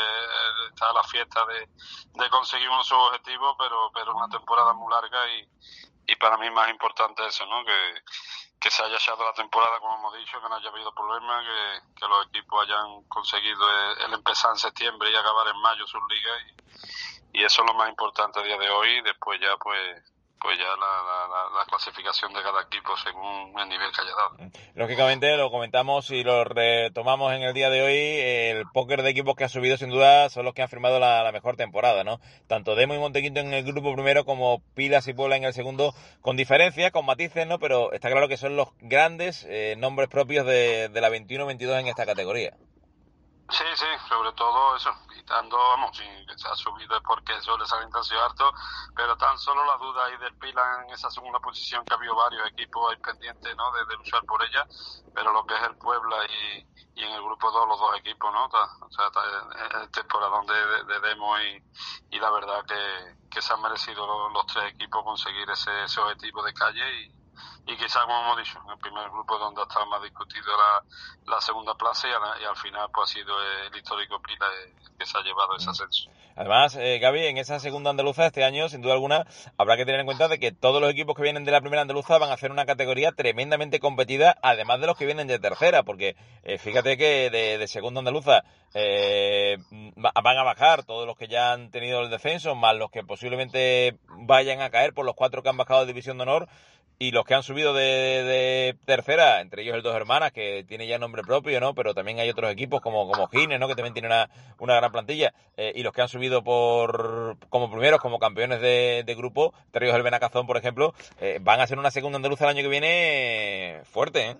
está la fiesta de, de conseguir unos objetivos, pero, pero una temporada muy larga y, y para mí más importante eso, ¿no? Que, que se haya echado la temporada, como hemos dicho, que no haya habido problemas, que, que los equipos hayan conseguido el, el, empezar en septiembre y acabar en mayo sus ligas y, y eso es lo más importante a día de hoy, después ya pues pues ya la, la, la, clasificación de cada equipo según el nivel que haya dado. Lógicamente lo comentamos y lo retomamos en el día de hoy, el póker de equipos que ha subido sin duda son los que han firmado la, mejor temporada, ¿no? Tanto Demo y Montequinto en el grupo primero como Pilas y Puebla en el segundo, con diferencias, con matices, ¿no? Pero está claro que son los grandes eh, nombres propios de, de la 21-22 en esta categoría. Sí, sí, sobre todo eso, quitando, vamos, ha subido es porque suele ser intensivo alto, pero tan solo la duda ahí del Pila en esa segunda posición que ha habido varios equipos ahí pendientes, ¿no? De, de, luchar por ella, pero lo que es el Puebla y, y en el grupo 2 los dos equipos, ¿no? O sea, el temporadón de, de, de Demo y, y la verdad que, que se han merecido los, los tres equipos conseguir ese, ese objetivo de calle y, y quizás, como hemos dicho, en el primer grupo donde estaba más discutido la, la segunda plaza y, al final pues ha sido el histórico Pila que se ha llevado ese ascenso. Además, eh, Gaby, en esa segunda andaluza este año, sin duda alguna, habrá que tener en cuenta de que todos los equipos que vienen de la primera andaluza van a hacer una categoría tremendamente competida, además de los que vienen de tercera, porque eh, fíjate que de, de segunda andaluza eh, van a bajar todos los que ya han tenido el descenso, más los que posiblemente vayan a caer por los cuatro que han bajado de división de honor y los que han subido de, de, tercera, entre ellos el Dos Hermanas, que tiene ya nombre propio, ¿no? Pero también hay otros equipos como, como Gines, ¿no? Que también tiene una, una gran plantilla, eh, y los que han subido por como primeros, como campeones de, de grupo, entre ellos el Benacazón, por ejemplo, eh, van a ser una segunda andaluza el año que viene fuerte, ¿eh?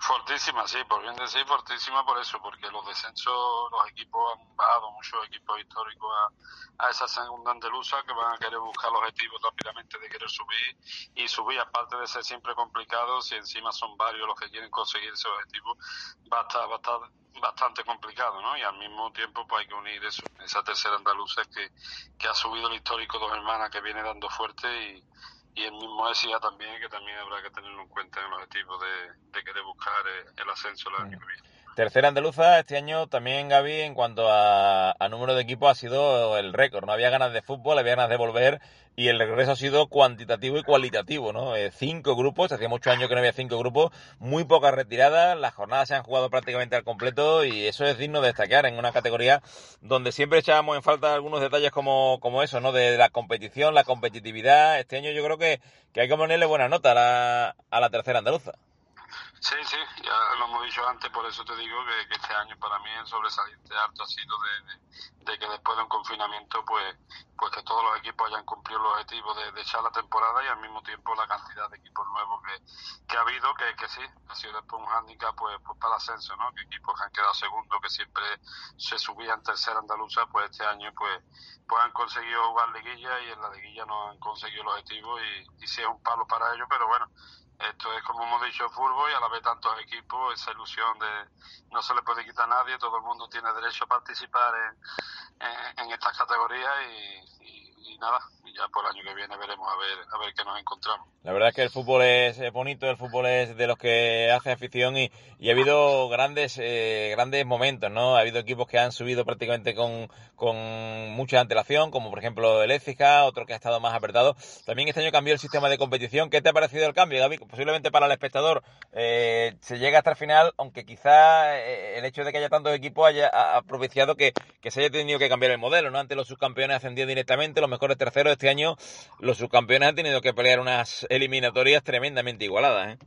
Fortísima, sí, por bien decir, fortísima por eso, porque los descensos, los equipos han bajado, muchos equipos históricos a, a, esa segunda andaluza que van a querer buscar los objetivos rápidamente de querer subir y subir, aparte de ser siempre complicado, si encima son varios los que quieren conseguir ese objetivo, va a estar, va a estar bastante complicado, ¿no? Y al mismo tiempo pues hay que unir eso, esa tercera andaluza que, que ha subido el histórico Dos Hermanas que viene dando fuerte y y el mismo ESIA también, que también habrá que tenerlo en cuenta en el objetivo de, de querer buscar eh, el ascenso el año que viene. Tercera andaluza, este año también Gaby en cuanto a, a, número de equipos ha sido el récord. No había ganas de fútbol, había ganas de volver y el regreso ha sido cuantitativo y cualitativo, ¿no? Eh, cinco grupos, hacía muchos años que no había cinco grupos, muy pocas retiradas, las jornadas se han jugado prácticamente al completo y eso es digno de destacar en una categoría donde siempre echábamos en falta algunos detalles como, como eso, ¿no? De la competición, la competitividad. Este año yo creo que, que hay que ponerle buena nota a la, a la tercera andaluza. Sí, sí, ya lo hemos dicho antes, por eso te digo que, este año para mí el sobresaliente alto ha sido de, que después de un confinamiento, pues, pues que todos los equipos hayan cumplido el objetivo de, echar la temporada y al mismo tiempo la cantidad de equipos nuevos que, que ha habido, que, que sí, ha sido después un hándicap pues, pues para el ascenso, ¿no? Que equipos que han quedado segundos, que siempre se subían tercera andaluza, pues este año pues, pues han conseguido jugar liguilla y en la liguilla no han conseguido el objetivo y, y sí es un palo para ellos, pero bueno, esto es como hemos dicho fútbol y a la vez tantos equipos esa ilusión de no se le puede quitar a nadie todo el mundo tiene derecho a participar en, en, en estas categorías y, y, y, nada y ya por el año que viene veremos a ver a ver qué nos encontramos la verdad es que el fútbol es bonito el fútbol es de los que hace afición y, y ha habido grandes eh, grandes momentos no ha habido equipos que han subido prácticamente con, con mucha antelación como por ejemplo el Écija otro que ha estado más apretado también este año cambió el sistema de competición ¿qué te ha parecido el cambio Gaby? posiblemente para el espectador eh, se llega hasta el final, aunque quizá eh, el hecho de que haya tantos equipos haya ha propiciado que, que, se haya tenido que cambiar el modelo, ¿no? Antes los subcampeones ascendían directamente, los mejores terceros este año, los subcampeones han tenido que pelear unas eliminatorias tremendamente igualadas, ¿eh?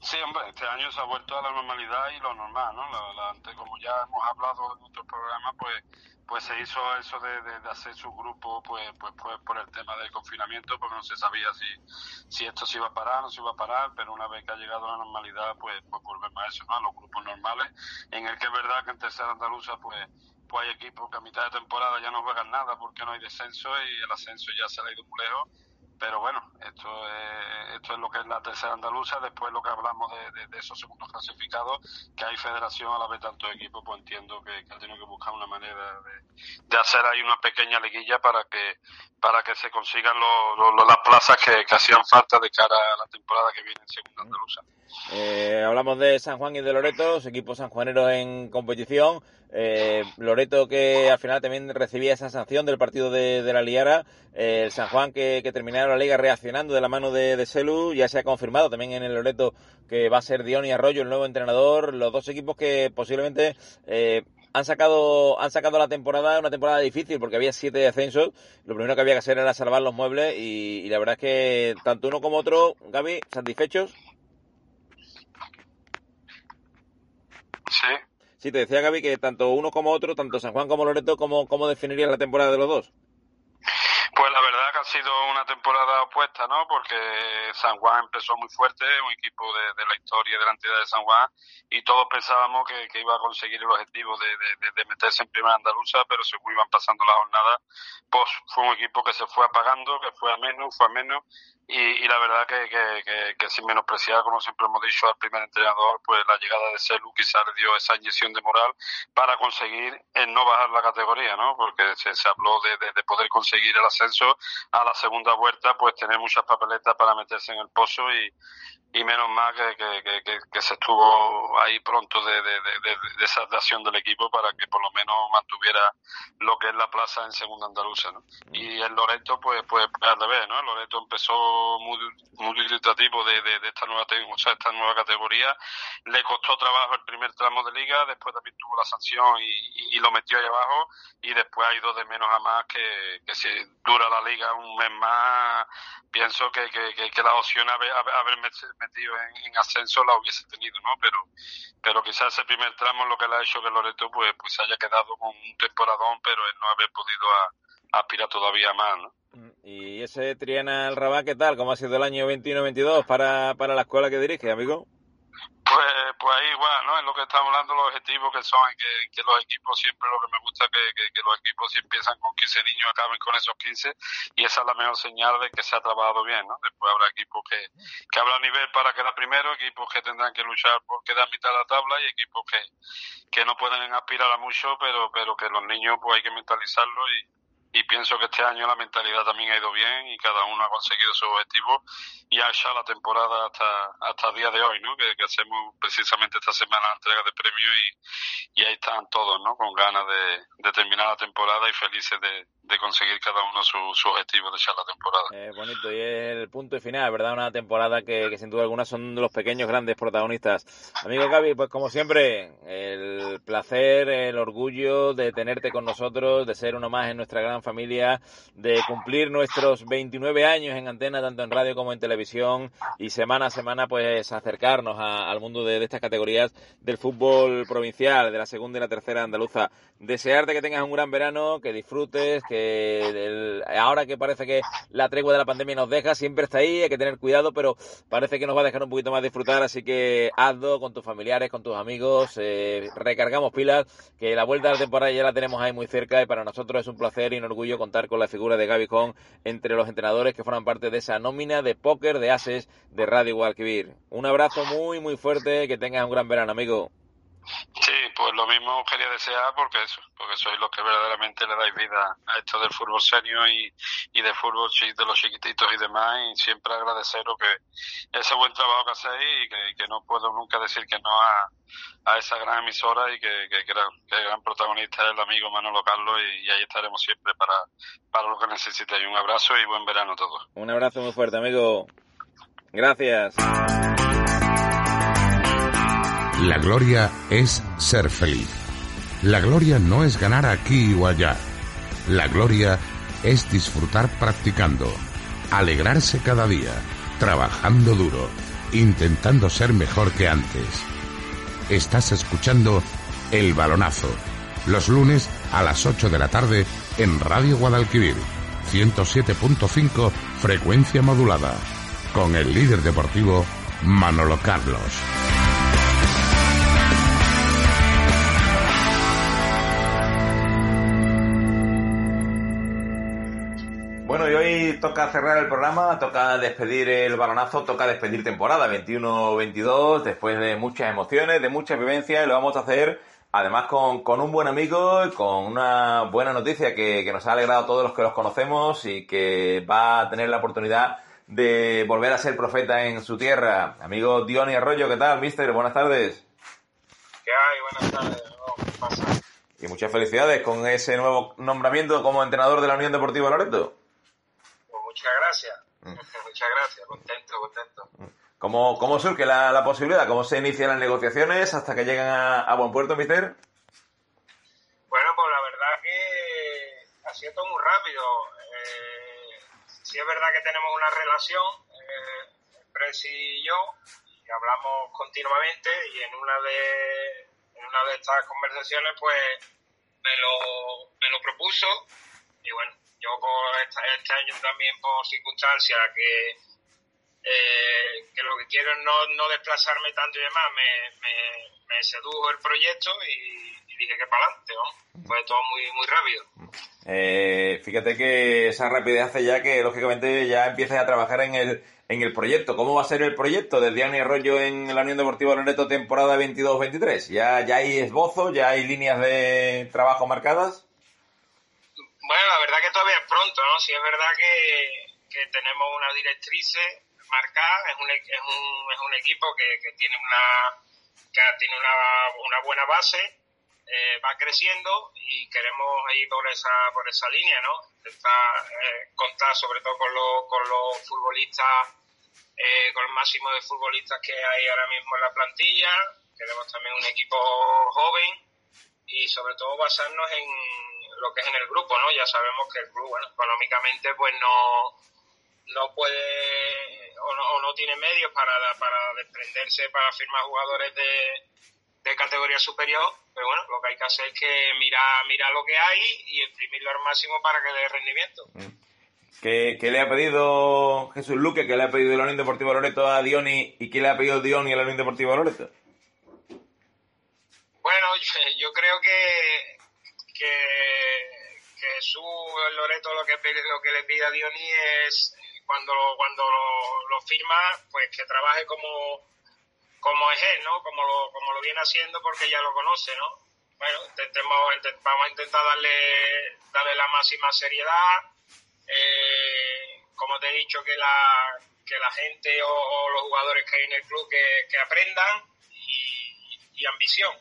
Sí, hombre, este año se ha vuelto a la normalidad y lo normal, ¿no? La, la, antes, como ya hemos hablado en otros programas, pues pues se hizo eso de, de, de, hacer su grupo pues, pues pues por el tema del confinamiento porque no se sabía si, si esto se iba a parar no se iba a parar pero una vez que ha llegado la normalidad pues pues volvemos a eso ¿no? a los grupos normales en el que es verdad que en tercera andaluza pues pues hay equipos que a mitad de temporada ya no juegan nada porque no hay descenso y el ascenso ya se ha ido muy lejos pero bueno, esto es, esto es lo que es la tercera andaluza, después lo que hablamos de, de, de esos segundos clasificados, que hay federación a la vez tantos equipos, pues entiendo que, que ha tenido que buscar una manera de, de, hacer ahí una pequeña liguilla para que para que se consigan lo, lo, las plazas que, que, hacían falta de cara a la temporada que viene en segunda andaluza. Eh, hablamos de San Juan y de Loreto, equipos sanjuaneros en competición. Eh, Loreto que al final también recibía esa sanción del partido de, la Liara. Eh, el San Juan que, que la liga reaccionando de la mano de, de. Ya se ha confirmado también en el Loreto que va a ser Dion y Arroyo el nuevo entrenador. Los dos equipos que posiblemente eh, han sacado han sacado la temporada, una temporada difícil porque había siete descensos. Lo primero que había que hacer era salvar los muebles y, y la verdad es que tanto uno como otro, Gaby, satisfechos. Sí. Sí, te decía Gaby que tanto uno como otro, tanto San Juan como Loreto, ¿cómo, cómo definirías la temporada de los dos? Pues la verdad que ha sido una temporada opuesta, ¿no? Porque San Juan empezó muy fuerte, un equipo de, de la historia de la entidad de San Juan, y todos pensábamos que, iba a conseguir el objetivo de, de, de, meterse en primera andaluza, pero según iban pasando las jornadas, pues fue un equipo que se fue apagando, que fue a menos, fue a menos, y, y la verdad que, que, que, que, sin menospreciar, como siempre hemos dicho, al primer entrenador, pues la llegada de Celu quizás le dio esa inyección de moral para conseguir el no bajar la categoría, ¿no? Porque se, se habló de, de, de poder conseguir el ascenso a la segunda vuelta, pues tener muchas papeletas para meterse en el pozo y, y menos mal que, que, que, que se estuvo ahí pronto de, de, de, de, esa acción del equipo para que por lo menos mantuviera lo que es la plaza en segunda andaluza, ¿no? Y el Loreto, pues, pues al revés, ¿no? El Loreto empezó muy, muy ilustrativo de, de, esta nueva o sea, esta nueva categoría, le costó trabajo el primer tramo de liga, después también tuvo la sanción y, y, y lo metió ahí abajo, y después ha ido de menos a más que, que si dura la liga un mes más, pienso que, que, que la opción haber, haber metido en, en, ascenso la hubiese tenido, ¿no? Pero, pero quizás ese primer tramo lo que le ha hecho que Loreto pues, pues haya quedado con un temporadón, pero el no haber podido a, a aspirar todavía más, ¿no? ¿Y ese Triana al Rabat qué tal? ¿Cómo ha sido el año 21-22 para, para la escuela que dirige, amigo? Pues, pues ahí igual, ¿no? Es lo que estamos hablando, los objetivos que son, que, que los equipos siempre, lo que me gusta que, que, los equipos si empiezan con 15 niños acaben con esos 15 y esa es la mejor señal de que se ha trabajado bien, ¿no? Después habrá equipos que, que habrá nivel para quedar primero, equipos que tendrán que luchar por quedar mitad de la tabla y equipos que, que no pueden aspirar a mucho, pero, pero que los niños pues hay que mentalizarlo y, y pienso que este año la mentalidad también ha ido bien y cada uno ha conseguido su objetivo y ha hecho la temporada hasta hasta el día de hoy, ¿no? Que, que hacemos precisamente esta semana la entrega de premios y, y ahí están todos, ¿no? Con ganas de, de terminar la temporada y felices de, de conseguir cada uno su, su objetivo de echar la temporada. Eh, bonito, y es el punto final, ¿verdad? Una temporada que, que sin duda alguna son los pequeños grandes protagonistas. Amigo Gaby, pues como siempre, el placer, el orgullo de tenerte con nosotros, de ser uno más en nuestra gran familia, de cumplir nuestros 29 años en antena, tanto en radio como en televisión, y semana a semana, pues acercarnos a, al mundo de, estas categorías del fútbol provincial, de la segunda y la tercera andaluza. Desearte que tengas un gran verano, que disfrutes, que ahora que parece que la tregua de la pandemia nos deja, siempre está ahí, hay que tener cuidado, pero parece que nos va a dejar un poquito más disfrutar, así que hazlo con tus familiares, con tus amigos, eh, recargamos pilas, que la vuelta de la temporada ya la tenemos ahí muy cerca y para nosotros es un placer y un orgullo contar con la figura de Gaby Con entre los entrenadores que forman parte de esa nómina de póker de ases de Radio Guadalquivir. Un abrazo muy, muy fuerte, que tengas un gran verano, amigo. Sí, pues lo mismo quería desear porque eso, porque sois los que verdaderamente le dais vida a esto del fútbol senior y, y del fútbol de los chiquititos y demás y siempre agradeceros que ese buen trabajo que hacéis y que, que no puedo nunca decir que no a, a esa gran emisora y que, que, que el gran protagonista es el amigo Manolo Carlos y, y ahí estaremos siempre para, para lo que necesitéis. Un abrazo y buen verano a todos. Un abrazo muy fuerte, amigo. Gracias. La gloria es ser feliz. La gloria no es ganar aquí o allá. La gloria es disfrutar practicando, alegrarse cada día, trabajando duro, intentando ser mejor que antes. Estás escuchando El Balonazo, los lunes a las 8 de la tarde en Radio Guadalquivir, 107.5 frecuencia modulada, con el líder deportivo Manolo Carlos. Hoy toca cerrar el programa, toca despedir el balonazo, toca despedir temporada 21-22, después de muchas emociones, de muchas vivencias, y lo vamos a hacer además con, con un buen amigo y con una buena noticia que, que, nos ha alegrado a todos los que los conocemos y que va a tener la oportunidad de volver a ser profeta en su tierra. Amigo Diony Arroyo, ¿qué tal, mister? Buenas tardes. ¿Qué hay? Buenas tardes. ¿Qué pasa? Y muchas felicidades con ese nuevo nombramiento como entrenador de la Unión Deportiva Loreto muchas gracias. Mm. <laughs> muchas gracias, contento, contento. ¿Cómo, cómo surge la, la, posibilidad? ¿Cómo se inician las negociaciones hasta que llegan a, a buen puerto, mister? Bueno, pues la verdad que ha sido todo muy rápido. Eh, sí es verdad que tenemos una relación, eh, Presi y yo, y hablamos continuamente y en una de, en una de estas conversaciones pues me lo, me lo propuso y bueno, yo por este, año también por circunstancias que, eh, que lo que quiero es no, no desplazarme tanto y demás, me, me, me sedujo el proyecto y, y dije que para adelante, ¿no? Fue todo muy, muy rápido. Eh, fíjate que esa rapidez hace ya que lógicamente ya empieces a trabajar en el, en el proyecto. ¿Cómo va a ser el proyecto del Diani Arroyo en la Unión Deportiva Loreto temporada 22-23? ¿Ya, ¿Ya hay esbozo? ¿Ya hay líneas de trabajo marcadas? Bueno, la verdad que todavía es pronto, ¿no? Sí es verdad que, que tenemos unas directrices marcar, es un, es un, es un equipo que, que tiene una que tiene una, una buena base, eh, va creciendo y queremos ir por esa por esa línea, ¿no? Intentar eh, contar sobre todo con los, con los futbolistas, eh, con el máximo de futbolistas que hay ahora mismo en la plantilla, queremos también un equipo joven y sobre todo basarnos en lo que es en el grupo, ¿no? Ya sabemos que el club, bueno, económicamente pues no no puede o no, o no tiene medios para, para desprenderse, para firmar jugadores de, de categoría superior, pero bueno, lo que hay que hacer es que mirar, mirar lo que hay y exprimirlo al máximo para que dé rendimiento. ¿Qué, qué le ha pedido Jesús Luque? ¿Qué le ha pedido el Unión Deportivo Loreto a Dioni? ¿Y qué le ha pedido Dioni al Unión Deportivo Loreto? Bueno, <laughs> yo, yo creo que, que, Jesús Loreto lo que, lo que le pide a Dioni es cuando, cuando lo, lo firma, pues que trabaje como, como es él, ¿no? Como lo, como lo viene haciendo porque ya lo conoce, ¿no? Bueno, intentemos, intent- vamos a intentar darle, darle la máxima seriedad. Eh, como te he dicho, que la, que la gente o, los jugadores que hay en el club que, aprendan y ambición.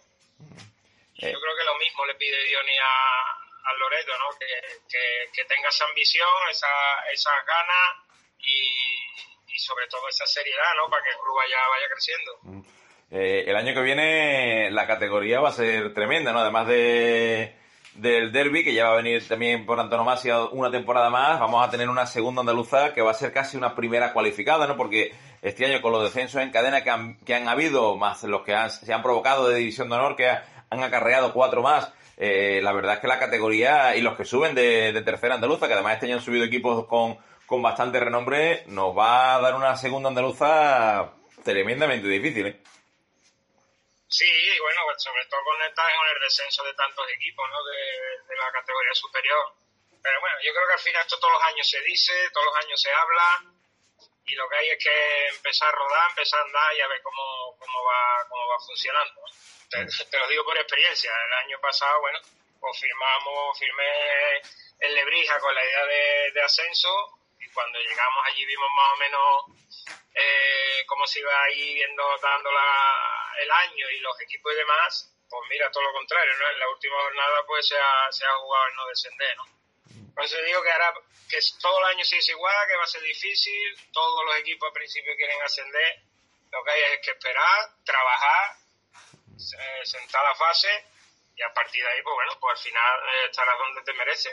Eh, Yo creo que lo mismo le pide Diony a, al Loreto, ¿no? Que, que, que tenga esa ambición, esa, esas ganas y, y sobre todo esa seriedad, ¿no? Para que el club vaya, vaya creciendo. Eh, el año que viene la categoría va a ser tremenda, ¿no? Además de del derby, que ya va a venir también por antonomasia una temporada más, vamos a tener una segunda andaluza que va a ser casi una primera cualificada, ¿no? Porque este año con los descensos en cadena que han, que han habido, más los que han- se han provocado de División de Honor, que ha- han acarreado cuatro más, eh, la verdad es que la categoría y los que suben de, tercera andaluza, que además este año han subido equipos con, con bastante renombre, nos va a dar una segunda andaluza tremendamente difícil, ¿eh? Sí, bueno, pues sobre todo con el, con el descenso de tantos equipos, ¿no? De la categoría superior. Pero bueno, yo creo que al final esto todos los años se dice, todos los años se habla, y lo que hay es que empezar a rodar, empezar a andar y a ver cómo, cómo va cómo va funcionando. Te, te lo digo por experiencia. El año pasado, bueno, pues firmamos, firmé el Lebrija con la idea de, de ascenso y cuando llegamos allí vimos más o menos eh, cómo se iba ahí viendo, dando la, el año y los equipos y demás. Pues mira, todo lo contrario, ¿no? En la última jornada pues se ha, se ha jugado el no descender, ¿no? Por eso digo que ahora que todo el año sí es igual, que va a ser difícil, todos los equipos al principio quieren ascender, lo que hay es que esperar, trabajar, eh, sentar la fase y a partir de ahí, pues bueno, pues al final eh, estarás donde te merece.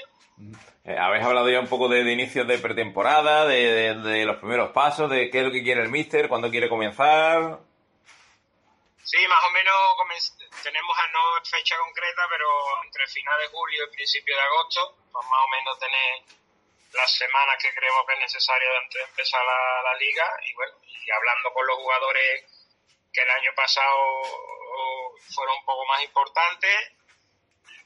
Eh, habéis hablado ya un poco de, de inicios de pretemporada, de, de- de los primeros pasos, de qué es lo que quiere el míster, cuándo quiere comenzar. Sí, más o menos tenemos a no fecha concreta, pero entre final de julio y principio de agosto, pues más o menos tener las semanas que creemos que es necesario antes de empezar la, la liga y bueno, y hablando con los jugadores que el año pasado fueron un poco más importantes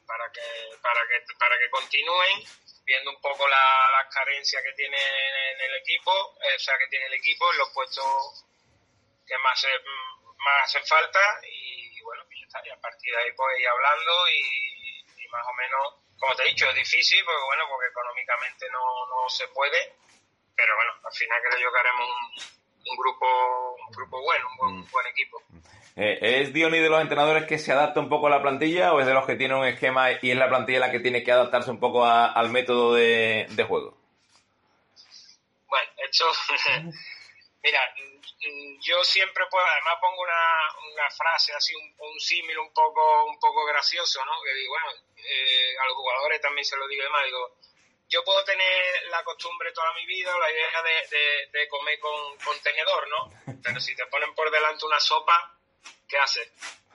para que para que para que continúen viendo un poco la- las carencias que tiene en el equipo, eh, o sea que tiene el equipo en los puestos que más más hacen falta y bueno, y a partir de ahí pues ir hablando y, y más o menos, como te he dicho, es difícil porque bueno, porque económicamente no, no se puede, pero bueno, al final creo yo que haremos un, un grupo un grupo bueno, un buen, un buen equipo. Eh, ¿Es Diony de los entrenadores que se adapta un poco a la plantilla o es de los que tiene un esquema y es la plantilla la que tiene que adaptarse un poco a- al método de, de juego? Bueno, esto, <laughs> mira, mm, yo siempre pues además pongo una, una frase así, un, símil un poco, un poco gracioso, ¿no? Que digo, bueno, eh, a los jugadores también se lo digo y demás, digo, yo puedo tener la costumbre toda mi vida la idea de, de, de comer con, con tenedor, ¿no? Pero si te ponen por delante una sopa, ¿qué haces?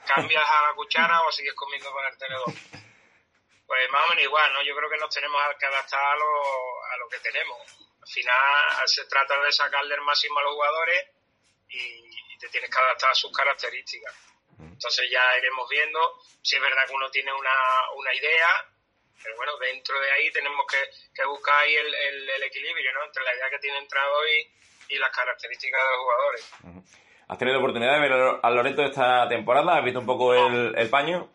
¿Cambias a la cuchara o sigues comiendo con el tenedor? Pues más o menos igual, ¿no? Yo creo que nos tenemos que adaptar a lo, a lo que tenemos. Al final se trata de sacarle el máximo a los jugadores y, y te tienes que adaptar a sus características. Entonces ya iremos viendo. Si es verdad que uno tiene una, una idea, pero bueno, dentro de ahí tenemos que, que buscar ahí el, el, el equilibrio, ¿no? Entre la idea que tiene el entrenador y, y las características de los jugadores. ¿Has tenido oportunidad de ver a Loreto esta temporada? ¿Has visto un poco el, el paño?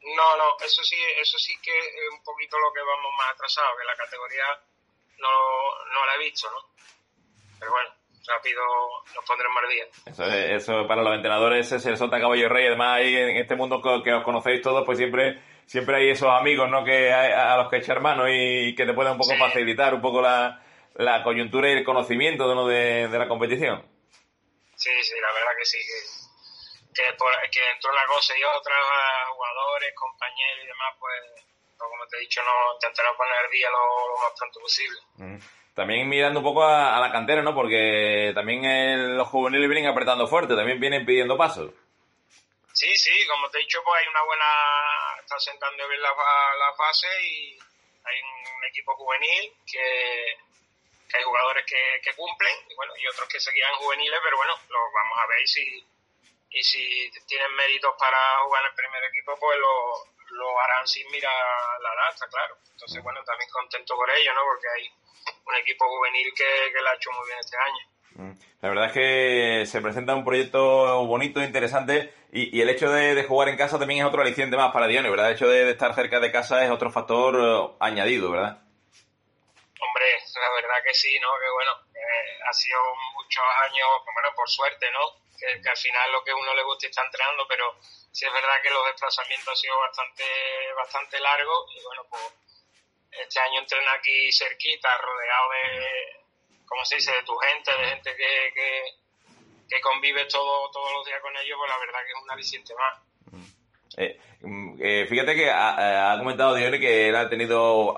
No, no, eso sí, eso sí que es un poquito lo que vamos más atrasados, que la categoría no, no la he visto, ¿no? Pero bueno, rápido nos pondremos al día. Eso, eso para los entrenadores es el sota caballo rey. Además, ahí en este mundo que os conocéis todos, pues siempre siempre hay esos amigos ¿no? que a, los que echar mano y que te pueden un poco facilitar un poco la, la coyuntura y el conocimiento ¿no? de, de la competición. Sí, sí, la verdad que sí. Que, que, por, que entre una cosa y otra, jugadores, compañeros y demás, pues, como te he dicho, no intentaremos poner el día lo, más pronto posible. También mirando un poco a, la cantera, ¿no? Porque también los juveniles vienen apretando fuerte, también vienen pidiendo pasos. Sí, sí, como te he dicho, pues hay una buena, está sentando bien la, la fase y hay un equipo juvenil que, que hay jugadores que, que, cumplen y bueno y otros que seguían juveniles, pero bueno, lo vamos a ver si y si tienen méritos para jugar en el primer equipo, pues lo, lo harán sin mirar la edad, claro. Entonces, bueno, también contento por ello, ¿no? Porque hay un equipo juvenil que, que lo ha hecho muy bien este año. Mm. La verdad es que se presenta un proyecto bonito, interesante, y, y el hecho de, de, jugar en casa también es otro aliciente más para Dione, ¿verdad? El hecho de, de estar cerca de casa es otro factor uh, añadido, ¿verdad? Hombre, la verdad que sí, ¿no? Que bueno, eh, ha sido muchos años, bueno, por suerte, ¿no? Que, que, al final lo que uno le gusta está entrenando, pero sí es verdad que los desplazamientos han sido bastante, bastante largos y bueno, pues este año entrena aquí cerquita, rodeado de, ¿cómo se dice?, de tu gente, de gente que, que, que convive todo, todos los días con ellos, pues la verdad que es un aliciente más. Eh, eh, fíjate que ha, ha comentado Dione que él ha tenido,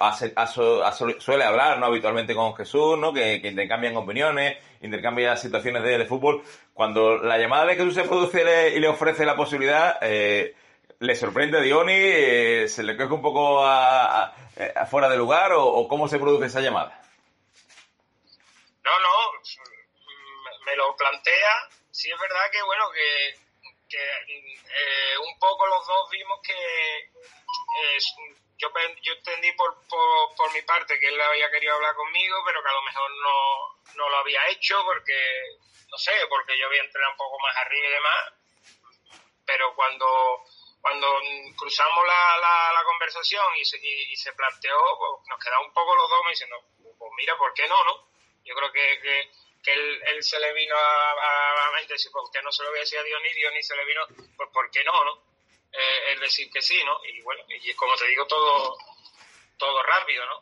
suele hablar ¿no? habitualmente con Jesús, ¿no? que, que intercambian opiniones, intercambian situaciones de, de, fútbol. Cuando la llamada de Jesús se produce y le ofrece la posibilidad, eh, le sorprende a Dioni, eh, se le coge un poco a, fuera de lugar o, cómo se produce esa llamada. No, no, me lo plantea. Sí es verdad que bueno que eh, un poco los dos vimos que yo, entendí por, por, por, mi parte que él había querido hablar conmigo, pero que a lo mejor no, no lo había hecho porque, no sé, porque yo había entrenado un poco más arriba y demás. Pero cuando, cuando cruzamos la, la, la conversación y se, y, y se planteó, pues nos quedamos un poco los dos diciendo, pues mira, ¿por qué no, no? Yo creo que, que que él, él, se le vino a, a, a mente, si pues usted no se lo voy a decir a Dionis, Dionis se le vino, pues ¿por qué no, no? Eh, es decir que sí, ¿no? Y bueno, y como te digo, todo, todo rápido, ¿no?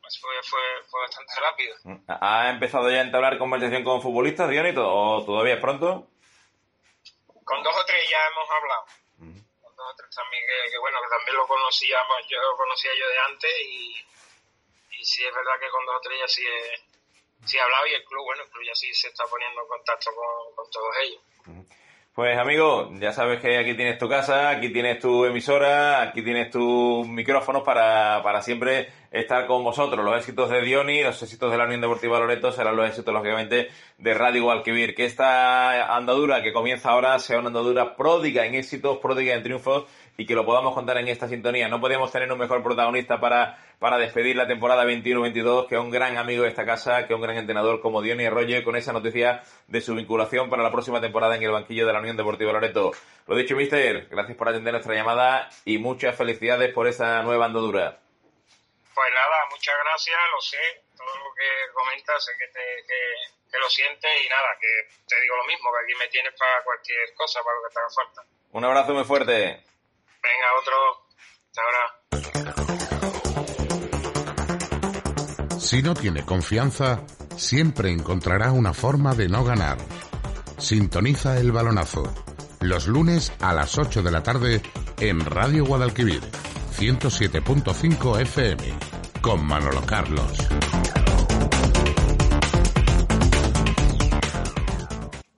Pues fue, fue, fue bastante rápido. ¿Ha empezado ya a entablar conversación con futbolistas, Dionis, o todavía es pronto? Con dos o tres ya hemos hablado. Con dos o tres también, que, que, bueno, que también lo conocíamos, yo lo conocía yo de antes y, y sí es verdad que con dos o tres ya sí es sí ha hablado y el club, bueno, el club ya sí se está poniendo en contacto con, con todos ellos. Pues amigo, ya sabes que aquí tienes tu casa, aquí tienes tu emisora, aquí tienes tus micrófonos para, para siempre estar con vosotros. Los éxitos de Dioni, los éxitos de la Unión Deportiva Loreto serán los éxitos, lógicamente, de Radio Gualquivir. Que esta andadura que comienza ahora sea una andadura pródiga en éxitos, pródiga en triunfos y que lo podamos contar en esta sintonía. No podíamos tener un mejor protagonista para, para despedir la temporada 21-22 que un gran amigo de esta casa, que un gran entrenador como Diony Arroyo con esa noticia de su vinculación para la próxima temporada en el banquillo de la Unión Deportiva Loreto. Lo dicho, mister, gracias por atender nuestra llamada y muchas felicidades por esa nueva andadura. Pues nada, muchas gracias, lo sé, todo lo que comentas, sé que, te, que, que lo sientes y nada, que te digo lo mismo, que aquí me tienes para cualquier cosa, para lo que te haga falta. Un abrazo muy fuerte. Venga, otro. Si no tiene confianza, siempre encontrará una forma de no ganar. Sintoniza el balonazo. Los lunes a las 8 de la tarde en Radio Guadalquivir, 107.5 FM, con Manolo Carlos.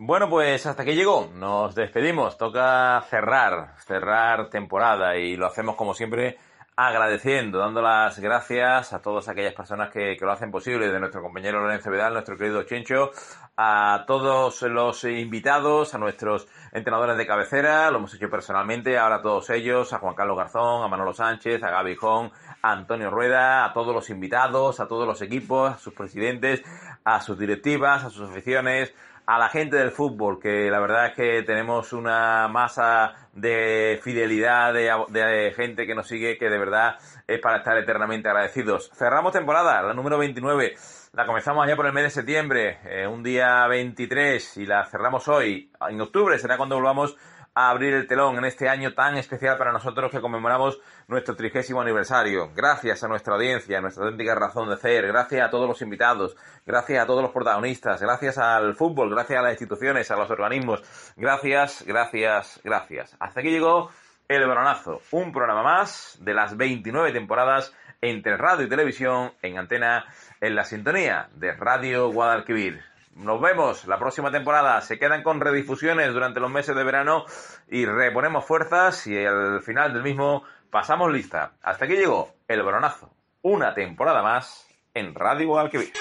Bueno, pues hasta aquí llegó. Nos despedimos. Toca cerrar, cerrar temporada y lo hacemos como siempre agradeciendo, dando las gracias a todas aquellas personas que, que lo hacen posible, de nuestro compañero Lorenzo Vidal, nuestro querido Chencho, a todos los invitados, a nuestros entrenadores de cabecera, lo hemos hecho personalmente, ahora a todos ellos, a Juan Carlos Garzón, a Manolo Sánchez, a Gaby Jón, a Antonio Rueda, a todos los invitados, a todos los equipos, a sus presidentes, a sus directivas, a sus aficiones, a la gente del fútbol, que la verdad es que tenemos una masa de fidelidad, de, de, gente que nos sigue, que de verdad es para estar eternamente agradecidos. Cerramos temporada, la número 29. La comenzamos allá por el mes de septiembre, eh, un día 23, y la cerramos hoy. En octubre será cuando volvamos a abrir el telón en este año tan especial para nosotros que conmemoramos nuestro trigésimo aniversario. Gracias a nuestra audiencia, a nuestra auténtica razón de ser, gracias a todos los invitados, gracias a todos los protagonistas, gracias al fútbol, gracias a las instituciones, a los organismos. Gracias, gracias, gracias. Hasta aquí llegó El Balonazo, un programa más de las 29 temporadas entre radio y televisión en antena en la sintonía de Radio Guadalquivir. Nos vemos la próxima temporada. Se quedan con redifusiones durante los meses de verano y reponemos fuerzas y al final del mismo pasamos lista. Hasta aquí llegó El Balonazo. Una temporada más en Radio Guadalquivir.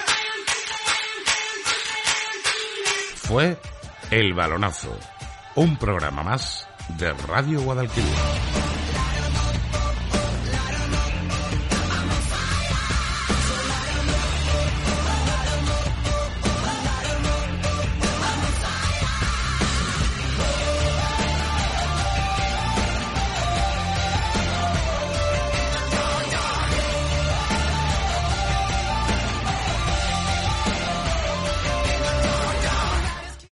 Fue El Balonazo. Un programa más de Radio Guadalquivir.